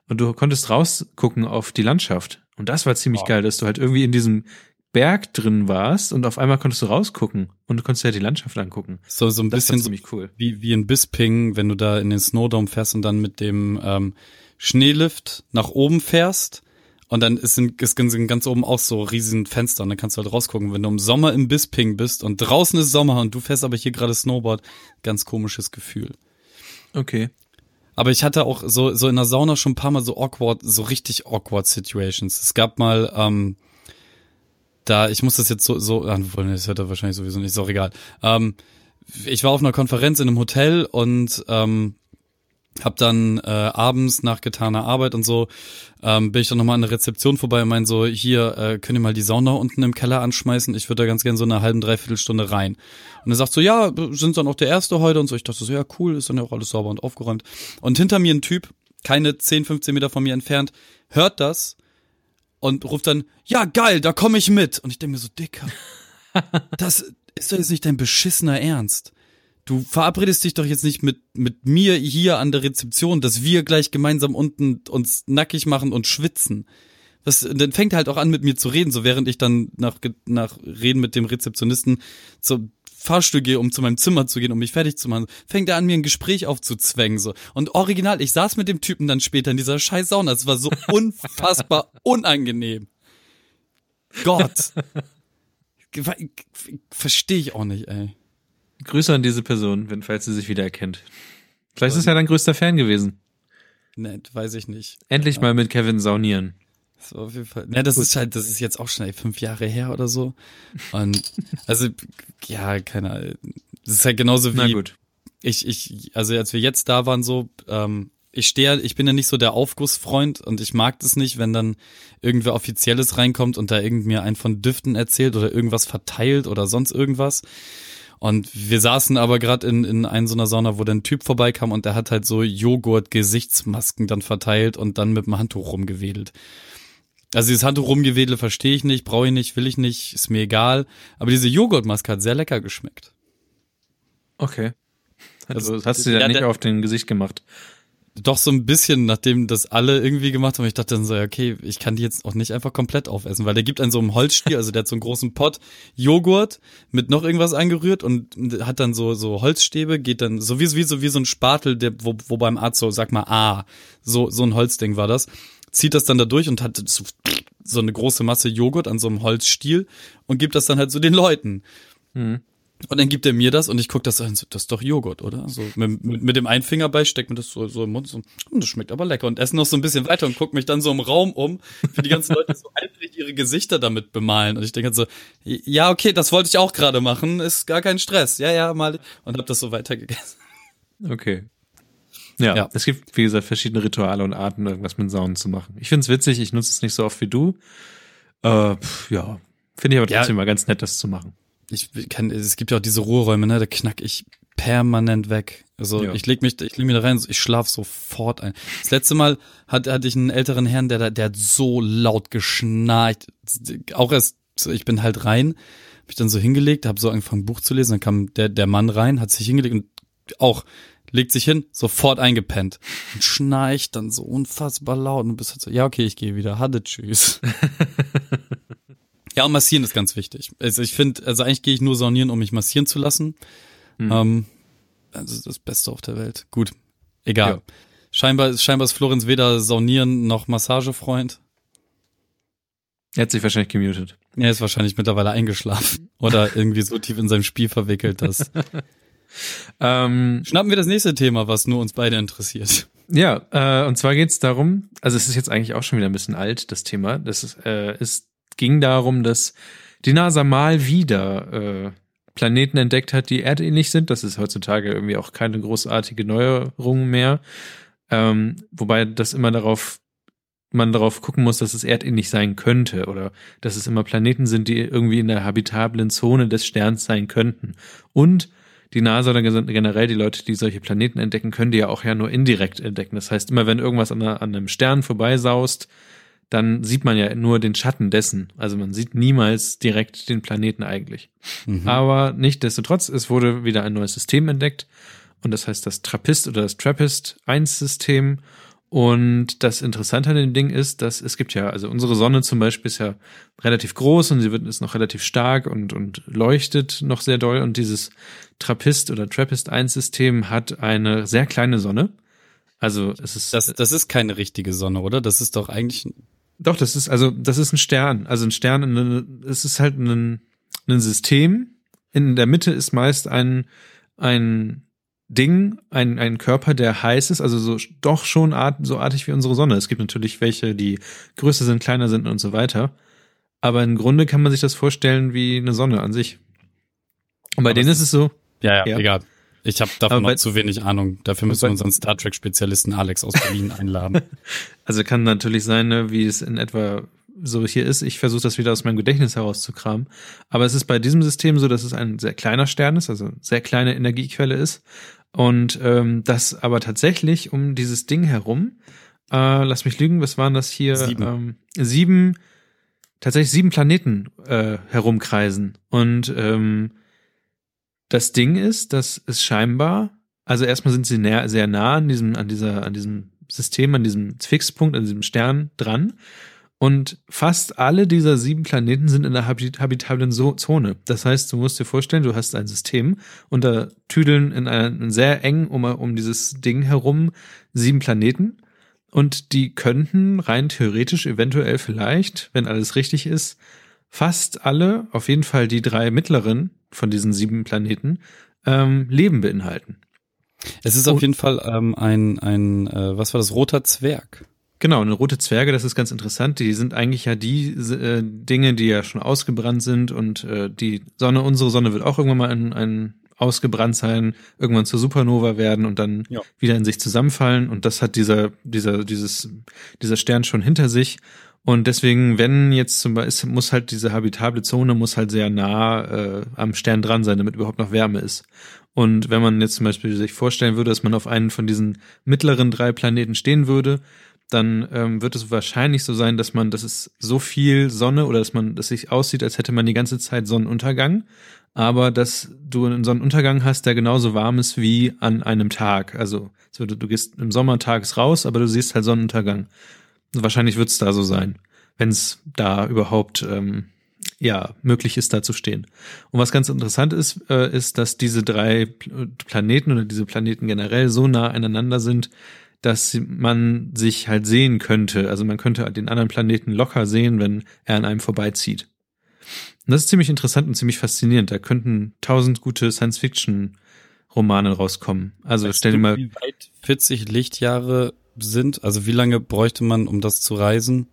[SPEAKER 2] Und du konntest rausgucken auf die Landschaft. Und das war ziemlich wow. geil, dass du halt irgendwie in diesem Berg drin warst und auf einmal konntest du rausgucken und du konntest ja die Landschaft angucken.
[SPEAKER 4] So, so ein
[SPEAKER 2] Das
[SPEAKER 4] bisschen
[SPEAKER 2] ziemlich cool.
[SPEAKER 4] wie, wie in Bisping, wenn du da in den Snowdome fährst und dann mit dem ähm, Schneelift nach oben fährst und dann ist, in, ist ganz- ganz oben auch so riesen Fenster und dann kannst du halt rausgucken. Wenn du im Sommer im Bisping bist und draußen ist Sommer und du fährst aber hier gerade Snowboard, ganz komisches Gefühl.
[SPEAKER 2] Okay.
[SPEAKER 4] Aber ich hatte auch so, so in der Sauna schon ein paar Mal so awkward, so richtig awkward Situations. Es gab mal, ähm, da, ich muss das jetzt so, so, ah, obwohl, das hört er wahrscheinlich sowieso nicht, ist auch egal. Ähm, ich war auf einer Konferenz in einem Hotel und ähm, hab dann äh, abends nach getaner Arbeit und so, ähm, bin ich dann nochmal an der Rezeption vorbei und mein so, hier, äh, könnt ihr mal die Sauna unten im Keller anschmeißen? Ich würde da ganz gerne so eine halben, dreiviertel Stunde rein. Und er sagt so, ja, sind dann auch der Erste heute und so. Ich dachte so, ja, cool, ist dann ja auch alles sauber und aufgeräumt. Und hinter mir ein Typ, keine 10, 15 Meter von mir entfernt, hört das und ruft dann, ja, geil, da komme ich mit. Und ich denke mir so, Dicker, das ist doch jetzt nicht dein beschissener Ernst. Du verabredest dich doch jetzt nicht mit, mit mir hier an der Rezeption, dass wir gleich gemeinsam unten uns nackig machen und schwitzen. Was, dann fängt er halt auch an, mit mir zu reden, so während ich dann nach, nach Reden mit dem Rezeptionisten zum Fahrstuhl gehe, um zu meinem Zimmer zu gehen, um mich fertig zu machen, fängt er an, mir ein Gespräch aufzuzwängen, so. Und original, ich saß mit dem Typen dann später in dieser scheiß Sauna, es war so unfassbar unangenehm. Gott. Verstehe ich auch nicht, ey.
[SPEAKER 2] Grüße an diese Person, wenn falls sie sich wiedererkennt. Vielleicht ist er dein größter Fan gewesen.
[SPEAKER 4] Ne, weiß ich nicht.
[SPEAKER 2] Endlich mal mit Kevin saunieren.
[SPEAKER 4] So auf jeden Fall. Ne, das ist halt, das ist jetzt auch schon ey, fünf Jahre her oder so. Und also ja, keine Ahnung. Das ist halt genauso
[SPEAKER 2] Na
[SPEAKER 4] wie
[SPEAKER 2] gut.
[SPEAKER 4] ich, ich, also als wir jetzt da waren, so, ähm, ich stehe, ich bin ja nicht so der Aufgussfreund und ich mag das nicht, wenn dann irgendwer Offizielles reinkommt und da irgend mir ein von Düften erzählt oder irgendwas verteilt oder sonst irgendwas. Und wir saßen aber gerade in, in einer so einer Sauna, wo dann ein Typ vorbeikam und der hat halt so Joghurt-Gesichtsmasken dann verteilt und dann mit dem Handtuch rumgewedelt. Also dieses Handtuch rumgewedel verstehe ich nicht, brauche ich nicht, will ich nicht, ist mir egal. Aber diese Joghurtmaske hat sehr lecker geschmeckt.
[SPEAKER 2] Okay. Also
[SPEAKER 4] Das-
[SPEAKER 2] hast du ja,
[SPEAKER 4] ja,
[SPEAKER 2] nicht
[SPEAKER 4] der-
[SPEAKER 2] auf den Gesicht gemacht.
[SPEAKER 4] Doch so ein bisschen, nachdem das alle irgendwie gemacht haben. Ich dachte dann so, okay, ich kann die jetzt auch nicht einfach komplett aufessen, weil der gibt einen so einen Holzstiel, also der hat so einen großen Pott Joghurt mit noch irgendwas eingerührt und hat dann so so Holzstäbe, geht dann so wie, wie so wie so ein Spatel, der wo, wo beim Arzt so sag mal ah, so so ein Holzding war das. Zieht das dann da durch und hat so, so eine große Masse Joghurt an so einem Holzstiel und gibt das dann halt so den Leuten.
[SPEAKER 2] Mhm.
[SPEAKER 4] Und dann gibt er mir das und ich guck das an, so, das ist doch Joghurt, oder? So mit, mit, mit dem einen Finger bei, steckt mir das so, so im Mund, so, hm, das schmeckt aber lecker. Und esse noch so ein bisschen weiter und guck mich dann so im Raum um, für die ganzen Leute so eifrig ihre Gesichter damit bemalen. Und ich denke so, ja, okay, das wollte ich auch gerade machen, ist gar kein Stress. Ja, ja, mal. Und hab das so weitergegessen.
[SPEAKER 2] Okay. Ja,
[SPEAKER 4] Ja.
[SPEAKER 2] es gibt, wie gesagt, verschiedene Rituale und Arten, irgendwas mit Saunen zu machen. Ich find's witzig, ich nutze es nicht so oft wie du. Äh, pf, ja, finde ich aber
[SPEAKER 4] Ja.
[SPEAKER 2] trotzdem mal ganz nett, das zu machen.
[SPEAKER 4] Ich kann, es gibt ja auch diese Ruheräume, ne, da knack ich permanent weg. Also
[SPEAKER 2] Ja.
[SPEAKER 4] ich leg mich, ich leg mich da rein, ich schlaf sofort ein. Das letzte Mal hat, hatte ich einen älteren Herrn, der, da- der hat so laut geschnarcht. Auch erst, ich bin halt rein, hab ich dann so hingelegt, habe so angefangen Buch zu lesen, dann kam der, der Mann rein, hat sich hingelegt und auch legt sich hin, sofort eingepennt und schnarcht dann so unfassbar laut und du bist halt so, ja okay, ich gehe wieder, hatte tschüss. Ja, und massieren ist ganz wichtig. Also ich finde, also eigentlich gehe ich nur saunieren, um mich massieren zu lassen.
[SPEAKER 2] Hm.
[SPEAKER 4] Ähm, also das Beste auf der Welt. Gut, egal.
[SPEAKER 2] Ja.
[SPEAKER 4] Scheinbar, scheinbar ist Florenz weder saunieren noch Massagefreund.
[SPEAKER 2] Er hat sich wahrscheinlich gemutet.
[SPEAKER 4] Er ist wahrscheinlich mittlerweile eingeschlafen oder irgendwie so tief in seinem Spiel verwickelt, dass.
[SPEAKER 2] Ähm,
[SPEAKER 4] Schnappen wir das nächste Thema, was nur uns beide interessiert.
[SPEAKER 2] ja, äh, und zwar geht's darum, also es ist jetzt eigentlich auch schon wieder ein bisschen alt, das Thema. Das ist, äh, es ging darum, dass die NASA mal wieder äh, Planeten entdeckt hat, die erdähnlich sind. Das ist heutzutage irgendwie auch keine großartige Neuerung mehr. Ähm, wobei das immer darauf, man darauf gucken muss, dass es erdähnlich sein könnte oder dass es immer Planeten sind, die irgendwie in der habitablen Zone des Sterns sein könnten. Und die NASA oder generell die Leute, die solche Planeten entdecken, können die ja auch ja nur indirekt entdecken. Das heißt, immer wenn irgendwas an, einer, an einem Stern vorbeisaust, dann sieht man ja nur den Schatten dessen. Also man sieht niemals direkt den Planeten eigentlich.
[SPEAKER 4] Mhm.
[SPEAKER 2] Aber nichtdestotrotz, es wurde wieder ein neues System entdeckt und das heißt das Trappist oder das Trappist-1-System Und das Interessante an dem Ding ist, dass es gibt ja, also unsere Sonne zum Beispiel ist ja relativ groß und sie wird ist noch relativ stark und, und leuchtet noch sehr doll. Und dieses Trappist oder Trappist 1 System hat eine sehr kleine Sonne. Also es ist.
[SPEAKER 4] Das, das ist keine richtige Sonne, oder? Das ist doch eigentlich.
[SPEAKER 2] Doch, das ist, also das ist ein Stern. Also ein Stern, es ist halt ein, ein System. In der Mitte ist meist ein, ein Ding, ein, ein Körper, der heiß ist, also so doch schon art, so artig wie unsere Sonne. Es gibt natürlich welche, die größer sind, kleiner sind und so weiter. Aber im Grunde kann man sich das vorstellen wie eine Sonne an sich. Und bei Aber denen ist es so.
[SPEAKER 4] Ja, ja, ja. egal. Ich habe davon noch zu wenig Ahnung. Dafür müssen wir unseren Star Trek-Spezialisten Alex aus Berlin einladen.
[SPEAKER 2] Also kann natürlich sein, ne, wie es in etwa so hier ist. Ich versuche das wieder aus meinem Gedächtnis herauszukramen. Aber es ist bei diesem System so, dass es ein sehr kleiner Stern ist, also sehr kleine Energiequelle ist. Und ähm, das aber tatsächlich um dieses Ding herum, äh, lass mich lügen, was waren das hier?
[SPEAKER 4] Sieben.
[SPEAKER 2] Ähm, sieben, tatsächlich sieben Planeten äh, herumkreisen. Und ähm, das Ding ist, dass es scheinbar, also erstmal sind sie näher, sehr nah an diesem, an dieser, an diesem System, an diesem Fixpunkt, an diesem Stern dran. Und fast alle dieser sieben Planeten sind in der habitablen Zone. Das heißt, du musst dir vorstellen, du hast ein System und da tüdeln in einem sehr eng um, um dieses Ding herum sieben Planeten. Und die könnten rein theoretisch eventuell vielleicht, wenn alles richtig ist, fast alle, auf jeden Fall die drei mittleren von diesen sieben Planeten, ähm, Leben beinhalten.
[SPEAKER 4] Es ist auf jeden Fall ähm, ein, ein äh, was war das, roter Zwerg.
[SPEAKER 2] Genau, eine rote Zwerge, das ist ganz interessant. Die sind eigentlich ja die äh, Dinge, die ja schon ausgebrannt sind und äh, die Sonne, unsere Sonne wird auch irgendwann mal ein, ein ausgebrannt sein, irgendwann zur Supernova werden und dann ja. wieder in sich zusammenfallen. Und das hat dieser, dieser, dieses, dieser Stern schon hinter sich. Und deswegen, wenn jetzt zum Beispiel, muss halt diese habitable Zone muss halt sehr nah äh, am Stern dran sein, damit überhaupt noch Wärme ist. Und wenn man jetzt zum Beispiel sich vorstellen würde, dass man auf einen von diesen mittleren drei Planeten stehen würde, dann ähm, wird es wahrscheinlich so sein, dass man, dass es so viel Sonne oder dass man, dass sich aussieht, als hätte man die ganze Zeit Sonnenuntergang, aber dass du einen Sonnenuntergang hast, der genauso warm ist wie an einem Tag. Also so, du, du gehst im Sommer tags raus, aber du siehst halt Sonnenuntergang. Wahrscheinlich wird es da so sein, wenn es da überhaupt ähm, ja möglich ist, da zu stehen. Und was ganz interessant ist, äh, ist, dass diese drei Planeten oder diese Planeten generell so nah aneinander sind, dass man sich halt sehen könnte. Also man könnte den anderen Planeten locker sehen, wenn er an einem vorbeizieht. Und das ist ziemlich interessant und ziemlich faszinierend. Da könnten tausend gute Science-Fiction-Romane rauskommen. Also weißt stell dir mal.
[SPEAKER 4] Wie weit 40 Lichtjahre sind? Also wie lange bräuchte man, um das zu reisen?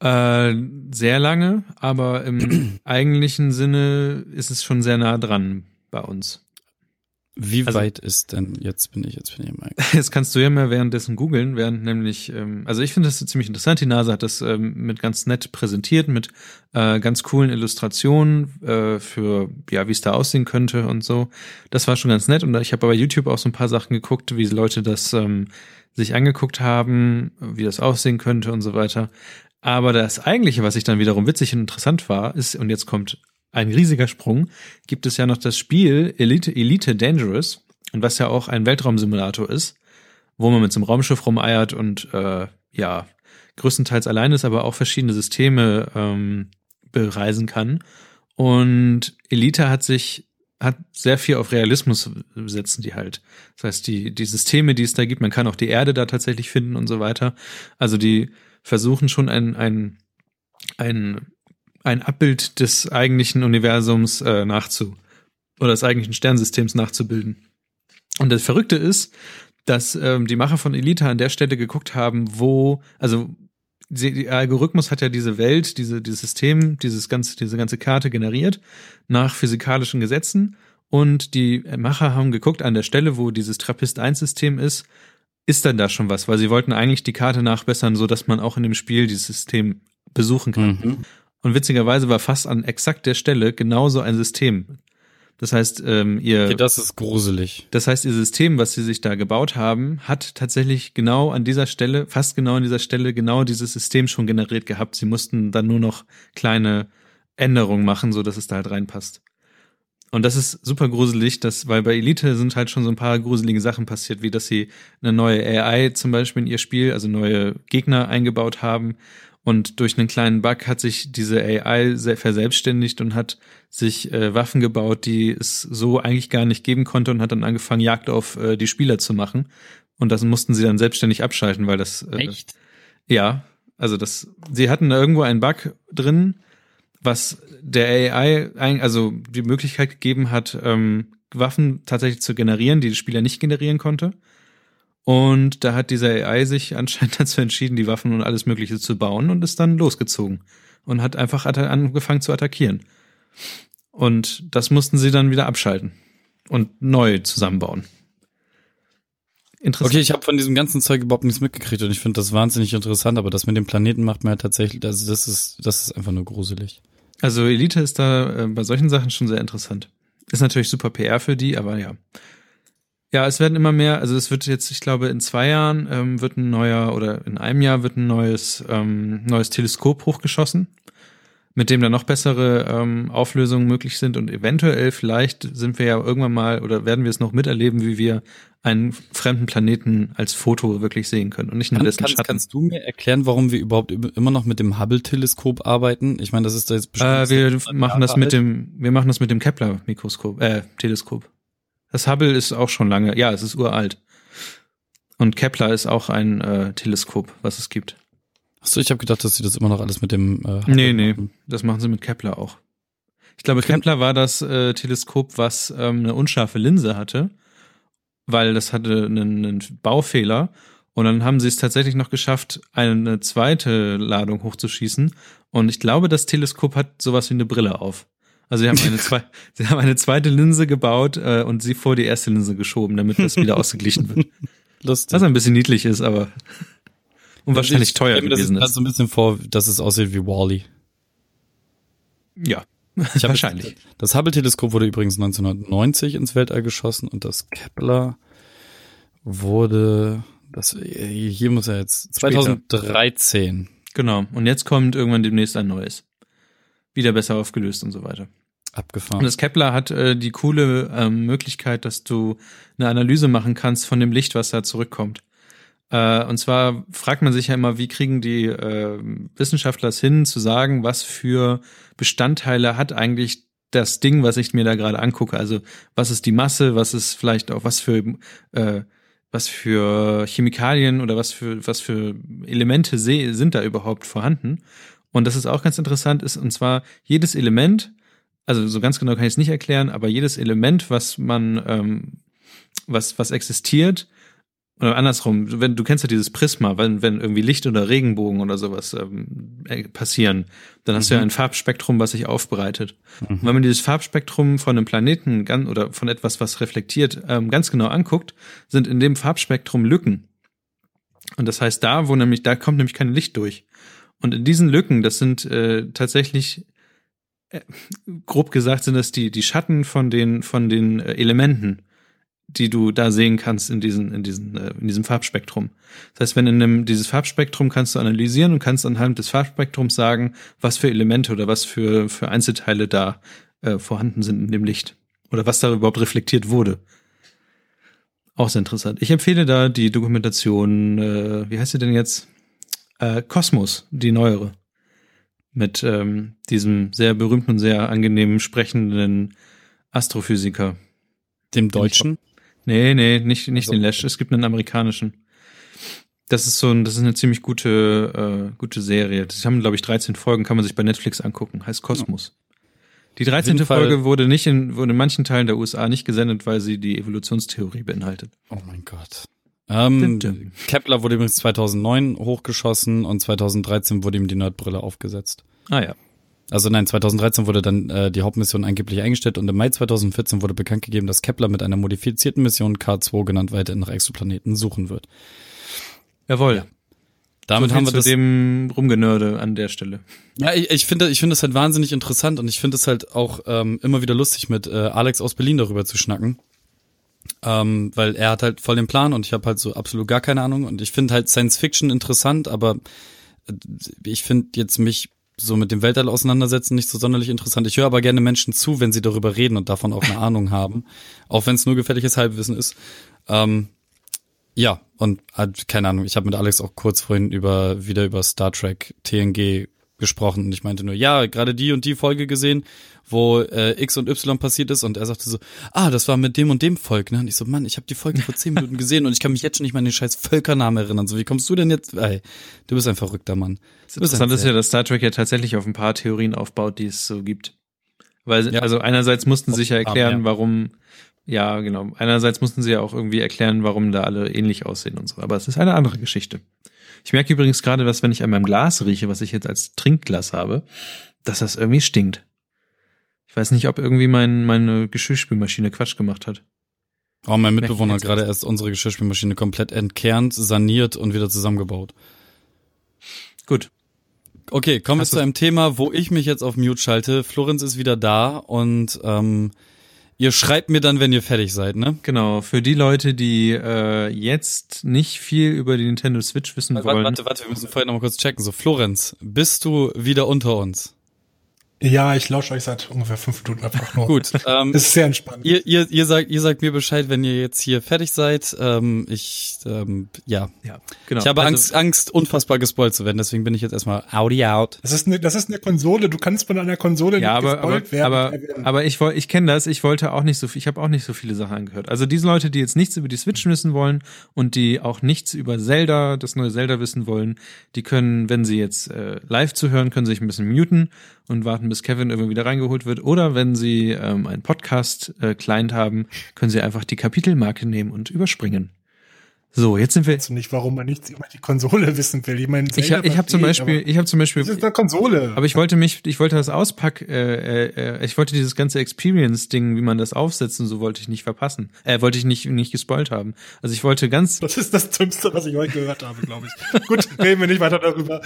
[SPEAKER 2] Äh, sehr lange, aber im eigentlichen Sinne ist es schon sehr nah dran bei uns.
[SPEAKER 4] Wie also, weit ist denn, jetzt bin ich, jetzt bin ich mal.
[SPEAKER 2] Jetzt kannst du ja mal währenddessen googeln, während nämlich, ähm, also ich finde das ziemlich interessant, die NASA hat das ähm, mit ganz nett präsentiert, mit äh, ganz coolen Illustrationen äh, für, ja, wie es da aussehen könnte und so. Das war schon ganz nett und ich habe bei YouTube auch so ein paar Sachen geguckt, wie Leute das ähm, sich angeguckt haben, wie das aussehen könnte und so weiter. Aber das eigentliche, was ich dann wiederum witzig und interessant war, ist, und jetzt kommt ein riesiger Sprung, gibt es ja noch das Spiel Elite, Elite Dangerous, und was ja auch ein Weltraumsimulator ist, wo man mit so einem Raumschiff rumeiert und äh, ja, größtenteils allein ist, aber auch verschiedene Systeme ähm, bereisen kann. Und Elite hat sich hat sehr viel auf Realismus setzen die halt. Das heißt, die, die Systeme, die es da gibt, man kann auch die Erde da tatsächlich finden und so weiter. Also die versuchen schon ein, ein, ein ein Abbild des eigentlichen Universums äh, nachzu oder des eigentlichen Sternsystems nachzubilden. Und das Verrückte ist, dass ähm, die Macher von Elita an der Stelle geguckt haben, wo, also der Algorithmus hat ja diese Welt, diese, dieses System, dieses ganze, diese ganze Karte generiert nach physikalischen Gesetzen. Und die Macher haben geguckt, an der Stelle, wo dieses Trappist-1-System ist, ist dann da schon was, weil sie wollten eigentlich die Karte nachbessern, so dass man auch in dem Spiel dieses System besuchen kann. Mhm. Und witzigerweise war fast an exakt der Stelle genauso ein System. Das heißt, ähm, ihr.
[SPEAKER 4] Okay, das ist gruselig.
[SPEAKER 2] Das heißt, ihr System, was sie sich da gebaut haben, hat tatsächlich genau an dieser Stelle, fast genau an dieser Stelle, genau dieses System schon generiert gehabt. Sie mussten dann nur noch kleine Änderungen machen, so dass es da halt reinpasst. Und das ist super gruselig, dass, weil bei Elite sind halt schon so ein paar gruselige Sachen passiert, wie dass sie eine neue AI zum Beispiel in ihr Spiel, also neue Gegner eingebaut haben. Und durch einen kleinen Bug hat sich diese AI verselbstständigt und hat sich äh, Waffen gebaut, die es so eigentlich gar nicht geben konnte und hat dann angefangen, Jagd auf äh, die Spieler zu machen. Und das mussten sie dann selbstständig abschalten, weil das.
[SPEAKER 4] Äh, Echt?
[SPEAKER 2] Ja, also das, sie hatten da irgendwo einen Bug drin, was der AI also die Möglichkeit gegeben hat, ähm, Waffen tatsächlich zu generieren, die der Spieler nicht generieren konnte. Und da hat dieser AI sich anscheinend dazu entschieden, die Waffen und alles Mögliche zu bauen und ist dann losgezogen und hat einfach angefangen zu attackieren. Und das mussten sie dann wieder abschalten und neu zusammenbauen.
[SPEAKER 4] Interessant. Okay, ich habe von diesem ganzen Zeug überhaupt nichts mitgekriegt und ich finde das wahnsinnig interessant, aber das mit dem Planeten macht mir halt tatsächlich, also das ist, das ist einfach nur gruselig.
[SPEAKER 2] Also Elite ist da äh, bei solchen Sachen schon sehr interessant. Ist natürlich super PR für die, aber ja. Ja, es werden immer mehr, also es wird jetzt, ich glaube, in zwei Jahren ähm, wird ein neuer oder in einem Jahr wird ein neues, ähm, neues Teleskop hochgeschossen mit dem dann noch bessere ähm, Auflösungen möglich sind und eventuell vielleicht sind wir ja irgendwann mal oder werden wir es noch miterleben, wie wir einen fremden Planeten als Foto wirklich sehen können und nicht nur dessen
[SPEAKER 4] kannst, Schatten. Kannst du mir erklären, warum wir überhaupt immer noch mit dem Hubble-Teleskop arbeiten? Ich meine, das ist da jetzt
[SPEAKER 2] bestimmt. Äh, wir machen das mit alt. dem, wir machen das mit dem Kepler-Mikroskop, äh, Teleskop. Das Hubble ist auch schon lange, ja, es ist uralt. Und Kepler ist auch ein äh, Teleskop, was es gibt.
[SPEAKER 4] Achso, ich habe gedacht, dass sie das immer noch alles mit dem.
[SPEAKER 2] Äh, nee, nee, das machen sie mit Kepler auch. Ich glaube, Kepler war das äh, Teleskop, was ähm, eine unscharfe Linse hatte, weil das hatte einen, einen Baufehler. Und dann haben sie es tatsächlich noch geschafft, eine zweite Ladung hochzuschießen. Und ich glaube, das Teleskop hat sowas wie eine Brille auf. Also sie haben eine, zwei, sie haben eine zweite Linse gebaut äh, und sie vor die erste Linse geschoben, damit das wieder ausgeglichen wird. Lustig. Was ein bisschen niedlich ist, aber und wahrscheinlich ich teuer gewesen
[SPEAKER 4] ist. Das so ein bisschen vor, dass es aussieht wie Wally.
[SPEAKER 2] Ja,
[SPEAKER 4] ich wahrscheinlich. Das Hubble-Teleskop wurde übrigens 1990 ins Weltall geschossen und das Kepler wurde, das hier muss er jetzt 2013.
[SPEAKER 2] Später. Genau. Und jetzt kommt irgendwann demnächst ein neues, wieder besser aufgelöst und so weiter.
[SPEAKER 4] Abgefahren.
[SPEAKER 2] Und das Kepler hat äh, die coole ähm, Möglichkeit, dass du eine Analyse machen kannst von dem Licht, was da zurückkommt. Äh, und zwar fragt man sich ja immer, wie kriegen die äh, Wissenschaftler es hin, zu sagen, was für Bestandteile hat eigentlich das Ding, was ich mir da gerade angucke. Also was ist die Masse, was ist vielleicht auch was für äh, was für Chemikalien oder was für was für Elemente sind da überhaupt vorhanden. Und das ist auch ganz interessant ist und zwar jedes Element, also so ganz genau kann ich es nicht erklären, aber jedes Element, was man ähm, was was existiert, oder andersrum, wenn du kennst ja dieses Prisma, wenn, wenn irgendwie Licht oder Regenbogen oder sowas ähm, äh, passieren, dann hast mhm. du ja mhm. ein Farbspektrum, was sich aufbereitet. Mhm. Und wenn man dieses Farbspektrum von einem Planeten ganz, oder von etwas, was reflektiert, ähm, ganz genau anguckt, sind in dem Farbspektrum Lücken. Und das heißt, da, wo nämlich, da kommt nämlich kein Licht durch. Und in diesen Lücken, das sind äh, tatsächlich grob gesagt sind das die die Schatten von den von den äh, Elementen die du da sehen kannst in diesen, in diesen, äh, in diesem Farbspektrum. Das heißt, wenn in einem, dieses Farbspektrum kannst du analysieren und kannst anhand des Farbspektrums sagen, was für Elemente oder was für, für Einzelteile da äh, vorhanden sind in dem Licht. Oder was da überhaupt reflektiert wurde. Auch sehr interessant. Ich empfehle da die Dokumentation, äh, wie heißt sie denn jetzt? Äh, Kosmos, die neuere. Mit ähm, diesem sehr berühmten und sehr angenehmen sprechenden Astrophysiker.
[SPEAKER 4] Dem Deutschen?
[SPEAKER 2] Nee, nee, nicht, nicht also, den Lash. Es gibt einen amerikanischen. Das ist so ein, das ist eine ziemlich gute, äh, gute Serie. Das haben, glaube ich, 13 Folgen, kann man sich bei Netflix angucken. Heißt Kosmos. Die 13. Folge wurde nicht in, wurde in manchen Teilen der USA nicht gesendet, weil sie die Evolutionstheorie beinhaltet.
[SPEAKER 4] Oh mein Gott. Ähm, Kepler wurde übrigens 2009 hochgeschossen und 2013 wurde ihm die Nerdbrille aufgesetzt.
[SPEAKER 2] Ah ja.
[SPEAKER 4] Also nein, 2013 wurde dann äh, die Hauptmission angeblich eingestellt und im Mai 2014 wurde bekannt gegeben, dass Kepler mit einer modifizierten Mission K2 genannt weiterhin nach Exoplaneten suchen wird.
[SPEAKER 2] Jawohl. Ja. Damit so haben wir zu das, dem Rumgenörde an der Stelle.
[SPEAKER 4] Ja, ich, ich finde, ich finde das halt wahnsinnig interessant und ich finde es halt auch ähm, immer wieder lustig, mit äh, Alex aus Berlin darüber zu schnacken. Ähm, weil er hat halt voll den Plan und ich habe halt so absolut gar keine Ahnung und ich finde halt Science Fiction interessant, aber äh, ich finde jetzt mich so mit dem Weltall auseinandersetzen nicht so sonderlich interessant. Ich höre aber gerne Menschen zu, wenn sie darüber reden und davon auch eine Ahnung haben, auch wenn es nur gefährliches Halbwissen ist. Ähm, ja, und äh, keine Ahnung, ich habe mit Alex auch kurz vorhin über wieder über Star Trek TNG gesprochen und ich meinte nur, ja, gerade die und die Folge gesehen, wo äh, X und Y passiert ist und er sagte so, ah, das war mit dem und dem Volk, ne? Und ich so, Mann, ich habe die Folge vor zehn Minuten gesehen und ich kann mich jetzt schon nicht mal an den scheiß Völkernamen erinnern. So, wie kommst du denn jetzt? Ey, du bist ein verrückter Mann.
[SPEAKER 2] Das Interessante ist ja, dass Star Trek ja tatsächlich auf ein paar Theorien aufbaut, die es so gibt. Weil, ja. also einerseits mussten sie sich ja erklären, ja. warum, ja, genau. Einerseits mussten sie ja auch irgendwie erklären, warum da alle ähnlich aussehen und so. Aber es ist eine andere Geschichte. Ich merke übrigens gerade, dass wenn ich an meinem Glas rieche, was ich jetzt als Trinkglas habe, dass das irgendwie stinkt. Ich weiß nicht, ob irgendwie mein, meine Geschirrspülmaschine Quatsch gemacht hat.
[SPEAKER 4] Oh, mein Mitbewohner hat gerade erst unsere Geschirrspülmaschine komplett entkernt, saniert und wieder zusammengebaut.
[SPEAKER 2] Gut.
[SPEAKER 4] Okay, kommen wir zu einem Thema, wo ich mich jetzt auf Mute schalte. Florenz ist wieder da und ähm, Ihr schreibt mir dann, wenn ihr fertig seid, ne?
[SPEAKER 2] Genau, für die Leute, die äh, jetzt nicht viel über die Nintendo Switch wissen
[SPEAKER 4] warte,
[SPEAKER 2] wollen.
[SPEAKER 4] Warte, warte, wir müssen vorher noch mal kurz checken. So, Florenz, bist du wieder unter uns?
[SPEAKER 3] Ja, ich lausche euch seit ungefähr fünf Minuten einfach nur.
[SPEAKER 4] Gut.
[SPEAKER 3] Ähm, es ist sehr entspannt.
[SPEAKER 4] Ihr, ihr, ihr, sagt, ihr sagt mir Bescheid, wenn ihr jetzt hier fertig seid. Ähm, ich, ähm, ja. ja genau. Ich habe also, Angst, Angst, unfassbar gespoilt zu werden, deswegen bin ich jetzt erstmal Audi out.
[SPEAKER 3] Das ist eine, das ist eine Konsole, du kannst von einer Konsole
[SPEAKER 2] ja, nicht aber, aber, werden. Aber, aber ich, ich kenne das, ich wollte auch nicht so viel, ich habe auch nicht so viele Sachen angehört. Also diese Leute, die jetzt nichts über die Switch wissen wollen und die auch nichts über Zelda, das neue Zelda wissen wollen, die können, wenn sie jetzt äh, live zuhören, können sich ein bisschen muten und warten, bis Kevin irgendwie wieder reingeholt wird. Oder wenn Sie ähm, einen Podcast-Client äh, haben, können Sie einfach die Kapitelmarke nehmen und überspringen. So, jetzt sind wir.
[SPEAKER 3] Weißt du nicht, warum man nichts über die Konsole wissen will?
[SPEAKER 2] Ich meine, ich, ich habe zum Beispiel, ich habe zum Beispiel.
[SPEAKER 3] Das ist eine Konsole.
[SPEAKER 2] Aber ich wollte mich, ich wollte das Auspack, äh, äh, ich wollte dieses ganze Experience-Ding, wie man das aufsetzt und so wollte ich nicht verpassen. Äh, wollte ich nicht nicht gespoilt haben. Also ich wollte ganz.
[SPEAKER 3] Das ist das Dümmste, was ich heute gehört habe, glaube ich. Gut, reden wir nicht weiter darüber.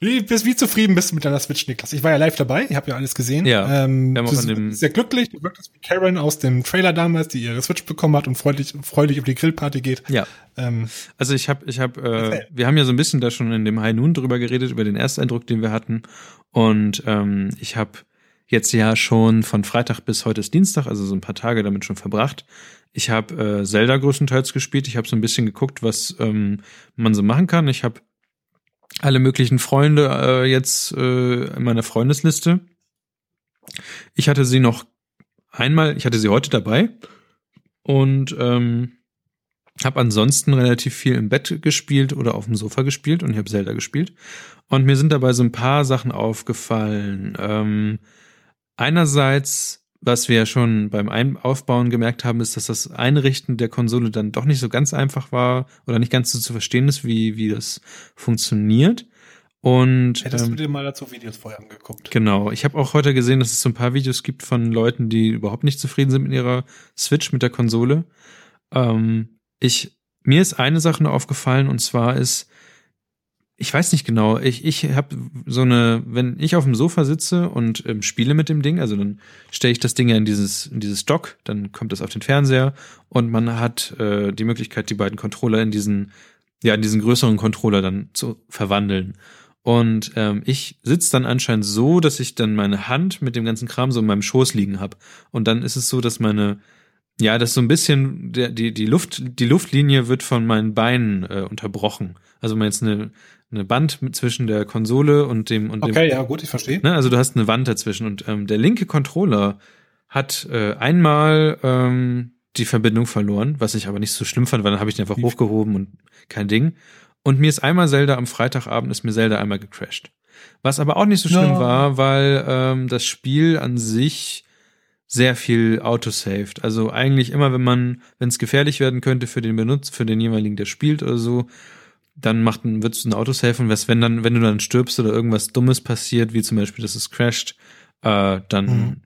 [SPEAKER 3] Wie, bist, wie zufrieden bist du mit deiner Switch, Niklas? Ich war ja live dabei, ich habe ja alles gesehen.
[SPEAKER 2] Ja,
[SPEAKER 3] ähm, an dem sehr glücklich. Du wirktest wie Karen aus dem Trailer damals, die ihre Switch bekommen hat und freudig, freudig auf die Grillparty geht.
[SPEAKER 2] Ja. Ähm, also ich habe, ich habe, äh, wir haben ja so ein bisschen da schon in dem High Noon drüber geredet, über den Ersteindruck, den wir hatten. Und ähm, ich habe jetzt ja schon von Freitag bis heute ist Dienstag, also so ein paar Tage damit schon verbracht. Ich habe äh, Zelda größtenteils gespielt. Ich habe so ein bisschen geguckt, was ähm, man so machen kann. Ich habe alle möglichen Freunde äh, jetzt äh, in meiner Freundesliste. Ich hatte sie noch einmal, ich hatte sie heute dabei und ähm, habe ansonsten relativ viel im Bett gespielt oder auf dem Sofa gespielt und ich habe Zelda gespielt. Und mir sind dabei so ein paar Sachen aufgefallen. Ähm, einerseits was wir ja schon beim Aufbauen gemerkt haben, ist, dass das Einrichten der Konsole dann doch nicht so ganz einfach war oder nicht ganz so zu verstehen ist, wie, wie das funktioniert. Und
[SPEAKER 3] hättest ähm, du dir mal dazu Videos vorher angeguckt?
[SPEAKER 2] Genau. Ich habe auch heute gesehen, dass es so ein paar Videos gibt von Leuten, die überhaupt nicht zufrieden sind mit ihrer Switch, mit der Konsole. Ähm, ich mir ist eine Sache nur aufgefallen und zwar ist ich weiß nicht genau. Ich, ich habe so eine, wenn ich auf dem Sofa sitze und ähm, spiele mit dem Ding, also dann stelle ich das Ding ja in dieses, in dieses Dock, dann kommt das auf den Fernseher und man hat äh, die Möglichkeit, die beiden Controller in diesen, ja, in diesen größeren Controller dann zu verwandeln. Und ähm, ich sitze dann anscheinend so, dass ich dann meine Hand mit dem ganzen Kram so in meinem Schoß liegen habe. Und dann ist es so, dass meine, ja, das so ein bisschen, der, die, die Luft, die Luftlinie wird von meinen Beinen äh, unterbrochen. Also wenn man jetzt eine, eine Band zwischen der Konsole und dem und
[SPEAKER 3] okay,
[SPEAKER 2] dem.
[SPEAKER 3] Ja, gut, ich verstehe.
[SPEAKER 2] Ne, also du hast eine Wand dazwischen und ähm, der linke Controller hat äh, einmal ähm, die Verbindung verloren, was ich aber nicht so schlimm fand, weil dann habe ich den einfach Wie? hochgehoben und kein Ding. Und mir ist einmal Zelda am Freitagabend ist mir Zelda einmal gecrashed. Was aber auch nicht so schlimm no. war, weil ähm, das Spiel an sich sehr viel autosaved. Also eigentlich immer, wenn man, wenn es gefährlich werden könnte für den Benutzer, für den jeweiligen, der spielt oder so, dann macht ein, wird es ein Autosave und was, wenn dann, wenn du dann stirbst oder irgendwas Dummes passiert, wie zum Beispiel, dass es crasht, äh, dann mhm.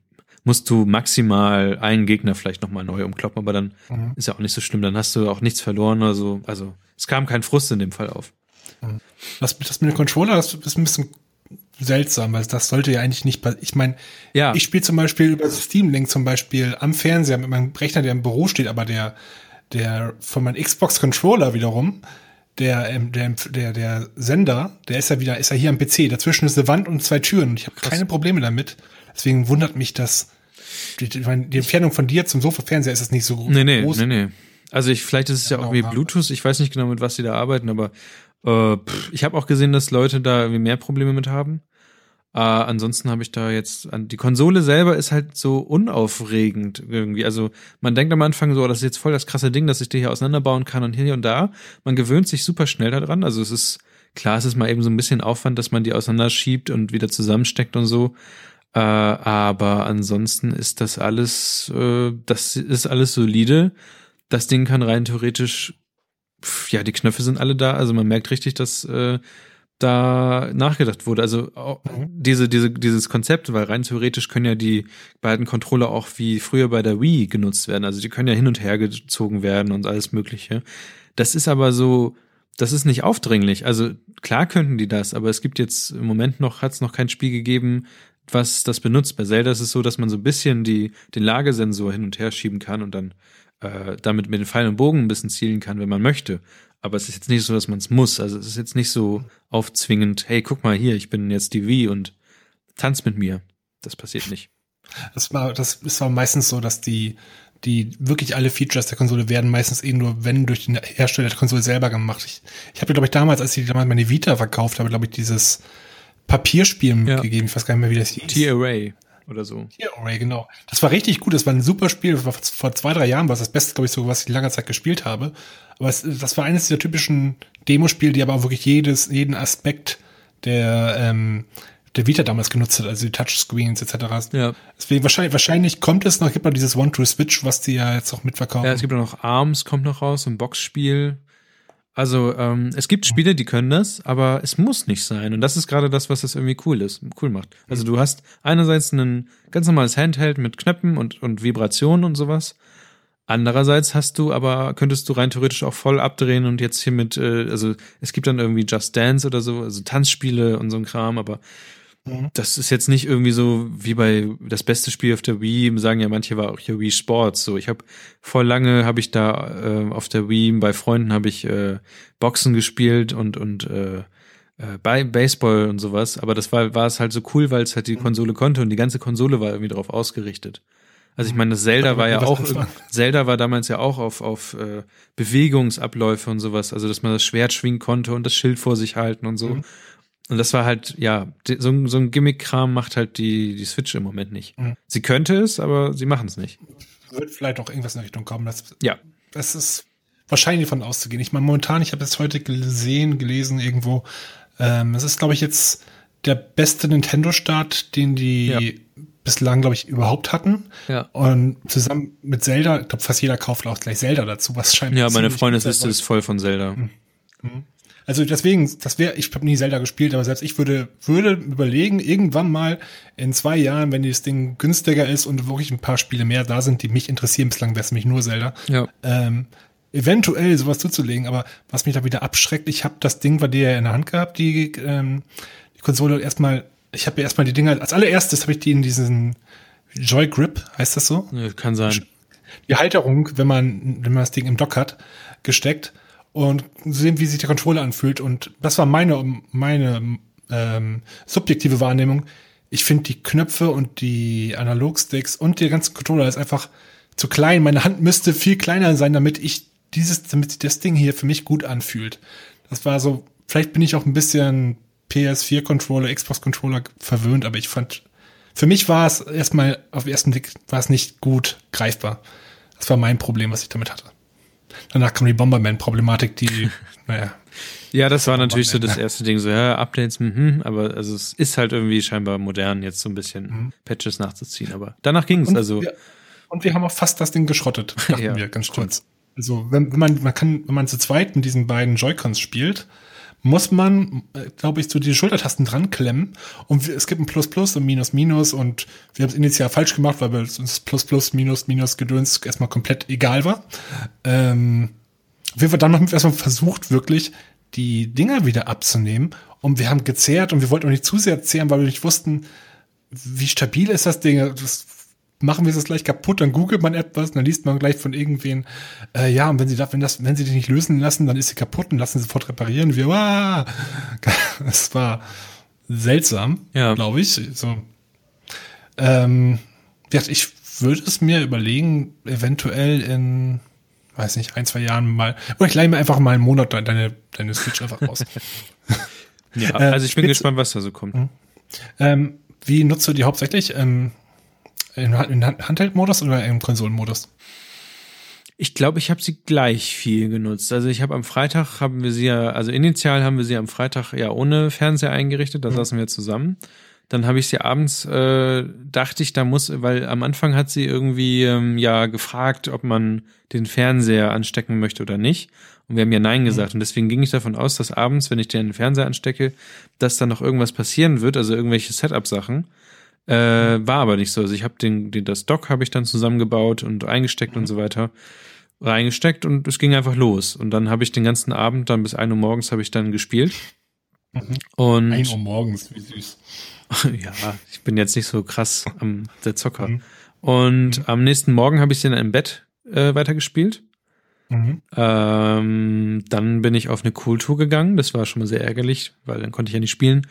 [SPEAKER 2] musst du maximal einen Gegner vielleicht nochmal neu umkloppen, aber dann mhm. ist ja auch nicht so schlimm, dann hast du auch nichts verloren oder so. Also es kam kein Frust in dem Fall auf.
[SPEAKER 3] Mhm. Das, das mit dem Controller, das ist ein bisschen seltsam, weil das sollte ja eigentlich nicht Ich meine, ja. ich spiele zum Beispiel über Steam Link zum Beispiel am Fernseher mit meinem Rechner, der im Büro steht, aber der, der von meinem Xbox Controller wiederum, der, ähm, der, der, der Sender, der ist ja wieder, ist ja hier am PC. Dazwischen ist eine Wand und zwei Türen. Und ich habe keine Probleme damit. Deswegen wundert mich das. Die, die, die Entfernung von dir zum Sofa-Fernseher ist das nicht so
[SPEAKER 2] Nee, nee,
[SPEAKER 3] groß.
[SPEAKER 2] nee, nee. Also ich, vielleicht ist es ja,
[SPEAKER 3] Ja,
[SPEAKER 2] auch wie
[SPEAKER 3] genau.
[SPEAKER 2] Bluetooth, ich weiß nicht genau, mit was sie da arbeiten, aber äh, pff, ich habe auch gesehen, dass Leute da irgendwie mehr Probleme mit haben. Äh, ansonsten habe ich da jetzt die Konsole selber ist halt so unaufregend irgendwie. Also man denkt am Anfang so, oh, das ist jetzt voll das krasse Ding, dass ich die hier auseinanderbauen kann und hier und da. Man gewöhnt sich super schnell daran. Also es ist klar, es ist mal eben so ein bisschen Aufwand, dass man die auseinanderschiebt und wieder zusammensteckt und so. Äh, aber ansonsten ist das alles, äh, das ist alles solide. Das Ding kann rein theoretisch, pf, ja, die Knöpfe sind alle da. Also man merkt richtig, dass äh, da nachgedacht wurde. Also auch diese, diese, dieses Konzept, weil rein theoretisch können ja die beiden Controller auch wie früher bei der Wii genutzt werden. Also die können ja hin und her gezogen werden und alles Mögliche. Das ist aber so, das ist nicht aufdringlich. Also klar könnten die das, aber es gibt jetzt im Moment noch, hat es noch kein Spiel gegeben, was das benutzt. Bei Zelda ist es so, dass man so ein bisschen die, den Lagesensor hin und her schieben kann und dann äh, damit mit den Pfeil und Bogen ein bisschen zielen kann, wenn man möchte. Aber es ist jetzt nicht so, dass man es muss. Also es ist jetzt nicht so aufzwingend, hey, guck mal hier, ich bin jetzt die Wii und tanz mit mir. Das passiert nicht.
[SPEAKER 3] Das war, das ist aber meistens so, dass die, die wirklich alle Features der Konsole werden meistens eh nur, wenn durch den Hersteller der Konsole selber gemacht. Ich, ich habe glaube ich damals, als ich damals meine Vita verkauft habe, glaube ich dieses Papierspiel
[SPEAKER 2] Ja.
[SPEAKER 3] gegeben. Ich weiß gar nicht mehr, wie das hieß.
[SPEAKER 2] T-Array oder so.
[SPEAKER 3] T-Array, genau. Das war richtig gut. Das war ein super Spiel. Das war vor zwei, drei Jahren war es das Beste, glaube ich, so, was ich in langer Zeit gespielt habe. Aber es, das war eines dieser typischen Demospiele, die aber auch wirklich jedes, jeden Aspekt der, ähm, der Vita damals genutzt hat, also die Touchscreens etc.
[SPEAKER 2] Ja.
[SPEAKER 3] Deswegen wahrscheinlich, wahrscheinlich kommt es noch, gibt noch dieses One-to-Switch, was die ja jetzt auch mitverkaufen.
[SPEAKER 2] Ja, es gibt auch noch Arms, kommt noch raus, ein Boxspiel. Also ähm, es gibt Spiele, die können das, aber es muss nicht sein. Und das ist gerade das, was das irgendwie cool ist, cool macht. Also du hast einerseits ein ganz normales Handheld mit Knöpfen und, und Vibrationen und sowas. Andererseits hast du aber, könntest du rein theoretisch auch voll abdrehen und jetzt hier mit, äh, also es gibt dann irgendwie Just Dance oder so, also Tanzspiele und so ein Kram, aber das ist jetzt nicht irgendwie so wie bei das beste Spiel auf der Wii, sagen ja manche war auch hier Wii Sports. So, ich habe voll lange habe ich da äh, auf der Wii bei Freunden habe ich äh, Boxen gespielt und und äh, äh, bei Baseball und sowas. Aber das war war es halt so cool, weil es halt die Konsole konnte und die ganze Konsole war irgendwie darauf ausgerichtet. Also ich meine, das Zelda war ja auch
[SPEAKER 3] anfangen.
[SPEAKER 2] Zelda war damals ja auch auf auf äh, Bewegungsabläufe und sowas. Also dass man das Schwert schwingen konnte und das Schild vor sich halten und so. Und das war halt, ja, so, ein- so ein Gimmick-Kram macht halt die, die Switch im Moment nicht.
[SPEAKER 3] Mhm.
[SPEAKER 2] Sie könnte es, aber sie machen es nicht.
[SPEAKER 3] Wird vielleicht noch irgendwas in Richtung kommen. Das,
[SPEAKER 2] Ja.
[SPEAKER 3] das ist wahrscheinlich davon auszugehen. Ich meine, momentan, ich habe es heute gesehen, gelesen irgendwo, ähm, es ist, glaube ich, jetzt der beste Nintendo-Start, den die
[SPEAKER 2] Ja.
[SPEAKER 3] bislang, glaube ich, überhaupt hatten.
[SPEAKER 2] Ja.
[SPEAKER 3] Und zusammen mit Zelda, ich glaube, fast jeder kauft auch gleich Zelda dazu, was scheint
[SPEAKER 2] Ja, meine Freundesliste ist voll von Zelda.
[SPEAKER 3] Also deswegen, das wäre, ich habe nie Zelda gespielt, aber selbst ich würde, würde überlegen, irgendwann mal in zwei Jahren, wenn das Ding günstiger ist und wirklich ein paar Spiele mehr da sind, die mich interessieren, bislang wäre es mich nur Zelda,
[SPEAKER 2] Ja.
[SPEAKER 3] ähm, eventuell sowas zuzulegen, aber was mich da wieder abschreckt, ich habe das Ding bei dir ja in der Hand gehabt, die, ähm, die Konsole erstmal, ich habe ja erstmal die Dinger, als allererstes habe ich die in diesen Joy Grip, heißt das so?
[SPEAKER 2] Ja, Kann sein.
[SPEAKER 3] die Halterung, wenn man, wenn man das Ding im Dock hat, gesteckt und sehen, wie sich der Controller anfühlt. Und das war meine, meine ähm, subjektive Wahrnehmung. Ich finde die Knöpfe und die Analogsticks und der ganze Controller ist einfach zu klein. Meine Hand müsste viel kleiner sein, damit ich dieses, damit das Ding hier für mich gut anfühlt. Das war so, vielleicht bin ich auch ein bisschen PS4-Controller, Xbox-Controller verwöhnt, aber ich fand, für mich war es erstmal auf den ersten Blick war es nicht gut greifbar. Das war mein Problem, was ich damit hatte. Danach kam die Bomberman-Problematik, die, naja,
[SPEAKER 2] Ja, das war natürlich so das erste Ding, so, ja, Updates, mhm, aber also es ist halt irgendwie scheinbar modern, jetzt so ein bisschen Patches nachzuziehen, aber danach ging es,
[SPEAKER 3] Und,
[SPEAKER 2] also,
[SPEAKER 3] wir, und wir haben auch fast das Ding geschrottet, dachten
[SPEAKER 2] Ja,
[SPEAKER 3] wir, ganz stolz. Also, wenn, wenn man, man kann, wenn man zu zweit mit diesen beiden Joy-Cons spielt, muss man, glaube ich, so die Schultertasten dran klemmen und es gibt ein Plus Plus und Minus Minus und wir haben es initial falsch gemacht, weil uns Plus Plus Minus Minus Gedöns erstmal komplett egal war. Ähm, wir haben dann haben wir erstmal versucht, wirklich die Dinger wieder abzunehmen und wir haben gezehrt und wir wollten auch nicht zu sehr zehren, weil wir nicht wussten, wie stabil ist das Ding. Das machen wir es gleich kaputt, dann googelt man etwas, dann liest man gleich von irgendwen, äh, ja, und wenn sie das, wenn das, wenn sie die nicht lösen lassen, dann ist sie kaputt und lassen sie sofort reparieren. Wir, ah, es war seltsam,
[SPEAKER 2] Ja.
[SPEAKER 3] glaube ich. So. Ähm, ich würde es mir überlegen, eventuell in, weiß nicht, ein, zwei Jahren mal, oder ich leihe mir einfach mal einen Monat deine, deine Switch einfach raus.
[SPEAKER 2] Ja,
[SPEAKER 3] Äh,
[SPEAKER 2] also ich bin gespannt, was da so kommt.
[SPEAKER 3] ähm, wie nutzt du die hauptsächlich? Ähm, in, Handheld-Modus oder im Konsolenmodus?
[SPEAKER 2] Ich glaube, ich habe sie gleich viel genutzt. Also ich habe am Freitag haben wir sie ja, also initial haben wir sie am Freitag ja ohne Fernseher eingerichtet, da saßen wir zusammen. Dann habe ich sie abends, äh, dachte ich, da muss, weil am Anfang hat sie irgendwie ähm, ja gefragt, ob man den Fernseher anstecken möchte oder nicht. Und wir haben ja Nein gesagt. Und deswegen ging ich davon aus, dass abends, wenn ich den Fernseher anstecke, dass dann noch irgendwas passieren wird, also irgendwelche Setup-Sachen. Äh, war aber nicht so. Also ich habe den, den, das Dock habe ich dann zusammengebaut und eingesteckt und so weiter. Reingesteckt und es ging einfach los. Und dann habe ich den ganzen Abend, dann bis 1 Uhr morgens habe ich dann gespielt. Und
[SPEAKER 3] Ein Uhr morgens, wie süß.
[SPEAKER 2] ja, ich bin jetzt nicht so krass am der Zocker.
[SPEAKER 3] Mhm.
[SPEAKER 2] Und am nächsten Morgen habe ich dann im Bett äh, weitergespielt.
[SPEAKER 3] Mhm.
[SPEAKER 2] Ähm, dann bin ich auf eine Cool-Tour gegangen. Das war schon mal sehr ärgerlich, weil dann konnte ich ja nicht spielen.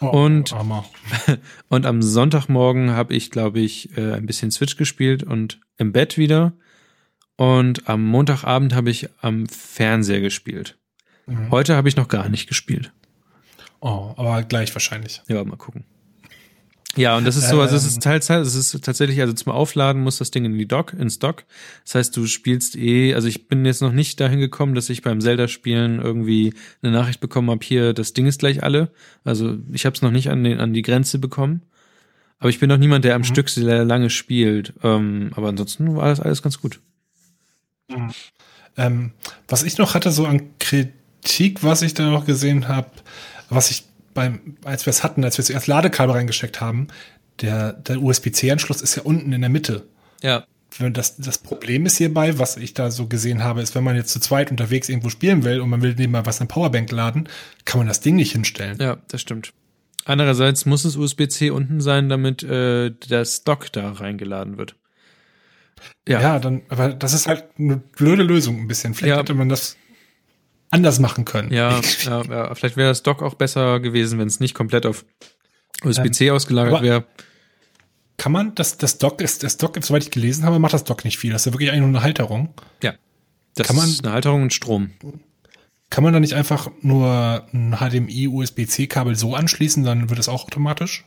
[SPEAKER 3] Oh,
[SPEAKER 2] Und-
[SPEAKER 3] Armer.
[SPEAKER 2] Und am Sonntagmorgen habe ich, glaube ich, äh, ein bisschen Switch gespielt und im Bett wieder. Und am Montagabend habe ich am Fernseher gespielt.
[SPEAKER 3] Mhm.
[SPEAKER 2] Heute habe ich noch gar nicht gespielt.
[SPEAKER 3] Oh, aber gleich wahrscheinlich.
[SPEAKER 2] Ja, mal gucken. Ja, und das ist so, also es ist Teilzeit, es ist tatsächlich, also zum Aufladen muss das Ding in die Dock, ins Dock. Das heißt, du spielst eh, also ich bin jetzt noch nicht dahin gekommen, dass ich beim Zelda-Spielen irgendwie eine Nachricht bekommen habe, hier, das Ding ist gleich alle. Also ich habe es noch nicht an, den, an die Grenze bekommen. Aber ich bin noch niemand, der am
[SPEAKER 3] Mhm.
[SPEAKER 2] Stück sehr lange spielt. Ähm, aber ansonsten war das alles ganz gut.
[SPEAKER 3] Ähm, was ich noch hatte, so an Kritik, was ich da noch gesehen habe, was ich beim, als wir es hatten, als wir zuerst Ladekabel reingesteckt haben, der, der USB-C-Anschluss ist ja unten in der Mitte.
[SPEAKER 2] Ja.
[SPEAKER 3] Wenn Das, das Problem ist hierbei, was ich da so gesehen habe, ist, wenn man jetzt zu zweit unterwegs irgendwo spielen will und man will nebenbei was in Powerbank laden, kann man das Ding nicht hinstellen.
[SPEAKER 2] Ja, das stimmt. Andererseits muss es USB-C unten sein, damit äh, das Dock da reingeladen wird. Ja.
[SPEAKER 3] Ja. dann, aber das ist halt eine blöde Lösung ein bisschen. Vielleicht
[SPEAKER 2] Ja.
[SPEAKER 3] hätte man das anders machen können.
[SPEAKER 2] Ja, ja, ja. vielleicht wäre das Dock auch besser gewesen, wenn es nicht komplett auf USB-C ausgelagert
[SPEAKER 3] aber-
[SPEAKER 2] wäre.
[SPEAKER 3] Kann man, das, das Dock ist, das Dock, soweit ich gelesen habe, macht das Dock nicht viel. Das ist ja wirklich eigentlich nur eine Halterung.
[SPEAKER 2] Ja. Das
[SPEAKER 3] Kann man-
[SPEAKER 2] ist eine Halterung und Strom.
[SPEAKER 3] Kann man da nicht einfach nur ein HDMI-USB-C-Kabel so anschließen, dann wird es auch automatisch?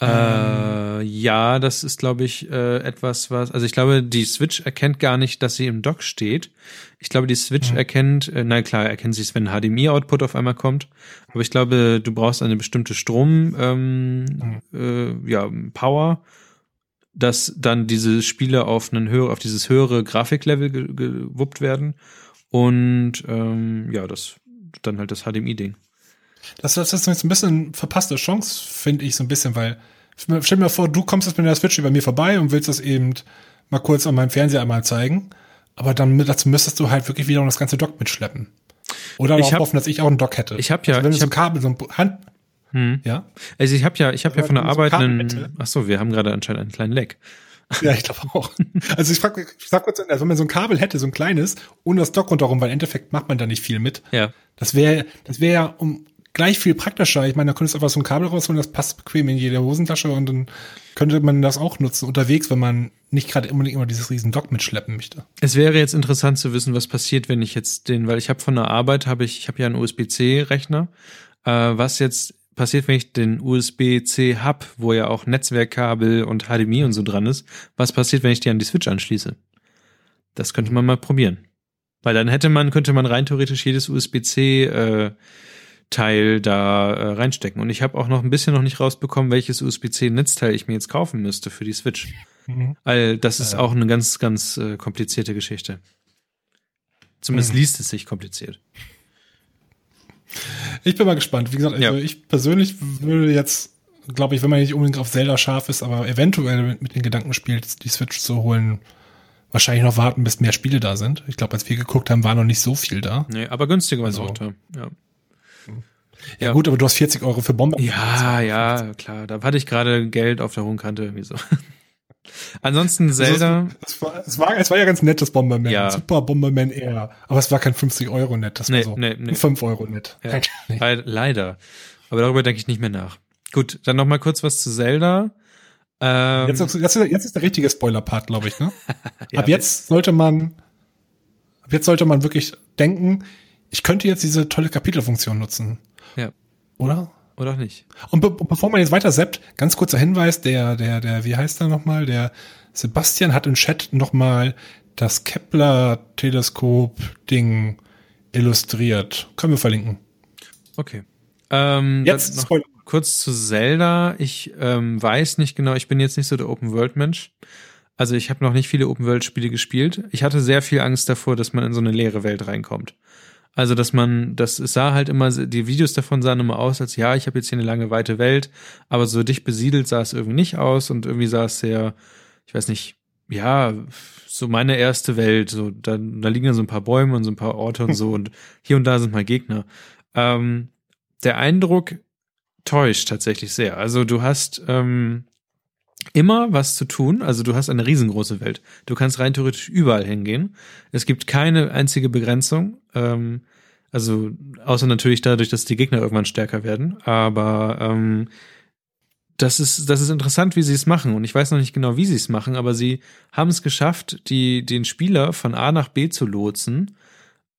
[SPEAKER 2] Äh, ja, das ist, glaube ich, äh, etwas, was. Also ich glaube, die Switch erkennt gar nicht, dass sie im Dock steht. Ich glaube, die Switch erkennt, äh, na klar, erkennt sie es, wenn ein HDMI-Output auf einmal kommt. Aber ich glaube, du brauchst eine bestimmte Strom, ähm, äh, ja, Power, dass dann diese Spiele auf einen höher, auf dieses höhere Grafiklevel ge gewuppt werden. Und ähm, ja, das dann halt das HDMI-Ding.
[SPEAKER 3] Das, das ist jetzt ein bisschen verpasste Chance, finde ich so ein bisschen, weil stell dir mal vor, du kommst jetzt mit der Switch über mir vorbei und willst das eben mal kurz an meinem Fernseher einmal zeigen. Aber dann dazu müsstest du halt wirklich wieder das ganze Dock mitschleppen. Oder
[SPEAKER 2] Ich
[SPEAKER 3] auch
[SPEAKER 2] hab-
[SPEAKER 3] hoffen, dass ich auch ein Dock hätte.
[SPEAKER 2] ich hab ja-
[SPEAKER 3] also wenn
[SPEAKER 2] ich
[SPEAKER 3] so ein
[SPEAKER 2] hab-
[SPEAKER 3] Kabel, so ein Hand,
[SPEAKER 2] Hm.
[SPEAKER 3] ja?
[SPEAKER 2] Also ich habe ja, ich habe ja
[SPEAKER 3] Aber
[SPEAKER 2] von der Arbeit einen. Ach so, wir haben gerade anscheinend einen kleinen Leck.
[SPEAKER 3] Ja, ich glaube auch. Also ich frage, ich sag kurz, also wenn man so ein Kabel hätte, so ein kleines, ohne das Dock rundherum, weil im Endeffekt macht man da nicht viel mit.
[SPEAKER 2] Ja.
[SPEAKER 3] Das wäre, das wäre ja um gleich viel praktischer. Ich meine, da könntest du einfach so ein Kabel rausholen, das passt bequem in jede Hosentasche und dann könnte man das auch nutzen unterwegs, wenn man nicht gerade unbedingt immer dieses riesen Dock mitschleppen möchte.
[SPEAKER 2] Es wäre jetzt interessant zu wissen, was passiert, wenn ich jetzt den, weil ich habe von der Arbeit habe ich, ich habe ja einen USB-C-Rechner, äh, was jetzt passiert, wenn ich den USB-C hab, wo ja auch Netzwerkkabel und HDMI und so dran ist, was passiert, wenn ich die an die Switch anschließe? Das könnte man mal probieren. Weil dann hätte man, könnte man rein theoretisch jedes USB-C äh, Teil da äh, reinstecken. Und ich habe auch noch ein bisschen noch nicht rausbekommen, welches USB-C-Netzteil ich mir jetzt kaufen müsste für die Switch. Weil das ist
[SPEAKER 3] Äh.
[SPEAKER 2] auch eine ganz, ganz äh, komplizierte Geschichte. Zumindest
[SPEAKER 3] Mhm.
[SPEAKER 2] liest es sich kompliziert.
[SPEAKER 3] Ich bin mal gespannt. Wie gesagt, also
[SPEAKER 2] Ja.
[SPEAKER 3] ich persönlich würde jetzt, glaube ich, wenn man nicht unbedingt auf Zelda scharf ist, aber eventuell mit, mit den Gedanken spielt, die Switch zu holen, wahrscheinlich noch warten, bis mehr Spiele da sind. Ich glaube, als wir geguckt haben, war noch nicht so viel da.
[SPEAKER 2] Nee, aber günstiger war es
[SPEAKER 3] Also-
[SPEAKER 2] auch da. Ja.
[SPEAKER 3] Ja, gut, aber du hast 40 Euro für Bomben.
[SPEAKER 2] ja, ja, klar. Da hatte ich gerade Geld auf der hohen Kante irgendwie so. Ansonsten Zelda.
[SPEAKER 3] Es war, es war, es war ja ganz nett, das Bomberman.
[SPEAKER 2] Ja.
[SPEAKER 3] Super Bomberman Air. Aber es war kein 50 Euro nett, das
[SPEAKER 2] Nee,
[SPEAKER 3] war so
[SPEAKER 2] nee, nee.
[SPEAKER 3] 5 Euro nett.
[SPEAKER 2] Ja. Le- Leider. Aber darüber denke ich nicht mehr nach. Gut, dann noch mal kurz was zu Zelda. Ähm,
[SPEAKER 3] Jetzt, ist- jetzt, jetzt ist der richtige Spoiler-Part, glaube ich, ne?
[SPEAKER 2] ja,
[SPEAKER 3] ab jetzt sollte man, ab jetzt sollte man wirklich denken, ich könnte jetzt diese tolle Kapitelfunktion nutzen. Oder?
[SPEAKER 2] Oder auch nicht.
[SPEAKER 3] Und be bevor man jetzt weiter seppt, ganz kurzer Hinweis, der, der, der, wie heißt er nochmal? Der Sebastian hat im Chat nochmal das Kepler-Teleskop-Ding illustriert. Können wir verlinken.
[SPEAKER 2] Okay. Ähm,
[SPEAKER 3] Jetzt
[SPEAKER 2] noch
[SPEAKER 3] Spoiler.
[SPEAKER 2] kurz zu Zelda. Ich ähm, weiß nicht genau, ich bin jetzt nicht so der Open-World-Mensch. Also ich habe noch nicht viele Open-World-Spiele gespielt. Ich hatte sehr viel Angst davor, dass man in so eine leere Welt reinkommt. Also, dass man, das es sah halt immer, die Videos davon sahen immer aus, als ja, ich habe jetzt hier eine lange, weite Welt, aber so dicht besiedelt sah es irgendwie nicht aus und irgendwie sah es sehr, ich weiß nicht, ja, so meine erste Welt, so, da, da liegen dann so ein paar Bäume und so ein paar Orte und so und hier und da sind mal Gegner. Ähm, der Eindruck täuscht tatsächlich sehr. Also du hast ähm, immer was zu tun. Also du hast eine riesengroße Welt. Du kannst rein theoretisch überall hingehen. Es gibt keine einzige Begrenzung. Ähm, also außer natürlich dadurch, dass die Gegner irgendwann stärker werden. Aber ähm, das ist das ist interessant, wie sie es machen. Und ich weiß noch nicht genau, wie sie es machen, aber sie haben es geschafft, die den Spieler von A nach B zu lotsen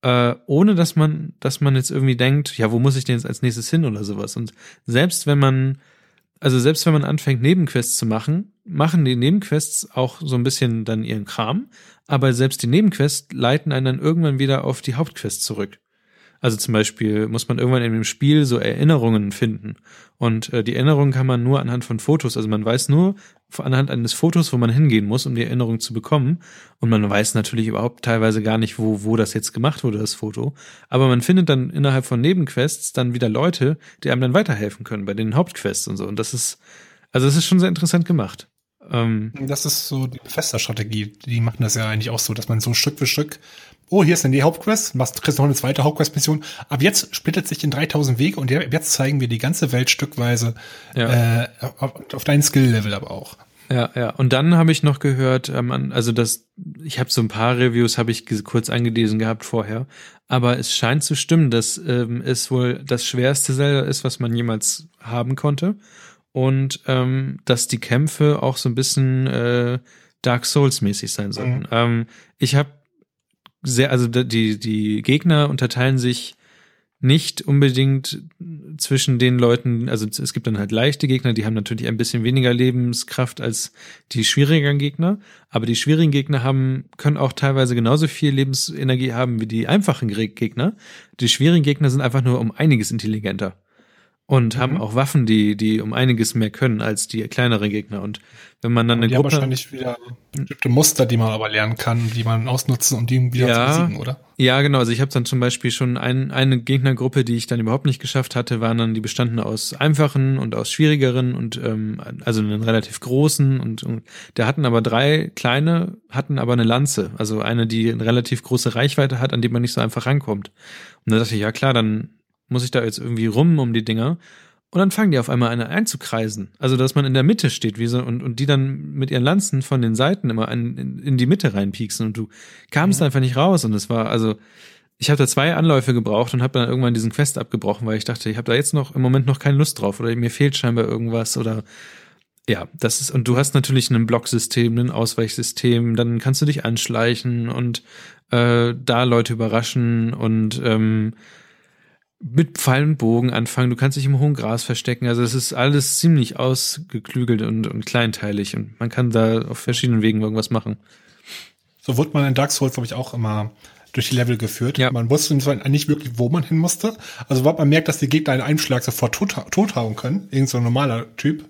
[SPEAKER 2] äh, ohne dass man, dass man jetzt irgendwie denkt, ja, wo muss ich denn jetzt als nächstes hin oder sowas. Und selbst wenn man, also selbst wenn man anfängt, Nebenquests zu machen, machen die Nebenquests auch so ein bisschen dann ihren Kram, aber selbst die Nebenquests leiten einen dann irgendwann wieder auf die Hauptquest zurück. Also zum Beispiel muss man irgendwann in dem Spiel so Erinnerungen finden. Und äh, die Erinnerungen kann man nur anhand von Fotos, also man weiß nur anhand eines Fotos, wo man hingehen muss, um die Erinnerung zu bekommen. Und man weiß natürlich überhaupt teilweise gar nicht, wo, wo das jetzt gemacht wurde, das Foto. Aber man findet dann innerhalb von Nebenquests dann wieder Leute, die einem dann weiterhelfen können bei den Hauptquests und so. Und das ist, also das ist schon sehr interessant gemacht. Ähm,
[SPEAKER 3] Das ist so die Bethesda-Strategie. Die machen das ja eigentlich auch so, dass man so Stück für Stück, oh, hier ist dann die Hauptquest, machst, kriegst noch eine zweite Hauptquest-Mission. Ab jetzt splittet sich in 3000 Wege und jetzt zeigen wir die ganze Welt stückweise
[SPEAKER 2] Ja.
[SPEAKER 3] äh, auf, auf deinen Skill-Level aber auch.
[SPEAKER 2] Ja, ja. Und dann habe ich noch gehört, ähm, also das, ich habe so ein paar Reviews, habe ich kurz angelesen gehabt vorher, aber es scheint zu stimmen, dass ähm, es wohl das schwerste Zelda ist, was man jemals haben konnte. Und ähm, dass die Kämpfe auch so ein bisschen äh, Dark Souls-mäßig sein sollten.
[SPEAKER 3] Mhm.
[SPEAKER 2] Ähm, ich habe sehr, also die, die Gegner unterteilen sich nicht unbedingt zwischen den Leuten, also es gibt dann halt leichte Gegner, die haben natürlich ein bisschen weniger Lebenskraft als die schwierigen Gegner, aber die schwierigen Gegner haben, können auch teilweise genauso viel Lebensenergie haben wie die einfachen Gegner. Die schwierigen Gegner sind einfach nur um einiges intelligenter und haben auch Waffen, die, die um einiges mehr können als die kleineren Gegner. Und wenn man dann eine
[SPEAKER 3] die haben
[SPEAKER 2] Gruppe,
[SPEAKER 3] wahrscheinlich wieder bestimmte Muster, die man aber lernen kann, die man ausnutzen und die wieder
[SPEAKER 2] Ja.
[SPEAKER 3] zu besiegen, oder?
[SPEAKER 2] Ja, genau. Also ich habe dann zum Beispiel schon ein, eine Gegnergruppe, die ich dann überhaupt nicht geschafft hatte, waren dann die bestanden aus einfachen und aus schwierigeren und ähm, also einen relativ großen und, und der hatten aber drei kleine, hatten aber eine Lanze, also eine, die eine relativ große Reichweite hat, an die man nicht so einfach rankommt. Und dann dachte ich, ja klar, dann muss ich da jetzt irgendwie rum um die Dinger. Und dann fangen die auf einmal an einzukreisen. Also, dass man in der Mitte steht wie so, und, und die dann mit ihren Lanzen von den Seiten immer an, in, in die Mitte reinpieksen und du kamst einfach nicht raus. Und es war, also, ich habe da zwei Anläufe gebraucht und habe dann irgendwann diesen Quest abgebrochen, weil ich dachte, ich habe da jetzt noch im Moment noch keine Lust drauf oder mir fehlt scheinbar irgendwas oder ja, das ist, und du hast natürlich ein Blocksystem, ein Ausweichsystem, dann kannst du dich anschleichen und äh, da Leute überraschen und ähm, mit Pfeil und Bogen anfangen, du kannst dich im hohen Gras verstecken. Also es ist alles ziemlich ausgeklügelt und, und kleinteilig und man kann da auf verschiedenen Wegen irgendwas machen.
[SPEAKER 3] So wurde man in Dark Souls, glaube ich, auch immer durch die Level geführt.
[SPEAKER 2] Ja.
[SPEAKER 3] Man wusste nicht wirklich, wo man hin musste. Also, sobald man merkt, dass die Gegner in einem Schlag sofort tot, tothauen können, irgend so ein normaler Typ,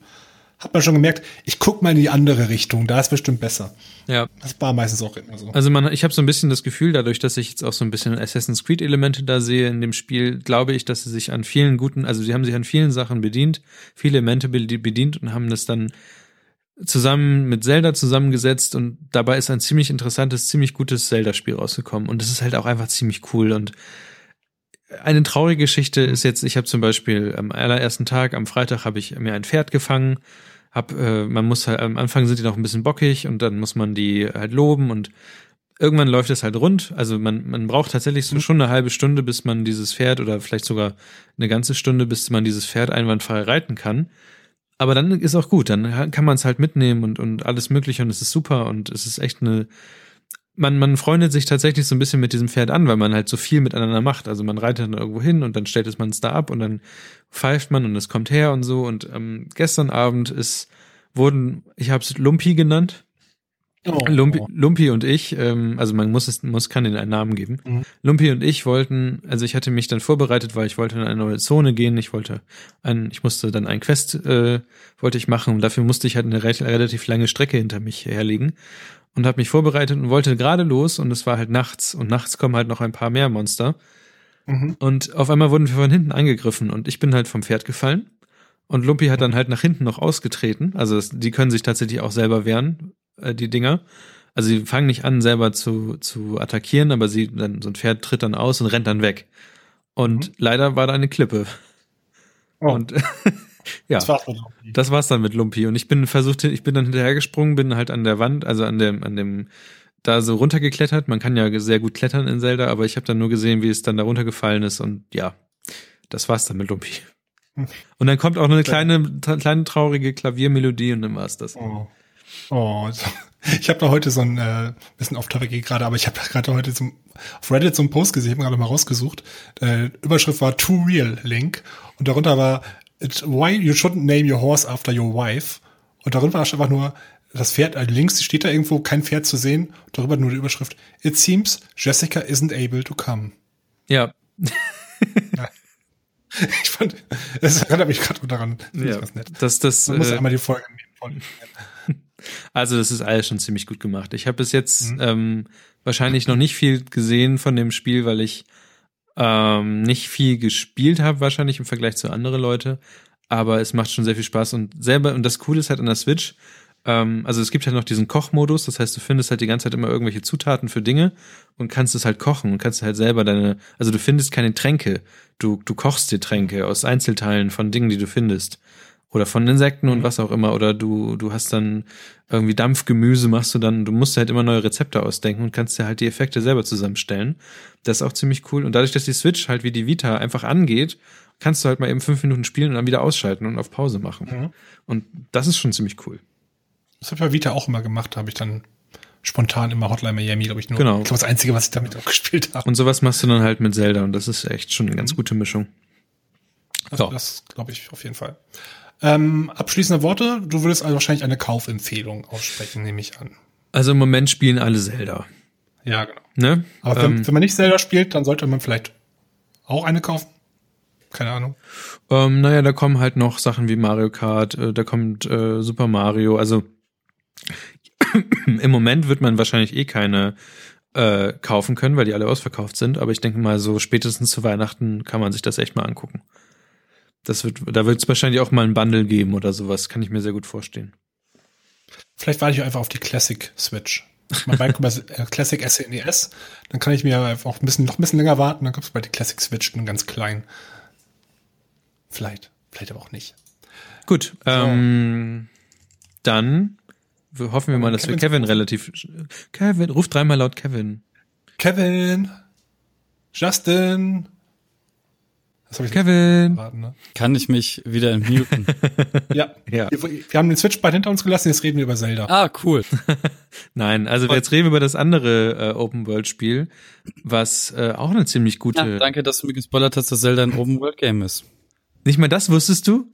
[SPEAKER 3] hat man schon gemerkt, ich guck mal in die andere Richtung, da ist bestimmt besser.
[SPEAKER 2] Ja,
[SPEAKER 3] Das war meistens auch immer so.
[SPEAKER 2] Also man, ich habe so ein bisschen das Gefühl, dadurch, dass ich jetzt auch so ein bisschen Assassin's Creed Elemente da sehe in dem Spiel, glaube ich, dass sie sich an vielen guten, also sie haben sich an vielen Sachen bedient, viele Elemente be- bedient und haben das dann zusammen mit Zelda zusammengesetzt und dabei ist ein ziemlich interessantes, ziemlich gutes Zelda-Spiel rausgekommen und das ist halt auch einfach ziemlich cool und eine traurige Geschichte ist jetzt, ich habe zum Beispiel am allerersten Tag, am Freitag habe ich mir ein Pferd gefangen, hab, äh, man muss halt, am Anfang sind die noch ein bisschen bockig und dann muss man die halt loben und irgendwann läuft es halt rund. Also man, man braucht tatsächlich so schon eine halbe Stunde, bis man dieses Pferd oder vielleicht sogar eine ganze Stunde, bis man dieses Pferd einwandfrei reiten kann. Aber dann ist auch gut, dann kann man es halt mitnehmen und, und alles mögliche und es ist super und es ist echt eine, man, man freundet sich tatsächlich so ein bisschen mit diesem Pferd an, weil man halt so viel miteinander macht. Also man reitet dann irgendwo hin und dann stellt es man es da ab und dann pfeift man und es kommt her und so. Und ähm, gestern Abend ist, wurden, ich habe es Lumpi genannt,
[SPEAKER 3] Oh.
[SPEAKER 2] Lumpi, Lumpi und ich, ähm, also man muss es, muss kann ihnen einen Namen geben.
[SPEAKER 3] Mhm.
[SPEAKER 2] Lumpi und ich wollten, also ich hatte mich dann vorbereitet, weil ich wollte in eine neue Zone gehen. Ich wollte ein, ich musste dann ein Quest äh, wollte ich machen und dafür musste ich halt eine re relativ lange Strecke hinter mich herlegen und habe mich vorbereitet und wollte gerade los und es war halt nachts und nachts kommen halt noch ein paar mehr Monster
[SPEAKER 3] Mhm.
[SPEAKER 2] und auf einmal wurden wir von hinten angegriffen und ich bin halt vom Pferd gefallen und Lumpi hat dann halt nach hinten noch ausgetreten. Also das, die können sich tatsächlich auch selber wehren, äh, die Dinger. Also sie fangen nicht an, selber zu, zu attackieren, aber sie dann so ein Pferd tritt dann aus und rennt dann weg. Und
[SPEAKER 3] Mhm.
[SPEAKER 2] leider war da eine Klippe.
[SPEAKER 3] Oh.
[SPEAKER 2] Und ja,
[SPEAKER 3] Das war's mit Lumpi.
[SPEAKER 2] das war's dann mit Lumpi. Und ich bin versucht, ich bin dann hinterhergesprungen, bin halt an der Wand, also an dem, an dem, da so runtergeklettert. Man kann ja sehr gut klettern in Zelda, aber ich habe dann nur gesehen, wie es dann da runtergefallen ist und ja, das war's dann mit Lumpi. Und dann kommt auch noch eine kleine, kleine traurige Klaviermelodie und dann war's das.
[SPEAKER 3] Oh. Oh, so. ich habe da heute so ein äh, bisschen off topic gerade, aber ich habe gerade heute zum, auf Reddit so einen Post gesehen, ich habe gerade mal rausgesucht. Äh, Überschrift war Too Real Link und darunter war It, Why you shouldn't name your horse after your wife und darunter war einfach nur das Pferd, also links steht da irgendwo kein Pferd zu sehen, darüber nur die Überschrift It seems Jessica isn't able to come.
[SPEAKER 2] Ja,
[SPEAKER 3] Ich fand, das erinnert mich gerade daran. Ich
[SPEAKER 2] ja.
[SPEAKER 3] ganz nett.
[SPEAKER 2] Das, das,
[SPEAKER 3] Man muss
[SPEAKER 2] äh,
[SPEAKER 3] einmal die Folge nehmen.
[SPEAKER 2] also das ist alles schon ziemlich gut gemacht. Ich habe bis jetzt
[SPEAKER 3] Mhm.
[SPEAKER 2] ähm, wahrscheinlich noch nicht viel gesehen von dem Spiel, weil ich ähm, nicht viel gespielt habe, wahrscheinlich im Vergleich zu anderen Leute. Aber es macht schon sehr viel Spaß und selber, und das Coole ist halt an der Switch, ähm, also es gibt halt noch diesen Kochmodus, das heißt, du findest halt die ganze Zeit immer irgendwelche Zutaten für Dinge und kannst es halt kochen und kannst halt selber deine, also du findest keine Tränke, du, du kochst dir Tränke aus Einzelteilen von Dingen, die du findest. Oder von Insekten und was auch immer. Oder du, du hast dann irgendwie Dampfgemüse, machst du dann, du musst halt immer neue Rezepte ausdenken und kannst dir halt die Effekte selber zusammenstellen. Das ist auch ziemlich cool. Und dadurch, dass die Switch halt wie die Vita einfach angeht, kannst du halt mal eben fünf Minuten spielen und dann wieder ausschalten und auf Pause machen.
[SPEAKER 3] Mhm.
[SPEAKER 2] Und das ist schon ziemlich cool.
[SPEAKER 3] Das habe ich bei Vita auch immer gemacht, habe ich dann spontan immer Hotline Miami, glaube ich, nur.
[SPEAKER 2] Genau.
[SPEAKER 3] Ich glaube, das Einzige, was ich damit auch gespielt habe.
[SPEAKER 2] Und sowas machst du dann halt mit Zelda und das ist echt schon eine ganz gute Mischung.
[SPEAKER 3] Also
[SPEAKER 2] So.
[SPEAKER 3] das glaube ich auf jeden Fall. Ähm, abschließende Worte. Du würdest also wahrscheinlich eine Kaufempfehlung aussprechen, nehme ich an.
[SPEAKER 2] Also im Moment spielen alle Zelda.
[SPEAKER 3] Ja, genau.
[SPEAKER 2] Ne?
[SPEAKER 3] Aber wenn,
[SPEAKER 2] ähm,
[SPEAKER 3] wenn man nicht Zelda spielt, dann sollte man vielleicht auch eine kaufen. Keine Ahnung.
[SPEAKER 2] Ähm, naja, da kommen halt noch Sachen wie Mario Kart, äh, da kommt äh, Super Mario. Also im Moment wird man wahrscheinlich eh keine äh, kaufen können, weil die alle ausverkauft sind. Aber ich denke mal, so spätestens zu Weihnachten kann man sich das echt mal angucken. Das wird, da wird es wahrscheinlich auch mal ein Bundle geben oder sowas. Kann ich mir sehr gut vorstellen.
[SPEAKER 3] Vielleicht warte ich einfach auf die Classic Switch. Mein Bike über Classic SNES, dann kann ich mir einfach auch ein bisschen, noch ein bisschen länger warten, dann kommt es bei die Classic Switch, dann ganz klein. Vielleicht, vielleicht aber auch nicht.
[SPEAKER 2] Gut, ähm, dann hoffen wir mal, dass wir
[SPEAKER 3] Kevins
[SPEAKER 2] Kevin relativ. Kevin, ruf dreimal laut Kevin.
[SPEAKER 3] Kevin, Justin. Das habe ich
[SPEAKER 2] Kevin.
[SPEAKER 3] verraten, ne?
[SPEAKER 4] Kann ich mich wieder entmuten?
[SPEAKER 3] Ja.
[SPEAKER 2] Ja.
[SPEAKER 3] Wir, wir haben den Switch bald hinter uns gelassen, jetzt reden wir über Zelda.
[SPEAKER 4] ah, cool.
[SPEAKER 2] Nein, also jetzt reden wir über das andere äh, Open World Spiel, was äh, auch eine ziemlich gute.
[SPEAKER 4] Ja, danke, dass du mir gespoilert hast, dass Zelda ein Open World Game ist.
[SPEAKER 2] Nicht mal das wusstest du?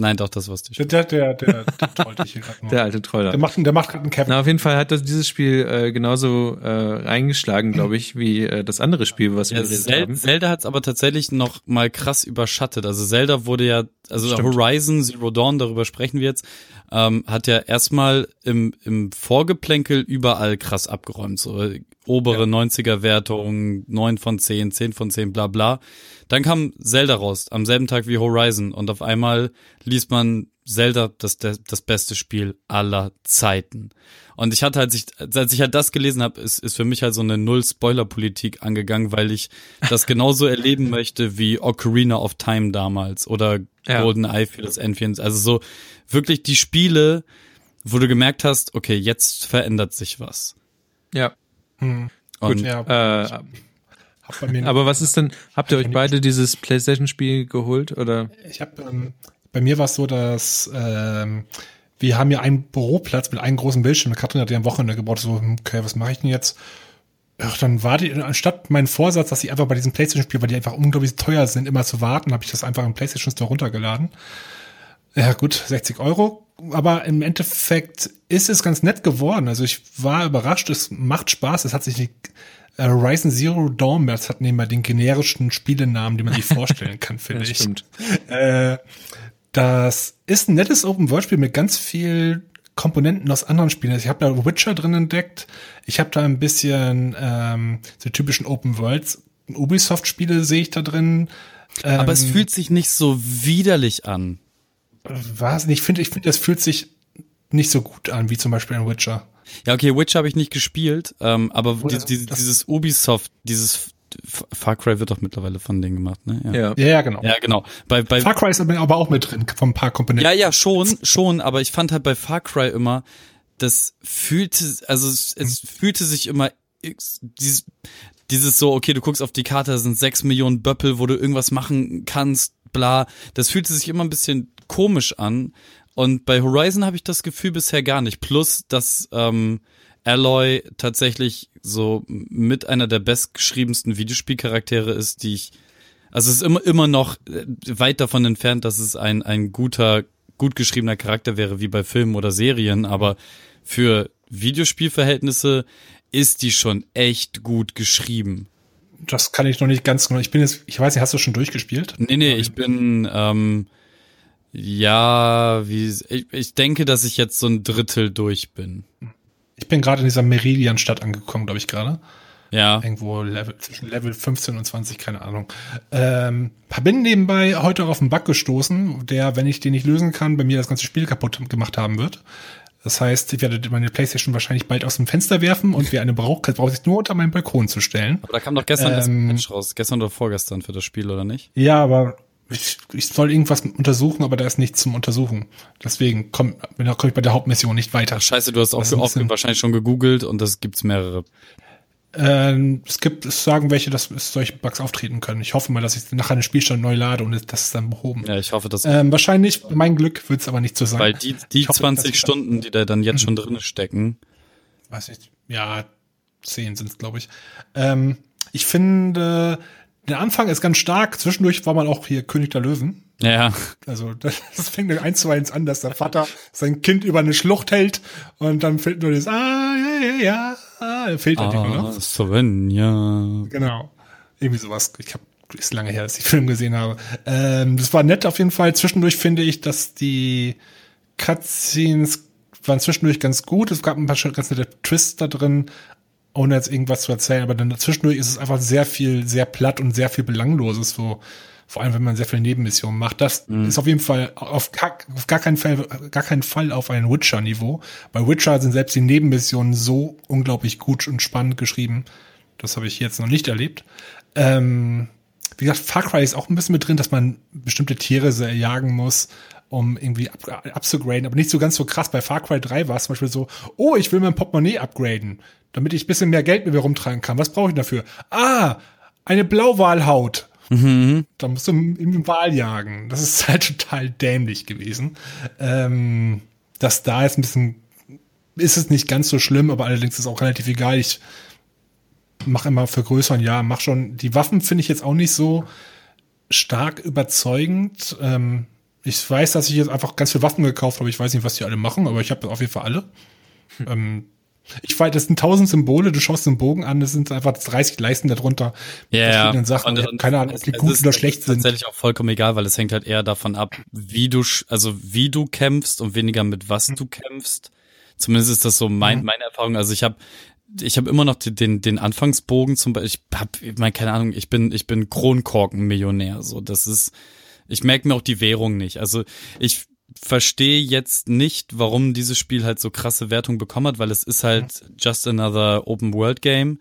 [SPEAKER 4] Nein, doch, das wusste ich.
[SPEAKER 3] Der, der, der, der, der trollt dich hier gerade nur.
[SPEAKER 2] Der alte Troller.
[SPEAKER 3] Der macht, der macht gerade einen Kevin.
[SPEAKER 2] Na, auf jeden Fall hat das dieses Spiel äh, genauso äh, reingeschlagen, glaube ich, wie äh, das andere Spiel, was wir
[SPEAKER 4] Ja,
[SPEAKER 2] geredet
[SPEAKER 4] Zel
[SPEAKER 2] haben.
[SPEAKER 4] Zelda hat es aber tatsächlich noch mal krass überschattet. Also Zelda wurde ja, also
[SPEAKER 2] Stimmt.
[SPEAKER 4] Horizon Zero Dawn, darüber sprechen wir jetzt, ähm, hat ja erstmal im, im Vorgeplänkel überall krass abgeräumt. So obere 90er Wertung, 9 von 10, 10 von 10, bla bla. Dann kam Zelda raus, am selben Tag wie Horizon und auf einmal liest man Zelda das, das, beste Spiel aller Zeiten. Und ich hatte, als ich, als ich halt das gelesen habe, ist, ist für mich halt so eine Null-Spoiler-Politik angegangen, weil ich das genauso erleben möchte wie Ocarina of Time damals oder
[SPEAKER 2] Ja.
[SPEAKER 4] Golden Eye für das N64. Also so wirklich die Spiele, wo du gemerkt hast, okay, jetzt verändert sich was.
[SPEAKER 2] Ja.
[SPEAKER 3] Hm.
[SPEAKER 4] Und
[SPEAKER 3] ja,
[SPEAKER 2] Äh, aber was ist denn, habt ihr euch beide dieses Playstation-Spiel geholt oder?
[SPEAKER 3] Ich habe ähm, bei mir war es so, dass ähm, wir haben ja einen Büroplatz mit einem großen Bildschirm. Katrin hat ja am Wochenende gebaut, so, hm, okay, was mache ich denn jetzt? Ach, dann war die, anstatt mein Vorsatz, dass ich einfach bei diesem Playstation-Spiel, weil die einfach unglaublich teuer sind, immer zu warten, habe ich das einfach im Playstation Store runtergeladen. Ja, gut, 60 Euro. Aber im Endeffekt ist es ganz nett geworden. Also ich war überrascht, es macht Spaß. Es hat sich nicht, äh, Horizon Zero Dawn, das hat nebenbei den generischen Spielenamen, den man sich vorstellen kann, finde
[SPEAKER 2] Ja,
[SPEAKER 3] ich.
[SPEAKER 2] stimmt.
[SPEAKER 3] Äh, das ist ein nettes Open-World-Spiel mit ganz viel Komponenten aus anderen Spielen. Also ich habe da Witcher drin entdeckt. Ich habe da ein bisschen ähm, so typischen Open-Worlds. Ubisoft-Spiele sehe ich da drin. Ähm,
[SPEAKER 4] aber es fühlt sich nicht so widerlich an.
[SPEAKER 3] was. Ich finde, ich finde, das fühlt sich nicht so gut an wie zum Beispiel ein Witcher.
[SPEAKER 4] Ja, okay, Witcher habe ich nicht gespielt, ähm, aber die,
[SPEAKER 3] so,
[SPEAKER 4] die, dieses Ubisoft, dieses Far Cry wird doch mittlerweile von denen gemacht, ne?
[SPEAKER 2] Ja.
[SPEAKER 3] Ja, ja, genau.
[SPEAKER 4] Ja, genau. Bei, bei,
[SPEAKER 3] Far Cry ist aber auch mit drin, von ein paar Komponenten.
[SPEAKER 4] ja, ja, schon, schon, aber ich fand halt bei Far Cry immer, das fühlte, also es, es fühlte sich immer dieses, dieses so, okay, du guckst auf die Karte, da sind sechs Millionen Böppel, wo du irgendwas machen kannst, bla. Das fühlte sich immer ein bisschen komisch an. Und bei Horizon habe ich das Gefühl bisher gar nicht. Plus, dass ähm, Alloy tatsächlich so mit einer der bestgeschriebensten Videospielcharaktere ist, die ich. Also es ist immer, immer noch äh, weit davon entfernt, dass es ein, ein guter, gut geschriebener Charakter wäre, wie bei Filmen oder Serien, aber für Videospielverhältnisse ist die schon echt gut geschrieben.
[SPEAKER 3] Das kann ich noch nicht ganz genau. Ich bin jetzt, ich weiß nicht, hast du schon durchgespielt?
[SPEAKER 4] Nee, nee, ich bin, ähm, ja, wie, ich, ich denke, dass ich jetzt so ein Drittel durch bin.
[SPEAKER 3] Ich bin gerade in dieser Meridian-Stadt angekommen, glaube ich, gerade.
[SPEAKER 4] Ja.
[SPEAKER 3] Irgendwo Level, zwischen Level 15 und 20, keine Ahnung. Ähm, bin nebenbei heute auf einen Bug gestoßen, der, wenn ich den nicht lösen kann, bei mir das ganze Spiel kaputt gemacht haben wird. Das heißt, ich werde meine Playstation wahrscheinlich bald aus dem Fenster werfen und wer eine braucht, braucht sich nur unter meinen Balkon zu stellen.
[SPEAKER 4] Aber da kam doch gestern
[SPEAKER 3] Ähm,
[SPEAKER 4] Patch raus. Gestern oder vorgestern für das Spiel, oder nicht?
[SPEAKER 3] Ja, aber ich, ich soll irgendwas untersuchen, aber da ist nichts zum Untersuchen. Deswegen komm, komme ich bei der Hauptmission nicht weiter.
[SPEAKER 4] Ach, scheiße, du hast auch oft wahrscheinlich schon gegoogelt und das gibt's mehrere.
[SPEAKER 3] Ähm, es gibt, es sagen welche, dass es solche Bugs auftreten können. Ich hoffe mal, dass ich nachher den Spielstand neu lade und das ist dann behoben.
[SPEAKER 4] Ja, ich hoffe, dass,
[SPEAKER 3] Ähm, wahrscheinlich, mein Glück wird es aber nicht so sein.
[SPEAKER 4] weil die, die
[SPEAKER 3] hoffe,
[SPEAKER 4] 20
[SPEAKER 3] dass ich-
[SPEAKER 4] Stunden, die da dann jetzt schon drin stecken,
[SPEAKER 3] weiß nicht, ja, zehn sind es, glaube ich. Ähm, ich finde, der Anfang ist ganz stark. Zwischendurch war man auch hier König der Löwen.
[SPEAKER 4] ja,
[SPEAKER 3] Also das, das fängt eins zu eins an, dass der Vater sein Kind über eine Schlucht hält und dann fehlt nur das, ah, ja, ja, ja, ah, fehlt halt immer
[SPEAKER 4] ah,
[SPEAKER 3] noch.
[SPEAKER 4] Svenja.
[SPEAKER 3] Genau. Irgendwie sowas. Ich habe ist lange her, dass ich den Film gesehen habe. Ähm, das war nett auf jeden Fall. Zwischendurch finde ich, dass die Cutscenes waren zwischendurch ganz gut. Es gab ein paar ganz nette Twists da drin, ohne jetzt irgendwas zu erzählen. Aber dann zwischendurch ist es einfach sehr viel, sehr platt und sehr viel Belangloses. So, vor allem, wenn man sehr viele Nebenmissionen macht. Das ist auf jeden Fall auf gar, auf gar keinen Fall, gar keinen Fall auf ein Witcher-Niveau. Bei Witcher sind selbst die Nebenmissionen so unglaublich gut und spannend geschrieben. Das habe ich jetzt noch nicht erlebt. Ähm, wie gesagt, Far Cry ist auch ein bisschen mit drin, dass man bestimmte Tiere sehr jagen muss, um irgendwie up, upzugraden, aber nicht so ganz so krass. Bei Far Cry 3 war es zum Beispiel so, oh, ich will mein Portemonnaie upgraden, damit ich ein bisschen mehr Geld mit mir rumtragen kann. Was brauche ich dafür? Ah, eine Blauwalhaut. Da musst du irgendwie Wal jagen. Das ist halt total dämlich gewesen. Ähm, das da ist ein bisschen, ist es nicht ganz so schlimm, aber allerdings ist es auch relativ egal. Ich mach immer vergrößern, ja, mach schon. Die Waffen finde ich jetzt auch nicht so stark überzeugend. Ähm, ich weiß, dass ich jetzt einfach ganz viele Waffen gekauft habe. Ich weiß nicht, was die alle machen, aber ich habe auf jeden Fall alle. Ähm, ich weiß, das sind tausend Symbole, du schaust den Bogen an, das sind einfach 30 Leisten darunter.
[SPEAKER 4] Ja, ja.
[SPEAKER 3] verschiedenen Sachen. ich hab keine Ahnung, ob die
[SPEAKER 4] es
[SPEAKER 3] gut
[SPEAKER 4] ist-
[SPEAKER 3] oder schlecht
[SPEAKER 4] ist
[SPEAKER 3] sind.
[SPEAKER 4] tatsächlich auch vollkommen egal, weil es hängt halt eher davon ab, wie du, also wie du kämpfst und weniger mit
[SPEAKER 3] Hm.
[SPEAKER 4] was du kämpfst. Zumindest ist das so mein, meine Erfahrung. Also ich habe ich habe immer noch den, den, den Anfangsbogen zum Beispiel. Ich habe, ich meine, keine Ahnung, ich bin, ich bin Kronkorken-Millionär. So, das ist, ich merke mir auch die Währung nicht. Also ich verstehe jetzt nicht, warum dieses Spiel halt so krasse Wertung bekommen hat, weil es ist halt just another Open World Game.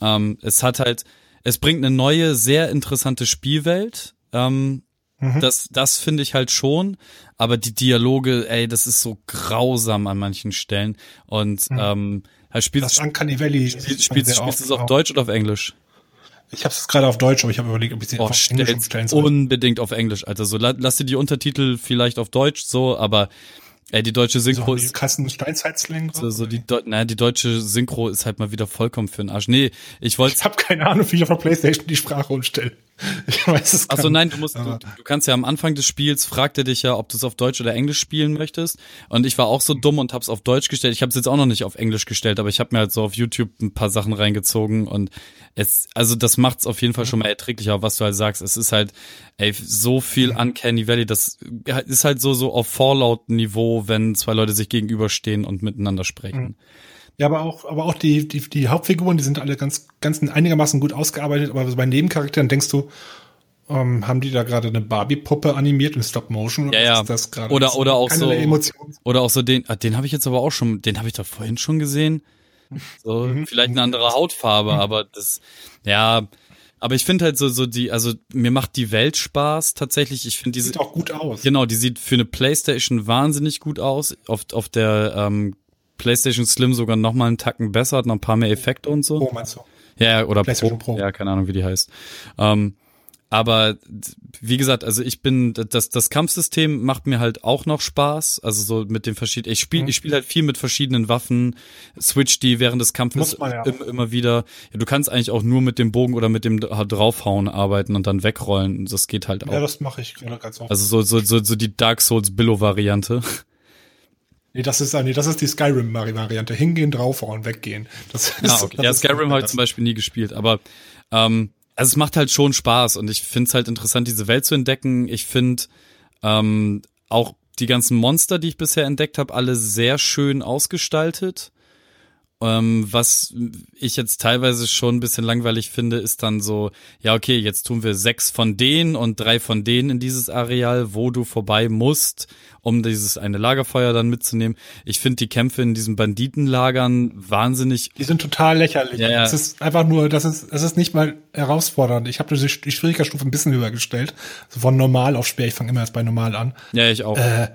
[SPEAKER 4] Ähm, es hat halt, es bringt eine neue, sehr interessante Spielwelt. Ähm, mhm. Das, das finde ich halt schon. Aber die Dialoge, ey, das ist so grausam an manchen Stellen. Und mhm. ähm, halt spielt
[SPEAKER 3] das Uncanny Valley
[SPEAKER 4] spielt, spielt, spielt es auf Deutsch oder auf Englisch?
[SPEAKER 3] Ich habe es gerade auf Deutsch, aber ich habe überlegt, ob ich
[SPEAKER 4] sie oh, auf Englisch umstellen soll. Unbedingt auf Englisch, also so lass dir die Untertitel vielleicht auf Deutsch so, aber Ey, die deutsche Synchro
[SPEAKER 3] so, ist. Krassen Steinzeitslang.
[SPEAKER 4] So, so die, naja, die deutsche Synchro ist halt mal wieder vollkommen für den Arsch. Nee, ich wollte.
[SPEAKER 3] Ich habe keine Ahnung, wie ich auf der Playstation die Sprache umstelle. Ich weiß es
[SPEAKER 4] Also nein, du musst, du, du, kannst ja am Anfang des Spiels fragt er dich ja, ob du es auf Deutsch oder Englisch spielen möchtest. Und ich war auch so dumm und hab's auf Deutsch gestellt. Ich habe es jetzt auch noch nicht auf Englisch gestellt, aber ich habe mir halt so auf YouTube ein paar Sachen reingezogen und es, also das macht's auf jeden Fall schon mal erträglicher, was du halt sagst. Es ist halt, ey, so viel Uncanny Valley. Das ist halt so so auf Fallout-Niveau, wenn zwei Leute sich gegenüberstehen und miteinander sprechen. Mhm.
[SPEAKER 3] Ja, aber auch, aber auch die, die, die Hauptfiguren, die sind alle ganz, ganz einigermaßen gut ausgearbeitet, aber bei Nebencharakteren denkst du, ähm, haben die da gerade eine Barbie-Puppe animiert in Stop Motion
[SPEAKER 4] oder ja, ja. ist das gerade oder oder auch so Emotion? oder auch so den ah, den habe ich jetzt aber auch schon den habe ich doch vorhin schon gesehen so mhm. vielleicht eine andere Hautfarbe mhm. aber das ja aber ich finde halt so so die also mir macht die Welt Spaß tatsächlich ich finde die
[SPEAKER 3] sieht auch gut aus
[SPEAKER 4] genau die sieht für eine Playstation wahnsinnig gut aus auf auf der ähm, PlayStation Slim sogar noch mal einen Tacken besser, hat noch ein paar mehr Effekte und so.
[SPEAKER 3] Pro meinst du?
[SPEAKER 4] Ja, oder PlayStation Pro. Pro. Ja, keine Ahnung, wie die heißt. Ähm, aber wie gesagt, also ich bin das das Kampfsystem macht mir halt auch noch Spaß, also so mit den verschiedenen ich spiele mhm. ich spiele halt viel mit verschiedenen Waffen, switch die während des Kampfes man, ja. im, immer wieder. Ja, du kannst eigentlich auch nur mit dem Bogen oder mit dem draufhauen arbeiten und dann wegrollen, das geht halt auch.
[SPEAKER 3] Ja, das mache ich gerade ganz oft.
[SPEAKER 4] Also so so so, so die Dark Souls Billo Variante.
[SPEAKER 3] Nee, das ist, nee, das ist die Skyrim-Variante. Hingehen, draufhauen, weggehen. Das
[SPEAKER 4] ist, ja, okay. ja Skyrim habe ich zum Beispiel nie gespielt, aber ähm, also es macht halt schon Spaß und ich finde es halt interessant, diese Welt zu entdecken. Ich finde ähm, auch die ganzen Monster, die ich bisher entdeckt habe, alle sehr schön ausgestaltet. Ähm, was ich jetzt teilweise schon ein bisschen langweilig finde, ist dann so, ja, okay, jetzt tun wir sechs von denen und drei von denen in dieses Areal, wo du vorbei musst, um dieses eine Lagerfeuer dann mitzunehmen. Ich finde die Kämpfe in diesen Banditenlagern wahnsinnig.
[SPEAKER 3] Die sind total lächerlich.
[SPEAKER 4] Ja, ja.
[SPEAKER 3] Es ist einfach nur, das ist, es ist nicht mal herausfordernd. Ich habe die Schwierigkeitsstufe ein bisschen höher gestellt. So von normal auf schwer. Ich fange immer erst bei normal an.
[SPEAKER 4] Ja, ich auch.
[SPEAKER 3] Äh,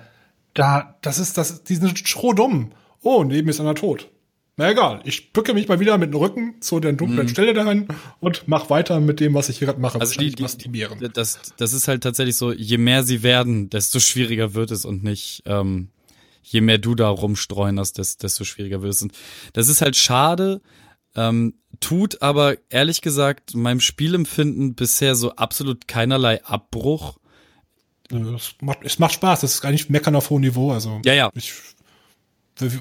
[SPEAKER 3] da, das ist, das, die sind schrodumm. Oh, neben ist einer tot. Na egal, ich bücke mich mal wieder mit dem Rücken zu der dunklen mm. Stelle dahin und mach weiter mit dem, was ich hier gerade mache.
[SPEAKER 4] Also die, die, die, das, das ist halt tatsächlich so, je mehr sie werden, desto schwieriger wird es und nicht, ähm, je mehr du da rumstreunerst, desto schwieriger wird es. Und das ist halt schade, ähm, tut aber ehrlich gesagt meinem Spielempfinden bisher so absolut keinerlei Abbruch.
[SPEAKER 3] Es macht, es macht Spaß, das ist eigentlich meckern auf hohem Niveau. Also
[SPEAKER 4] ja, ja.
[SPEAKER 3] Ich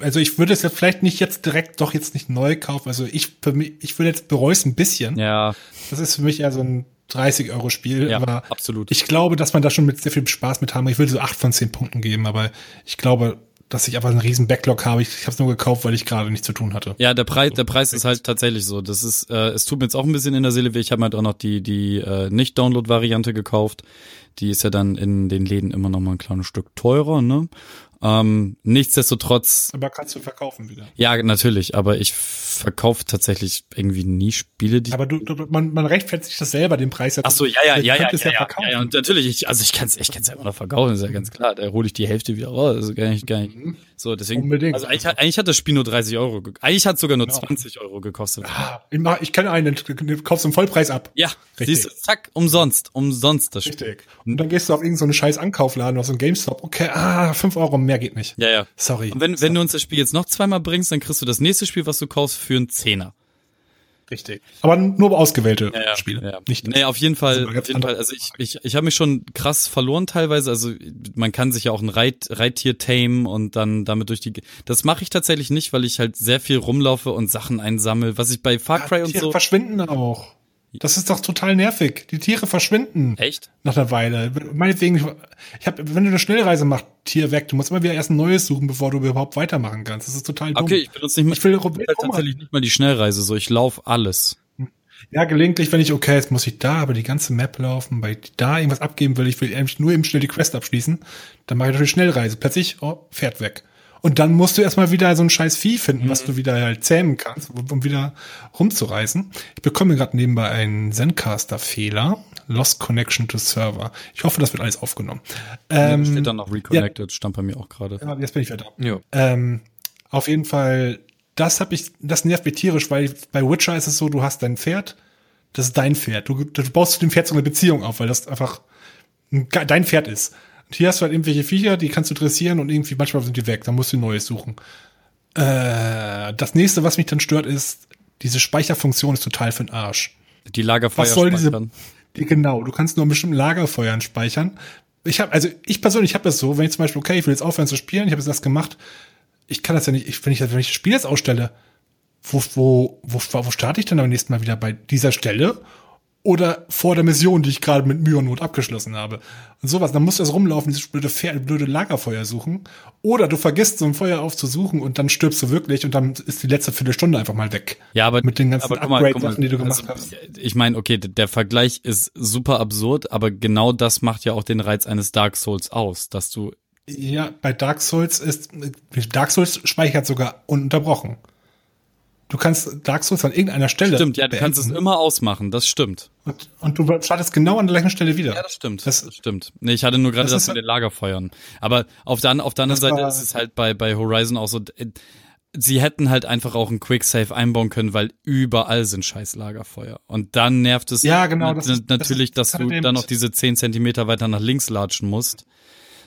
[SPEAKER 3] also ich würde es ja vielleicht nicht jetzt direkt doch jetzt nicht neu kaufen. Also ich für mich, ich würde jetzt bereue es ein bisschen.
[SPEAKER 4] Ja.
[SPEAKER 3] Das ist für mich eher so ein 30 Euro Spiel.
[SPEAKER 4] Ja,
[SPEAKER 3] aber
[SPEAKER 4] absolut.
[SPEAKER 3] Ich glaube, dass man da schon mit sehr viel Spaß mit haben. Ich würde so acht von zehn Punkten geben, aber ich glaube, dass ich einfach einen riesen Backlog habe. Ich, ich habe es nur gekauft, weil ich gerade nichts zu tun hatte.
[SPEAKER 4] Ja, der Preis, der Preis ist halt tatsächlich so. Das ist, äh, es tut mir jetzt auch ein bisschen in der Seele weh. Ich habe halt auch noch die die äh, nicht Download Variante gekauft. Die ist ja dann in den Läden immer noch mal ein kleines Stück teurer, ne? Ähm, nichtsdestotrotz.
[SPEAKER 3] Aber kannst du verkaufen wieder?
[SPEAKER 4] Ja, natürlich, aber ich verkaufe tatsächlich irgendwie nie Spiele, die.
[SPEAKER 3] Aber du, du man, man rechtfertigt sich das selber, den Preis.
[SPEAKER 4] Ach so, ja, ja, ja, ja, ja, ja, ja, ja, und natürlich, ich, also ich kann es ich kann's ja immer noch verkaufen, ist ja ganz klar. Da hole ich die Hälfte wieder raus, also gar nicht, gar nicht. Mhm. So, deswegen. Unbedingt. Also eigentlich, eigentlich hat das Spiel nur 30 Euro, eigentlich hat es sogar nur genau. 20 Euro gekostet.
[SPEAKER 3] Ah, ich, mach, ich kenne einen, den kaufst du im Vollpreis ab.
[SPEAKER 4] Ja, Richtig. siehst du, zack, umsonst, umsonst das
[SPEAKER 3] Spiel. Richtig. Und dann gehst du auf irgendeinen so scheiß Ankaufladen, auf so einen GameStop, okay, ah, 5 Euro mehr geht nicht.
[SPEAKER 4] Ja, ja.
[SPEAKER 3] Sorry.
[SPEAKER 4] Und wenn, wenn du uns das Spiel jetzt noch zweimal bringst, dann kriegst du das nächste Spiel, was du kaufst, für einen Zehner.
[SPEAKER 3] Richtig. Aber nur ausgewählte ja, ja, Spiele.
[SPEAKER 4] Ja. Nicht nee, auf jeden Fall. Auf jeden Fall. Also ich, ich, ich habe mich schon krass verloren teilweise. Also man kann sich ja auch ein Reit, Reittier tamen und dann damit durch die. Das mache ich tatsächlich nicht, weil ich halt sehr viel rumlaufe und Sachen einsammle, was ich bei Far Cry ja, und so.
[SPEAKER 3] verschwinden auch. Das ist doch total nervig. Die Tiere verschwinden.
[SPEAKER 4] Echt?
[SPEAKER 3] Nach einer Weile. Meinetwegen, ich hab, wenn du eine Schnellreise machst, Tier weg. Du musst immer wieder erst ein neues suchen, bevor du überhaupt weitermachen kannst. Das ist total dumm.
[SPEAKER 4] Okay, ich benutze nicht mal, ich will halt tatsächlich nicht mal die Schnellreise so. Ich laufe alles.
[SPEAKER 3] Ja, gelegentlich, wenn ich, okay, jetzt muss ich da aber die ganze Map laufen, weil ich da irgendwas abgeben will, ich will nur eben schnell die Quest abschließen, dann mache ich natürlich Schnellreise. Plötzlich, oh, fährt weg. Und dann musst du erstmal wieder so ein scheiß Vieh finden, mhm. was du wieder halt zähmen kannst, um wieder rumzureißen. Ich bekomme gerade nebenbei einen Zencaster-Fehler. Lost Connection to Server. Ich hoffe, das wird alles aufgenommen.
[SPEAKER 4] Ähm, steht dann noch Reconnected, ja, stand bei mir auch gerade.
[SPEAKER 3] Ja, jetzt bin ich wieder da. Ähm, auf jeden Fall, das habe ich, das nervt mich tierisch, weil bei Witcher ist es so, du hast dein Pferd, das ist dein Pferd. Du, du baust zu dem Pferd so eine Beziehung auf, weil das einfach dein Pferd ist. Hier hast du halt irgendwelche Viecher, die kannst du dressieren und irgendwie manchmal sind die weg, dann musst du neues suchen. Äh, das nächste, was mich dann stört, ist, diese Speicherfunktion ist total für den Arsch.
[SPEAKER 4] Die Lagerfeuer
[SPEAKER 3] Was soll diese, die, genau, du kannst nur bestimmten Lagerfeuern speichern. Ich habe, also ich persönlich habe das so, wenn ich zum Beispiel, okay, ich will jetzt aufhören zu spielen, ich habe jetzt das gemacht, ich kann das ja nicht, ich, wenn ich, wenn ich das Spiel jetzt ausstelle, wo, wo, wo, wo starte ich denn am nächsten Mal wieder bei dieser Stelle? Oder vor der Mission, die ich gerade mit Mühe und Not abgeschlossen habe. Und sowas. Dann musst du das rumlaufen, dieses blöde, Pferd, blöde Lagerfeuer suchen. Oder du vergisst so ein Feuer aufzusuchen und dann stirbst du wirklich und dann ist die letzte Viertelstunde einfach mal weg.
[SPEAKER 4] Ja, aber
[SPEAKER 3] mit den ganzen
[SPEAKER 4] Upgrade-Sachen, die du gemacht also, hast. Ich meine, okay, der Vergleich ist super absurd, aber genau das macht ja auch den Reiz eines Dark Souls aus, dass du
[SPEAKER 3] ja, bei Dark Souls ist Dark Souls speichert sogar ununterbrochen. Du kannst Dark Souls an irgendeiner Stelle.
[SPEAKER 4] Stimmt, ja, du beenden. kannst es immer ausmachen, das stimmt.
[SPEAKER 3] Und, und, du startest genau an der gleichen Stelle wieder.
[SPEAKER 4] Ja, das stimmt. Das, das stimmt. Nee, ich hatte nur gerade das, das mit den Lagerfeuern. Aber auf der, auf der anderen Seite ist es halt bei, bei Horizon auch so, äh, sie hätten halt einfach auch ein Quicksave einbauen können, weil überall sind scheiß Lagerfeuer. Und dann nervt es
[SPEAKER 3] ja, genau,
[SPEAKER 4] das, natürlich, dass du dann noch diese zehn Zentimeter weiter nach links latschen musst.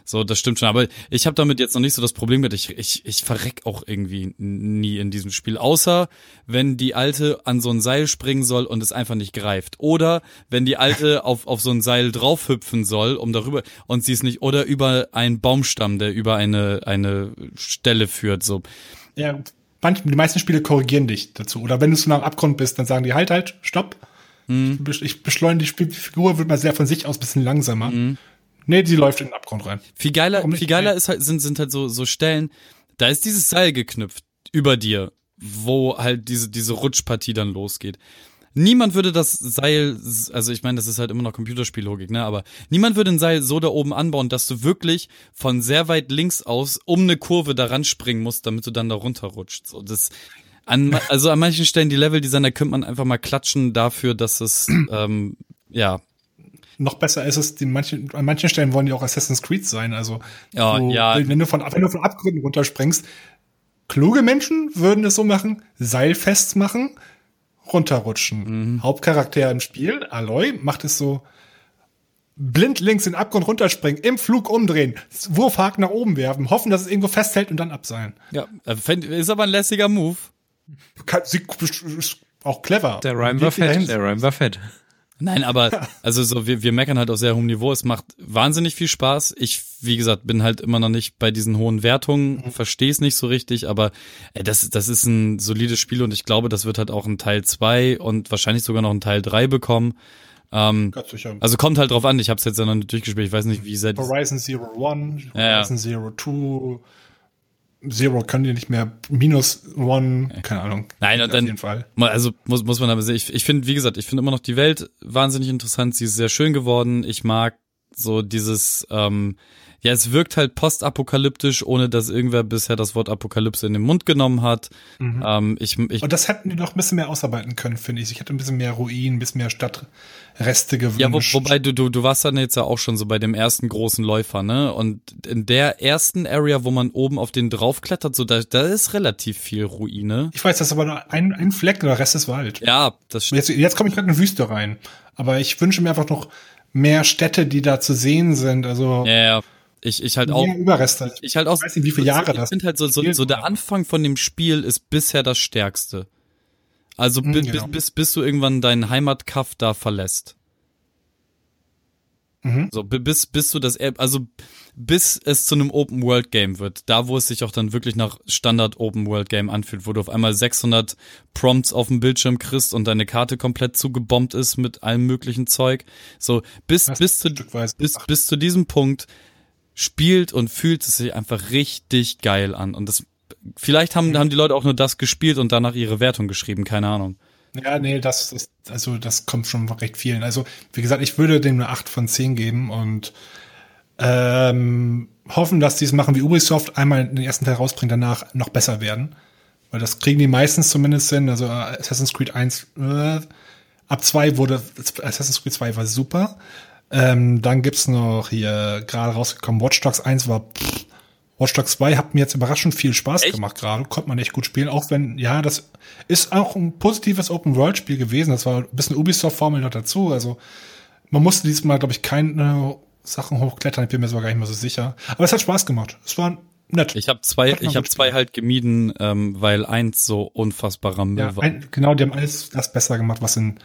[SPEAKER 4] So, das stimmt schon. Aber ich habe damit jetzt noch nicht so das Problem mit. Ich, ich, ich verreck auch irgendwie nie in diesem Spiel. Außer wenn die Alte an so ein Seil springen soll und es einfach nicht greift. Oder wenn die Alte auf, auf so ein Seil draufhüpfen soll, um darüber und sie es nicht. Oder über einen Baumstamm, der über eine, eine Stelle führt. So.
[SPEAKER 3] Ja, manch, die meisten Spiele korrigieren dich dazu. Oder wenn du so nach Abgrund bist, dann sagen die halt, halt, stopp. Mhm. Ich beschleunige die Figur, wird mal sehr von sich aus bisschen langsamer. Mhm. Nee, die läuft in den Abgrund rein.
[SPEAKER 4] Viel geiler, viel geiler ist halt, sind, sind halt so, so Stellen, da ist dieses Seil geknüpft über dir, wo halt diese, diese Rutschpartie dann losgeht. Niemand würde das Seil, also ich meine, das ist halt immer noch Computerspiellogik, ne, aber niemand würde ein Seil so da oben anbauen, dass du wirklich von sehr weit links aus um eine Kurve daran springen musst, damit du dann da runterrutscht. So, das, an, also an manchen Stellen die Level-Designer könnte man einfach mal klatschen dafür, dass es, ähm, ja,
[SPEAKER 3] noch besser ist es, die manchen, an manchen Stellen wollen die auch Assassin's Creed sein. Also,
[SPEAKER 4] ja,
[SPEAKER 3] so,
[SPEAKER 4] ja.
[SPEAKER 3] wenn du von, wenn du von Abgründen runterspringst, kluge Menschen würden es so machen, Seil festmachen, runterrutschen. Mhm. Hauptcharakter im Spiel, Aloy, macht es so, blind links in den Abgrund runterspringen, im Flug umdrehen, Wurfhaken nach oben werfen, hoffen, dass es irgendwo festhält und dann abseilen.
[SPEAKER 4] Ja, ist aber ein lässiger Move.
[SPEAKER 3] Sie ist auch clever.
[SPEAKER 2] Der Rhyme war fett. Der Rhyme war fett.
[SPEAKER 4] Nein, aber also so wir, wir meckern halt auf sehr hohem Niveau. Es macht wahnsinnig viel Spaß. Ich, wie gesagt, bin halt immer noch nicht bei diesen hohen Wertungen, mhm. verstehe es nicht so richtig, aber äh, das, das ist ein solides Spiel und ich glaube, das wird halt auch ein Teil zwei und wahrscheinlich sogar noch ein Teil drei bekommen. Ähm, also kommt halt drauf an, ich habe es jetzt ja noch nicht durchgespielt, ich weiß nicht, wie sehr
[SPEAKER 3] Horizon Zero One, Horizon ja, ja. Zero Two, Zero können die nicht mehr, minus One, keine Ahnung.
[SPEAKER 4] Nein, und dann, jeden Fall. Also muss, muss man aber sehen, ich, ich finde, wie gesagt, ich finde immer noch die Welt wahnsinnig interessant, sie ist sehr schön geworden, ich mag so dieses, ähm, ja, es wirkt halt postapokalyptisch, ohne dass irgendwer bisher das Wort Apokalypse in den Mund genommen hat. Mhm. Ähm, ich, ich,
[SPEAKER 3] Und das hätten die noch ein bisschen mehr ausarbeiten können, finde ich. Ich hätte ein bisschen mehr Ruinen, ein bisschen mehr Stadtreste gewünscht.
[SPEAKER 4] Ja, wo, wobei du, du, du warst dann jetzt ja auch schon so bei dem ersten großen Läufer, ne? Und in der ersten Area, wo man oben auf den draufklettert, so da, da ist relativ viel Ruine.
[SPEAKER 3] Ich weiß, das ist aber nur ein, ein Fleck, der Rest ist Wald.
[SPEAKER 4] Ja, das stimmt.
[SPEAKER 3] Jetzt, jetzt komme ich gerade in eine Wüste rein. Aber ich wünsche mir einfach noch mehr Städte, die da zu sehen sind. Also
[SPEAKER 4] ja, ja. Ich, ich halt auch.
[SPEAKER 3] Überreste.
[SPEAKER 4] Ich halt auch. Ich
[SPEAKER 3] weiß nicht, wie viele Jahre
[SPEAKER 4] ich das. Ich finde halt so, so, so der Anfang von dem Spiel ist bisher das stärkste. Also mhm, bis, genau. bis, bis du irgendwann deinen Heimatkaff da verlässt. Mhm. So, bis, bis du das, also bis es zu einem Open World Game wird, da wo es sich auch dann wirklich nach Standard Open World Game anfühlt, wo du auf einmal 600 Prompts auf dem Bildschirm kriegst und deine Karte komplett zugebombt ist mit allem möglichen Zeug. So, bis, bis zu, bis, bis zu diesem Punkt spielt und fühlt es sich einfach richtig geil an. Und das, vielleicht haben, haben die Leute auch nur das gespielt und danach ihre Wertung geschrieben, keine Ahnung.
[SPEAKER 3] Ja, nee, das ist, also das kommt schon von recht vielen. Also, wie gesagt, ich würde dem eine 8 von 10 geben und ähm, hoffen, dass die es machen wie Ubisoft, einmal den ersten Teil rausbringen, danach noch besser werden. Weil das kriegen die meistens zumindest hin. Also Assassin's Creed 1, äh, ab 2 wurde, Assassin's Creed 2 war super. Ähm, dann gibt's noch hier gerade rausgekommen, Watch Dogs 1 war pff, Watch Dogs 2 hat mir jetzt überraschend viel Spaß echt? gemacht gerade. Konnte man echt gut spielen, auch wenn, ja, das ist auch ein positives Open-World-Spiel gewesen. Das war ein bisschen Ubisoft-Formel noch dazu. Also man musste diesmal, glaube ich, keine Sachen hochklettern. Ich bin mir sogar gar nicht mehr so sicher. Aber es hat Spaß gemacht. Es war nett.
[SPEAKER 4] Ich habe zwei, ich habe zwei halt gemieden, ähm, weil eins so unfassbar Ramble
[SPEAKER 3] ja, war. Ein, genau, die haben alles das besser gemacht, was in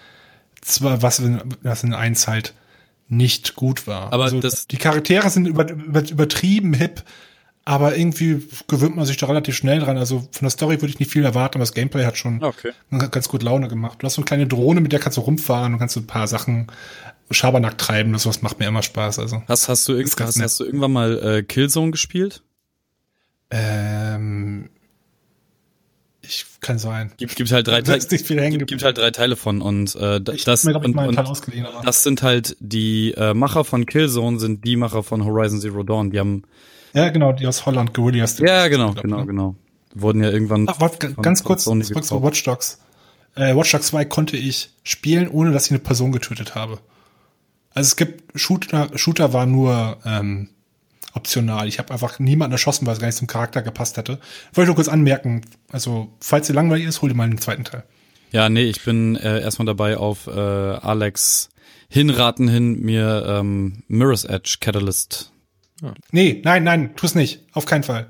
[SPEAKER 3] zwar was in, was in eins halt nicht gut war.
[SPEAKER 4] Aber also, das,
[SPEAKER 3] die Charaktere sind über, über, übertrieben hip aber irgendwie gewöhnt man sich da relativ schnell dran. Also von der Story würde ich nicht viel erwarten, aber das Gameplay hat schon okay. ganz gut Laune gemacht. Du hast so eine kleine Drohne, mit der kannst du rumfahren und kannst so ein paar Sachen Schabernack treiben. Das was macht mir immer Spaß. Also
[SPEAKER 4] hast, hast, du, hast, hast, hast du irgendwann mal äh, Killzone gespielt?
[SPEAKER 3] Ähm, ich kann sein.
[SPEAKER 4] Gibt, gibt halt drei Teile. Gibt, gibt halt drei Teile von und äh, ich das mir, und, und das sind halt die äh, Macher von Killzone sind die Macher von Horizon Zero Dawn. Die haben
[SPEAKER 3] ja, genau, die aus Holland, Guerrillas.
[SPEAKER 4] Ja, genau, glaub, genau, ne? genau. Wurden ja irgendwann.
[SPEAKER 3] Ach, warte, ganz kurz, zurück zu Watch Dogs. Äh, Watch Dogs 2 konnte ich spielen, ohne dass ich eine Person getötet habe. Also es gibt Shooter, Shooter war nur ähm, optional. Ich habe einfach niemanden erschossen, weil es gar nicht zum Charakter gepasst hätte. Wollte ich nur kurz anmerken, also falls ihr langweilig ist, hol dir mal einen zweiten Teil.
[SPEAKER 4] Ja, nee, ich bin äh, erstmal dabei auf äh, Alex hinraten hin, mir ähm, Mirror's Edge Catalyst
[SPEAKER 3] ja. Nee, nein, nein, tu es nicht. Auf keinen Fall.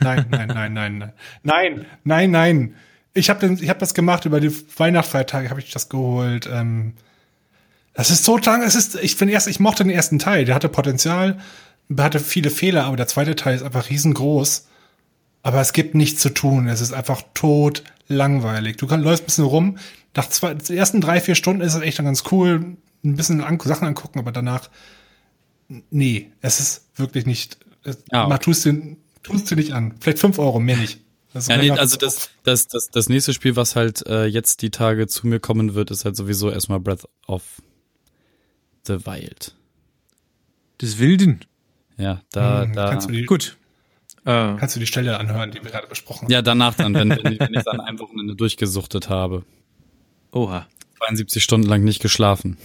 [SPEAKER 3] Nein, nein, nein, nein, nein. Nein, nein, nein. Ich habe ich hab das gemacht über die Weihnachtsfeiertage, habe ich das geholt. Ähm, das ist so lang, es ist, ich bin erst, ich mochte den ersten Teil, der hatte Potenzial, hatte viele Fehler, aber der zweite Teil ist einfach riesengroß. Aber es gibt nichts zu tun. Es ist einfach tot langweilig. Du kann, läufst ein bisschen rum. Nach zwei, den ersten drei, vier Stunden ist es echt dann ganz cool, ein bisschen an, Sachen angucken, aber danach nee, es ist wirklich nicht. Ja, okay. Tust du, tust du nicht an. Vielleicht fünf Euro, mehr nicht.
[SPEAKER 4] ja, nee, also das, das, das, das nächste Spiel, was halt äh, jetzt die Tage zu mir kommen wird, ist halt sowieso erstmal Breath of the Wild.
[SPEAKER 2] Des Wilden.
[SPEAKER 4] Ja, da, hm, da.
[SPEAKER 3] Die, gut. Äh, kannst du die Stelle anhören, die wir gerade besprochen haben?
[SPEAKER 4] Ja, danach dann, wenn, wenn, wenn ich dann ein Wochenende durchgesuchtet habe.
[SPEAKER 2] Oha.
[SPEAKER 4] 72 Stunden lang nicht geschlafen.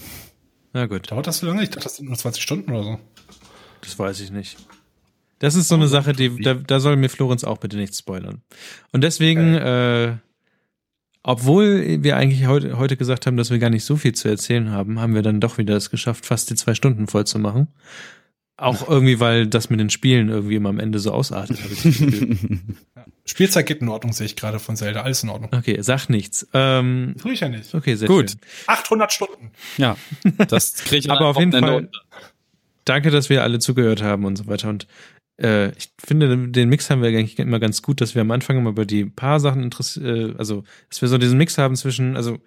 [SPEAKER 3] Na gut. Dauert das so lange? Ich dachte, das sind nur 20 Stunden oder so.
[SPEAKER 2] Das weiß ich nicht. Das ist so eine Sache, die, da, da soll mir Florenz auch bitte nichts spoilern. Und deswegen, okay. äh, obwohl wir eigentlich heute, heute gesagt haben, dass wir gar nicht so viel zu erzählen haben, haben wir dann doch wieder es geschafft, fast die zwei Stunden voll zu machen. Auch irgendwie, weil das mit den Spielen irgendwie immer am Ende so ausartet, habe ich das Gefühl.
[SPEAKER 3] Spielzeit geht in Ordnung, sehe ich gerade von Zelda. Alles in Ordnung.
[SPEAKER 2] Okay, sag nichts. Ähm,
[SPEAKER 3] Tue ich ja nicht.
[SPEAKER 2] Okay, sehr
[SPEAKER 4] Gut.
[SPEAKER 2] Schön.
[SPEAKER 3] 800 Stunden.
[SPEAKER 4] Ja, das kriege ich
[SPEAKER 2] Aber auf jeden Fall, unter. danke, dass wir alle zugehört haben und so weiter. Und äh, ich finde, den Mix haben wir eigentlich immer ganz gut, dass wir am Anfang immer über die paar Sachen interessieren, äh, also, dass wir so diesen Mix haben zwischen, also,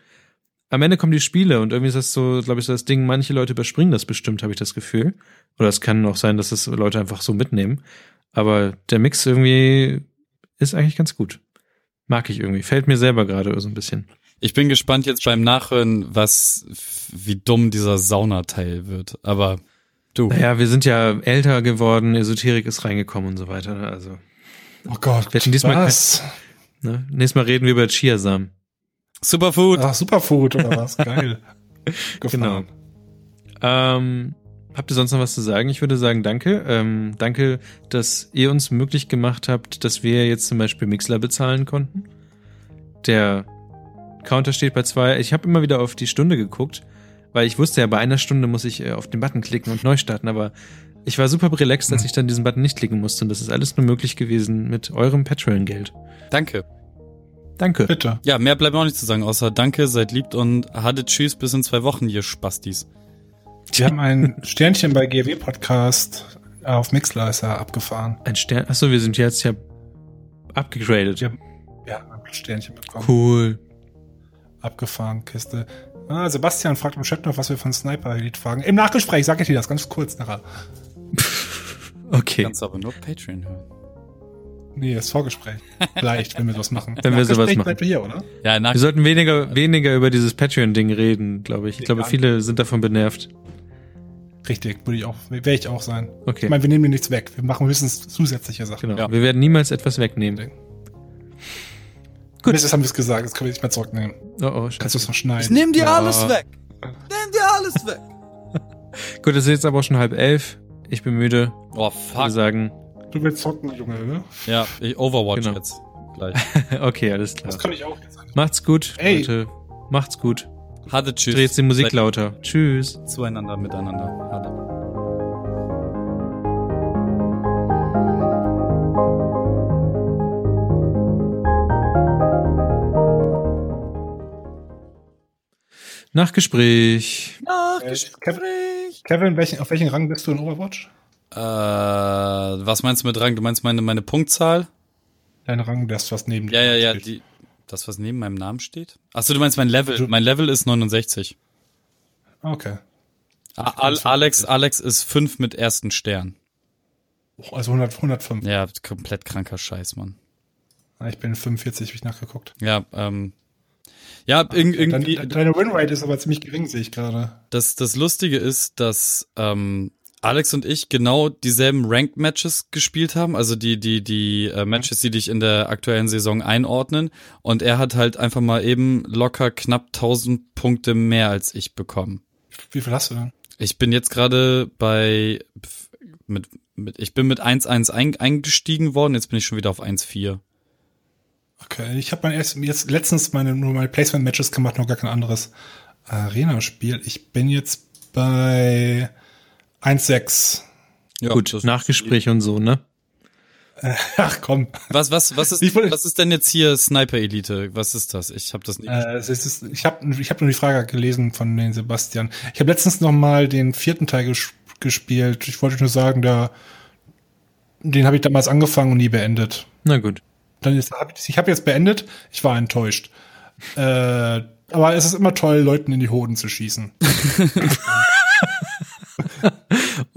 [SPEAKER 2] am Ende kommen die Spiele und irgendwie ist das so, glaube ich, so das Ding, manche Leute überspringen das bestimmt, habe ich das Gefühl. Oder es kann auch sein, dass das Leute einfach so mitnehmen. Aber der Mix irgendwie ist eigentlich ganz gut. Mag ich irgendwie. Fällt mir selber gerade so ein bisschen.
[SPEAKER 4] Ich bin gespannt jetzt beim Nachhören, was, wie dumm dieser Saunateil wird. Aber du.
[SPEAKER 2] Naja, wir sind ja älter geworden, Esoterik ist reingekommen und so weiter. Ne? Also.
[SPEAKER 3] Oh Gott. Wir diesmal was?
[SPEAKER 2] Kein, ne? Nächstes Mal reden wir über Chiasamen.
[SPEAKER 4] Superfood.
[SPEAKER 3] Ach, Superfood oder was? Geil.
[SPEAKER 2] genau. Ähm, Habt ihr sonst noch was zu sagen? Ich würde sagen, danke. Ähm, danke, dass ihr uns möglich gemacht habt, dass wir jetzt zum Beispiel Mixler bezahlen konnten. Der Counter steht bei zwei. Ich habe immer wieder auf die Stunde geguckt, weil ich wusste ja, bei einer Stunde muss ich äh, auf den Button klicken und neu starten, aber ich war super relaxed, als ich dann diesen Button nicht klicken musste. Und das ist alles nur möglich gewesen mit eurem Patreon-Geld.
[SPEAKER 4] Danke.
[SPEAKER 2] Danke.
[SPEAKER 3] Bitte.
[SPEAKER 4] Ja, mehr bleibt auch nicht zu sagen, außer danke, seid liebt und hatte tschüss bis in zwei Wochen, ihr Spastis.
[SPEAKER 3] Wir haben ein Sternchen bei GW Podcast auf Mixler ist er abgefahren.
[SPEAKER 2] Ein Stern. Achso, wir sind jetzt ja abgegradet.
[SPEAKER 3] Ja, ja, ein Sternchen bekommen.
[SPEAKER 2] Cool.
[SPEAKER 3] Abgefahren, Kiste. Ah, Sebastian fragt im Chat noch, was wir von Sniper Elite fragen. Im Nachgespräch sag ich dir das ganz kurz nachher.
[SPEAKER 2] okay.
[SPEAKER 4] Kannst aber nur Patreon hören.
[SPEAKER 3] Nee, das Vorgespräch. Vielleicht, wenn wir sowas machen.
[SPEAKER 2] Wenn wir sowas machen.
[SPEAKER 3] bleibt hier, oder?
[SPEAKER 4] Ja, nach
[SPEAKER 2] Wir sollten weniger, weniger über dieses Patreon-Ding reden, glaube ich. Ich glaube, viele sind davon genervt.
[SPEAKER 3] Richtig, würde ich auch, wäre ich auch sein.
[SPEAKER 2] Okay.
[SPEAKER 3] Ich meine, wir nehmen dir nichts weg. Wir machen höchstens zusätzliche Sachen.
[SPEAKER 2] Genau.
[SPEAKER 4] Ja.
[SPEAKER 2] Wir werden niemals etwas wegnehmen.
[SPEAKER 3] Gut. Jetzt haben wir es gesagt, jetzt können wir nicht mehr zurücknehmen.
[SPEAKER 2] Oh, oh,
[SPEAKER 3] Kannst du
[SPEAKER 2] scheiße.
[SPEAKER 3] es noch schneiden?
[SPEAKER 4] Ich nehm dir
[SPEAKER 2] Ja.
[SPEAKER 4] alles weg. Nimm dir alles weg.
[SPEAKER 2] Gut, es ist jetzt aber auch schon halb elf. Ich bin müde.
[SPEAKER 4] Oh,
[SPEAKER 2] Ich würde
[SPEAKER 4] fuck.
[SPEAKER 2] sagen,
[SPEAKER 3] Du willst zocken, Junge, ne?
[SPEAKER 4] Ja, ich Overwatch
[SPEAKER 2] Genau.
[SPEAKER 4] jetzt. Gleich.
[SPEAKER 2] okay, alles klar.
[SPEAKER 3] Das kann ich auch jetzt.
[SPEAKER 2] Macht's gut,
[SPEAKER 3] Ey.
[SPEAKER 2] Leute. Macht's gut.
[SPEAKER 4] Hatte tschüss.
[SPEAKER 2] dreh jetzt die Musik
[SPEAKER 4] Seid
[SPEAKER 2] lauter. Tschüss.
[SPEAKER 4] Zueinander, miteinander. Hatte.
[SPEAKER 2] Nachgespräch.
[SPEAKER 4] Nachgespräch.
[SPEAKER 3] Kevin, welchen, auf welchen Rang bist du in Overwatch?
[SPEAKER 4] Äh, was meinst du mit Rang? Du meinst meine, meine Punktzahl?
[SPEAKER 3] Dein Rang, das, was neben
[SPEAKER 4] Ja, ja, ja,
[SPEAKER 3] steht.
[SPEAKER 4] die, das, was neben meinem Namen steht? Achso, du meinst mein Level. Mein Level ist 69.
[SPEAKER 3] Okay.
[SPEAKER 4] Al Alex, Alex ist 5 mit ersten Stern.
[SPEAKER 3] Oh, Also 100, 105.
[SPEAKER 4] Ja, komplett kranker Scheiß, Mann.
[SPEAKER 3] Ah, Ich bin 45, hab ich nachgeguckt.
[SPEAKER 4] Ja, ähm, ja, irg irgendwie,
[SPEAKER 3] Deine, deine Winrate ist aber ziemlich gering, sehe ich gerade.
[SPEAKER 4] das, das Lustige ist, dass ähm, Alex und ich genau dieselben Ranked-Matches gespielt haben, also die, die, die äh, Matches, die dich in der aktuellen Saison einordnen. Und er hat halt einfach mal eben locker knapp 1000 Punkte mehr als ich bekommen.
[SPEAKER 3] Wie viel hast du denn?
[SPEAKER 4] Ich bin jetzt gerade bei mit, mit ich bin mit 1-1 ein, eingestiegen worden, jetzt bin ich schon wieder auf 1-4.
[SPEAKER 3] Okay, ich habe mein erst, jetzt letztens meine, nur meine Placement-Matches gemacht, noch gar kein anderes Arena-Spiel. Ich bin jetzt bei 1,6.
[SPEAKER 4] Ja,
[SPEAKER 2] Gut, Nachgespräch und so, ne?
[SPEAKER 3] Ach komm.
[SPEAKER 4] Was was was ist was ist denn jetzt hier Sniper Elite? Was ist das? Ich habe das nicht.
[SPEAKER 3] Äh, es ist, ich habe ich hab nur die Frage gelesen von den Sebastian. Ich habe letztens noch mal den vierten Teil ges gespielt. Ich wollte nur sagen, da, den habe ich damals angefangen und nie beendet.
[SPEAKER 2] Na gut.
[SPEAKER 3] Dann ist, hab ich, ich habe jetzt beendet. Ich war enttäuscht. Äh, aber es ist immer toll, Leuten in die Hoden zu schießen.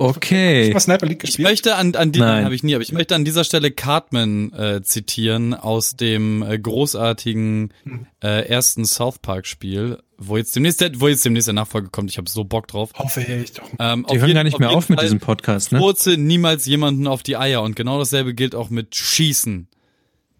[SPEAKER 2] Okay.
[SPEAKER 3] Was Sniper League
[SPEAKER 4] Ich
[SPEAKER 3] gespielt?
[SPEAKER 4] möchte an, an die
[SPEAKER 2] Nein.
[SPEAKER 4] habe ich nie, aber ich möchte an dieser Stelle Cartman äh, zitieren aus dem äh, großartigen äh, ersten South Park Spiel, wo jetzt demnächst der, wo jetzt demnächst der Nachfolge kommt. Ich habe so Bock drauf.
[SPEAKER 3] Hoffe ich doch.
[SPEAKER 4] Ähm,
[SPEAKER 2] Die hören gar nicht mehr auf mit diesem
[SPEAKER 4] Podcast.
[SPEAKER 2] Podcast, ne?
[SPEAKER 4] Furze niemals jemanden auf die Eier und genau dasselbe gilt auch mit Schießen.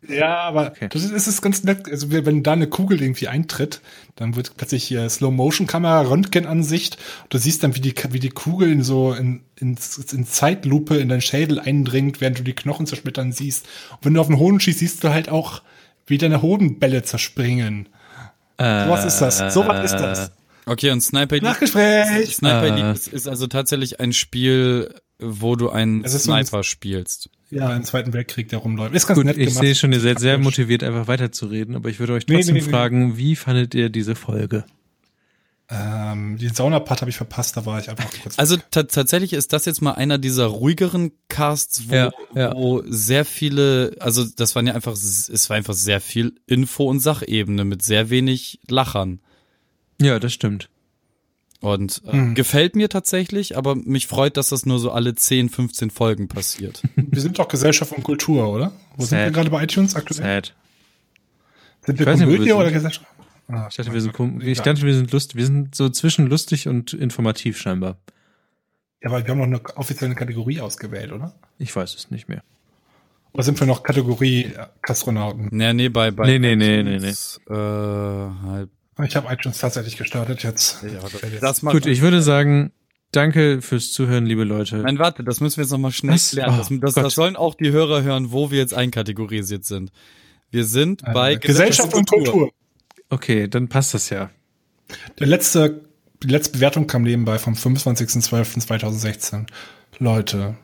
[SPEAKER 3] Ja, aber das ist, es ist ganz nett. Also wenn da eine Kugel irgendwie eintritt, dann wird plötzlich hier Slow-Motion-Kamera, Röntgenansicht. Du siehst dann, wie die, wie die Kugel in so in, in, in Zeitlupe in deinen Schädel eindringt, während du die Knochen zersplittern siehst. Und wenn du auf den Hoden schießt, siehst du halt auch, wie deine Hodenbälle zerspringen.
[SPEAKER 2] Äh,
[SPEAKER 3] So was ist das? So was ist das?
[SPEAKER 4] Okay, und Sniper Elite,
[SPEAKER 3] Nachgespräch!
[SPEAKER 4] Sniper
[SPEAKER 2] Äh.
[SPEAKER 4] Elite ist, ist also tatsächlich ein Spiel, wo du einen
[SPEAKER 3] Es ist so ein-
[SPEAKER 4] Sniper spielst.
[SPEAKER 3] Ja, im Zweiten Weltkrieg, der rumläuft. Ist ganz
[SPEAKER 2] Gut,
[SPEAKER 3] nett
[SPEAKER 2] ich
[SPEAKER 3] gemacht.
[SPEAKER 2] sehe schon, ihr seid sehr motiviert, einfach weiterzureden, aber ich würde euch
[SPEAKER 3] Nee,
[SPEAKER 2] trotzdem
[SPEAKER 3] nee, nee.
[SPEAKER 2] fragen, wie fandet ihr diese Folge?
[SPEAKER 3] Ähm, den Saunapart habe ich verpasst, da war ich einfach kurz.
[SPEAKER 4] Also ta- tatsächlich ist das jetzt mal einer dieser ruhigeren Casts, wo,
[SPEAKER 2] Ja, ja.
[SPEAKER 4] wo sehr viele, also das waren ja einfach, es war einfach sehr viel Info- und Sachebene mit sehr wenig Lachern.
[SPEAKER 2] Ja, das stimmt.
[SPEAKER 4] Und äh,
[SPEAKER 3] Hm.
[SPEAKER 4] gefällt mir tatsächlich, aber mich freut, dass das nur so alle 10, 15 Folgen passiert.
[SPEAKER 3] wir sind doch Gesellschaft und Kultur, oder? Wo sind
[SPEAKER 2] Sad.
[SPEAKER 3] wir gerade bei iTunes aktuell?
[SPEAKER 2] Sad.
[SPEAKER 3] Sind wir
[SPEAKER 2] nicht,
[SPEAKER 3] Komödie
[SPEAKER 2] sind.
[SPEAKER 3] oder Gesellschaft? Ah,
[SPEAKER 2] Ich dachte, wir sind, ich dachte, wir sind lustig. Wir sind so zwischen lustig und informativ scheinbar.
[SPEAKER 3] Ja, aber wir haben noch eine offizielle Kategorie ausgewählt, oder?
[SPEAKER 2] Ich weiß es nicht mehr.
[SPEAKER 3] Oder sind wir noch Kategorie Kastronauten?
[SPEAKER 4] nee, nee, bei, bei
[SPEAKER 2] Nee, nee, nee, nee,
[SPEAKER 4] iTunes, Äh, halt,
[SPEAKER 3] Ich habe iTunes tatsächlich gestartet jetzt.
[SPEAKER 4] ja, das,
[SPEAKER 2] Gut, ich würde sagen, danke fürs Zuhören, liebe Leute.
[SPEAKER 4] Nein, warte, das müssen wir jetzt nochmal schnell
[SPEAKER 2] Was?
[SPEAKER 4] klären. Das,
[SPEAKER 2] Oh,
[SPEAKER 4] das, das sollen auch die Hörer hören, wo wir jetzt einkategorisiert sind. Wir sind bei
[SPEAKER 3] Äh, Gesellschaft und Kultur.
[SPEAKER 2] Okay, dann passt das ja.
[SPEAKER 3] Der letzte, die letzte Bewertung kam nebenbei vom 25.12.2016. Leute,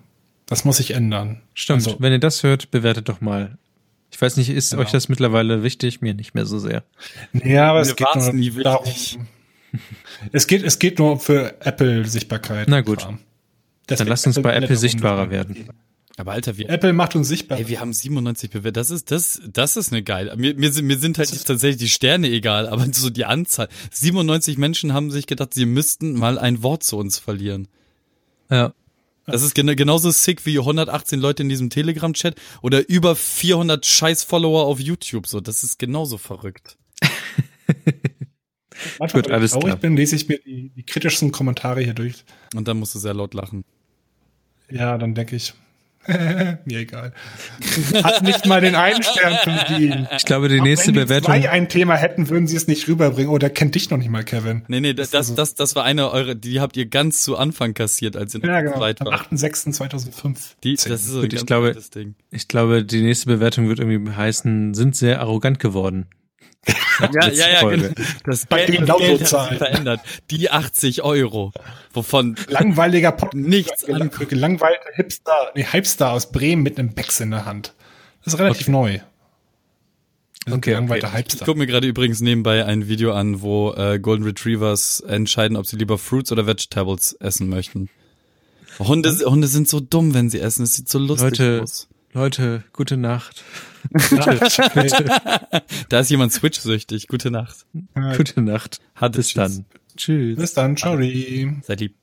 [SPEAKER 3] das muss sich ändern.
[SPEAKER 2] Stimmt.
[SPEAKER 3] Also,
[SPEAKER 2] Wenn ihr das hört, bewertet doch mal. Ich weiß nicht, ist
[SPEAKER 3] Genau.
[SPEAKER 2] euch das mittlerweile wichtig? Mir nicht mehr so sehr.
[SPEAKER 3] ja, aber
[SPEAKER 4] Mir
[SPEAKER 3] es geht nur
[SPEAKER 4] nie
[SPEAKER 3] darum. Es geht, es geht nur für Apple-Sichtbarkeit.
[SPEAKER 2] Na gut.
[SPEAKER 3] Kram.
[SPEAKER 2] Dann
[SPEAKER 3] Deswegen
[SPEAKER 2] lasst uns bei
[SPEAKER 3] Apple
[SPEAKER 2] Apple sichtbarer werden.
[SPEAKER 4] Aber Alter, wir,
[SPEAKER 3] Apple macht uns sichtbar.
[SPEAKER 4] ey, wir haben 97 bewertet. Das ist, das, das ist eine geile. Mir, mir, sind, mir sind halt tatsächlich die Sterne egal, aber so die Anzahl. 97 Menschen haben sich gedacht, sie müssten mal ein Wort zu uns verlieren.
[SPEAKER 2] Ja.
[SPEAKER 4] Das ist gen genauso sick wie 118 Leute in diesem Telegram-Chat oder über 400 Scheiß-Follower auf YouTube. So, das ist genauso verrückt.
[SPEAKER 3] Manchmal,
[SPEAKER 2] Gut,
[SPEAKER 3] wenn
[SPEAKER 2] alles
[SPEAKER 3] ich traurig
[SPEAKER 2] klar.
[SPEAKER 3] bin, lese ich mir die, die kritischsten Kommentare hier durch.
[SPEAKER 4] Und dann musst du sehr laut lachen.
[SPEAKER 3] Ja, dann denke ich, mir egal. Hat nicht mal den einen Stern verdient.
[SPEAKER 2] Ich glaube, die
[SPEAKER 3] Auch
[SPEAKER 2] nächste
[SPEAKER 3] wenn die
[SPEAKER 2] Bewertung.
[SPEAKER 3] zwei ein Thema hätten, würden sie es nicht rüberbringen. Oh, der kennt dich noch nicht mal, Kevin.
[SPEAKER 4] Nee, nee, das, das, das, das war eine eure, die habt ihr ganz zu Anfang kassiert, als ihr
[SPEAKER 3] Ja,
[SPEAKER 4] noch
[SPEAKER 3] genau.
[SPEAKER 4] zweit
[SPEAKER 3] Am
[SPEAKER 4] wart.
[SPEAKER 3] 8.6.2005.
[SPEAKER 4] Die, das ist so ein
[SPEAKER 2] ich
[SPEAKER 4] ganz
[SPEAKER 2] glaube-
[SPEAKER 4] Ding.
[SPEAKER 2] Ich glaube, die nächste Bewertung wird irgendwie heißen, sind sehr arrogant geworden.
[SPEAKER 4] Ja, ja, ja, genau. Das
[SPEAKER 3] Bei
[SPEAKER 4] Geld,
[SPEAKER 3] den
[SPEAKER 4] das Geld hat sich verändert. Die 80 Euro, wovon
[SPEAKER 3] Langweiliger Podcast.
[SPEAKER 4] Nichts
[SPEAKER 3] Gelangweilte Hipster, nee, Hypestar aus Bremen mit einem Becks in der Hand. Das ist relativ neu. Das sind
[SPEAKER 2] Okay, okay.
[SPEAKER 4] Ich gucke mir gerade übrigens nebenbei ein Video an, wo äh, Golden Retrievers entscheiden, ob sie lieber Fruits oder Vegetables essen möchten. Hunde, Hunde sind so dumm, wenn sie essen. Es sieht so lustig
[SPEAKER 2] Leute,
[SPEAKER 4] aus.
[SPEAKER 2] Leute, gute Nacht.
[SPEAKER 4] Da ist jemand Switch-süchtig. Gute Nacht.
[SPEAKER 2] Gute Nacht. Bis
[SPEAKER 4] Tschüss.
[SPEAKER 2] dann. Tschüss.
[SPEAKER 3] Bis dann, ciao.
[SPEAKER 4] Seid lieb.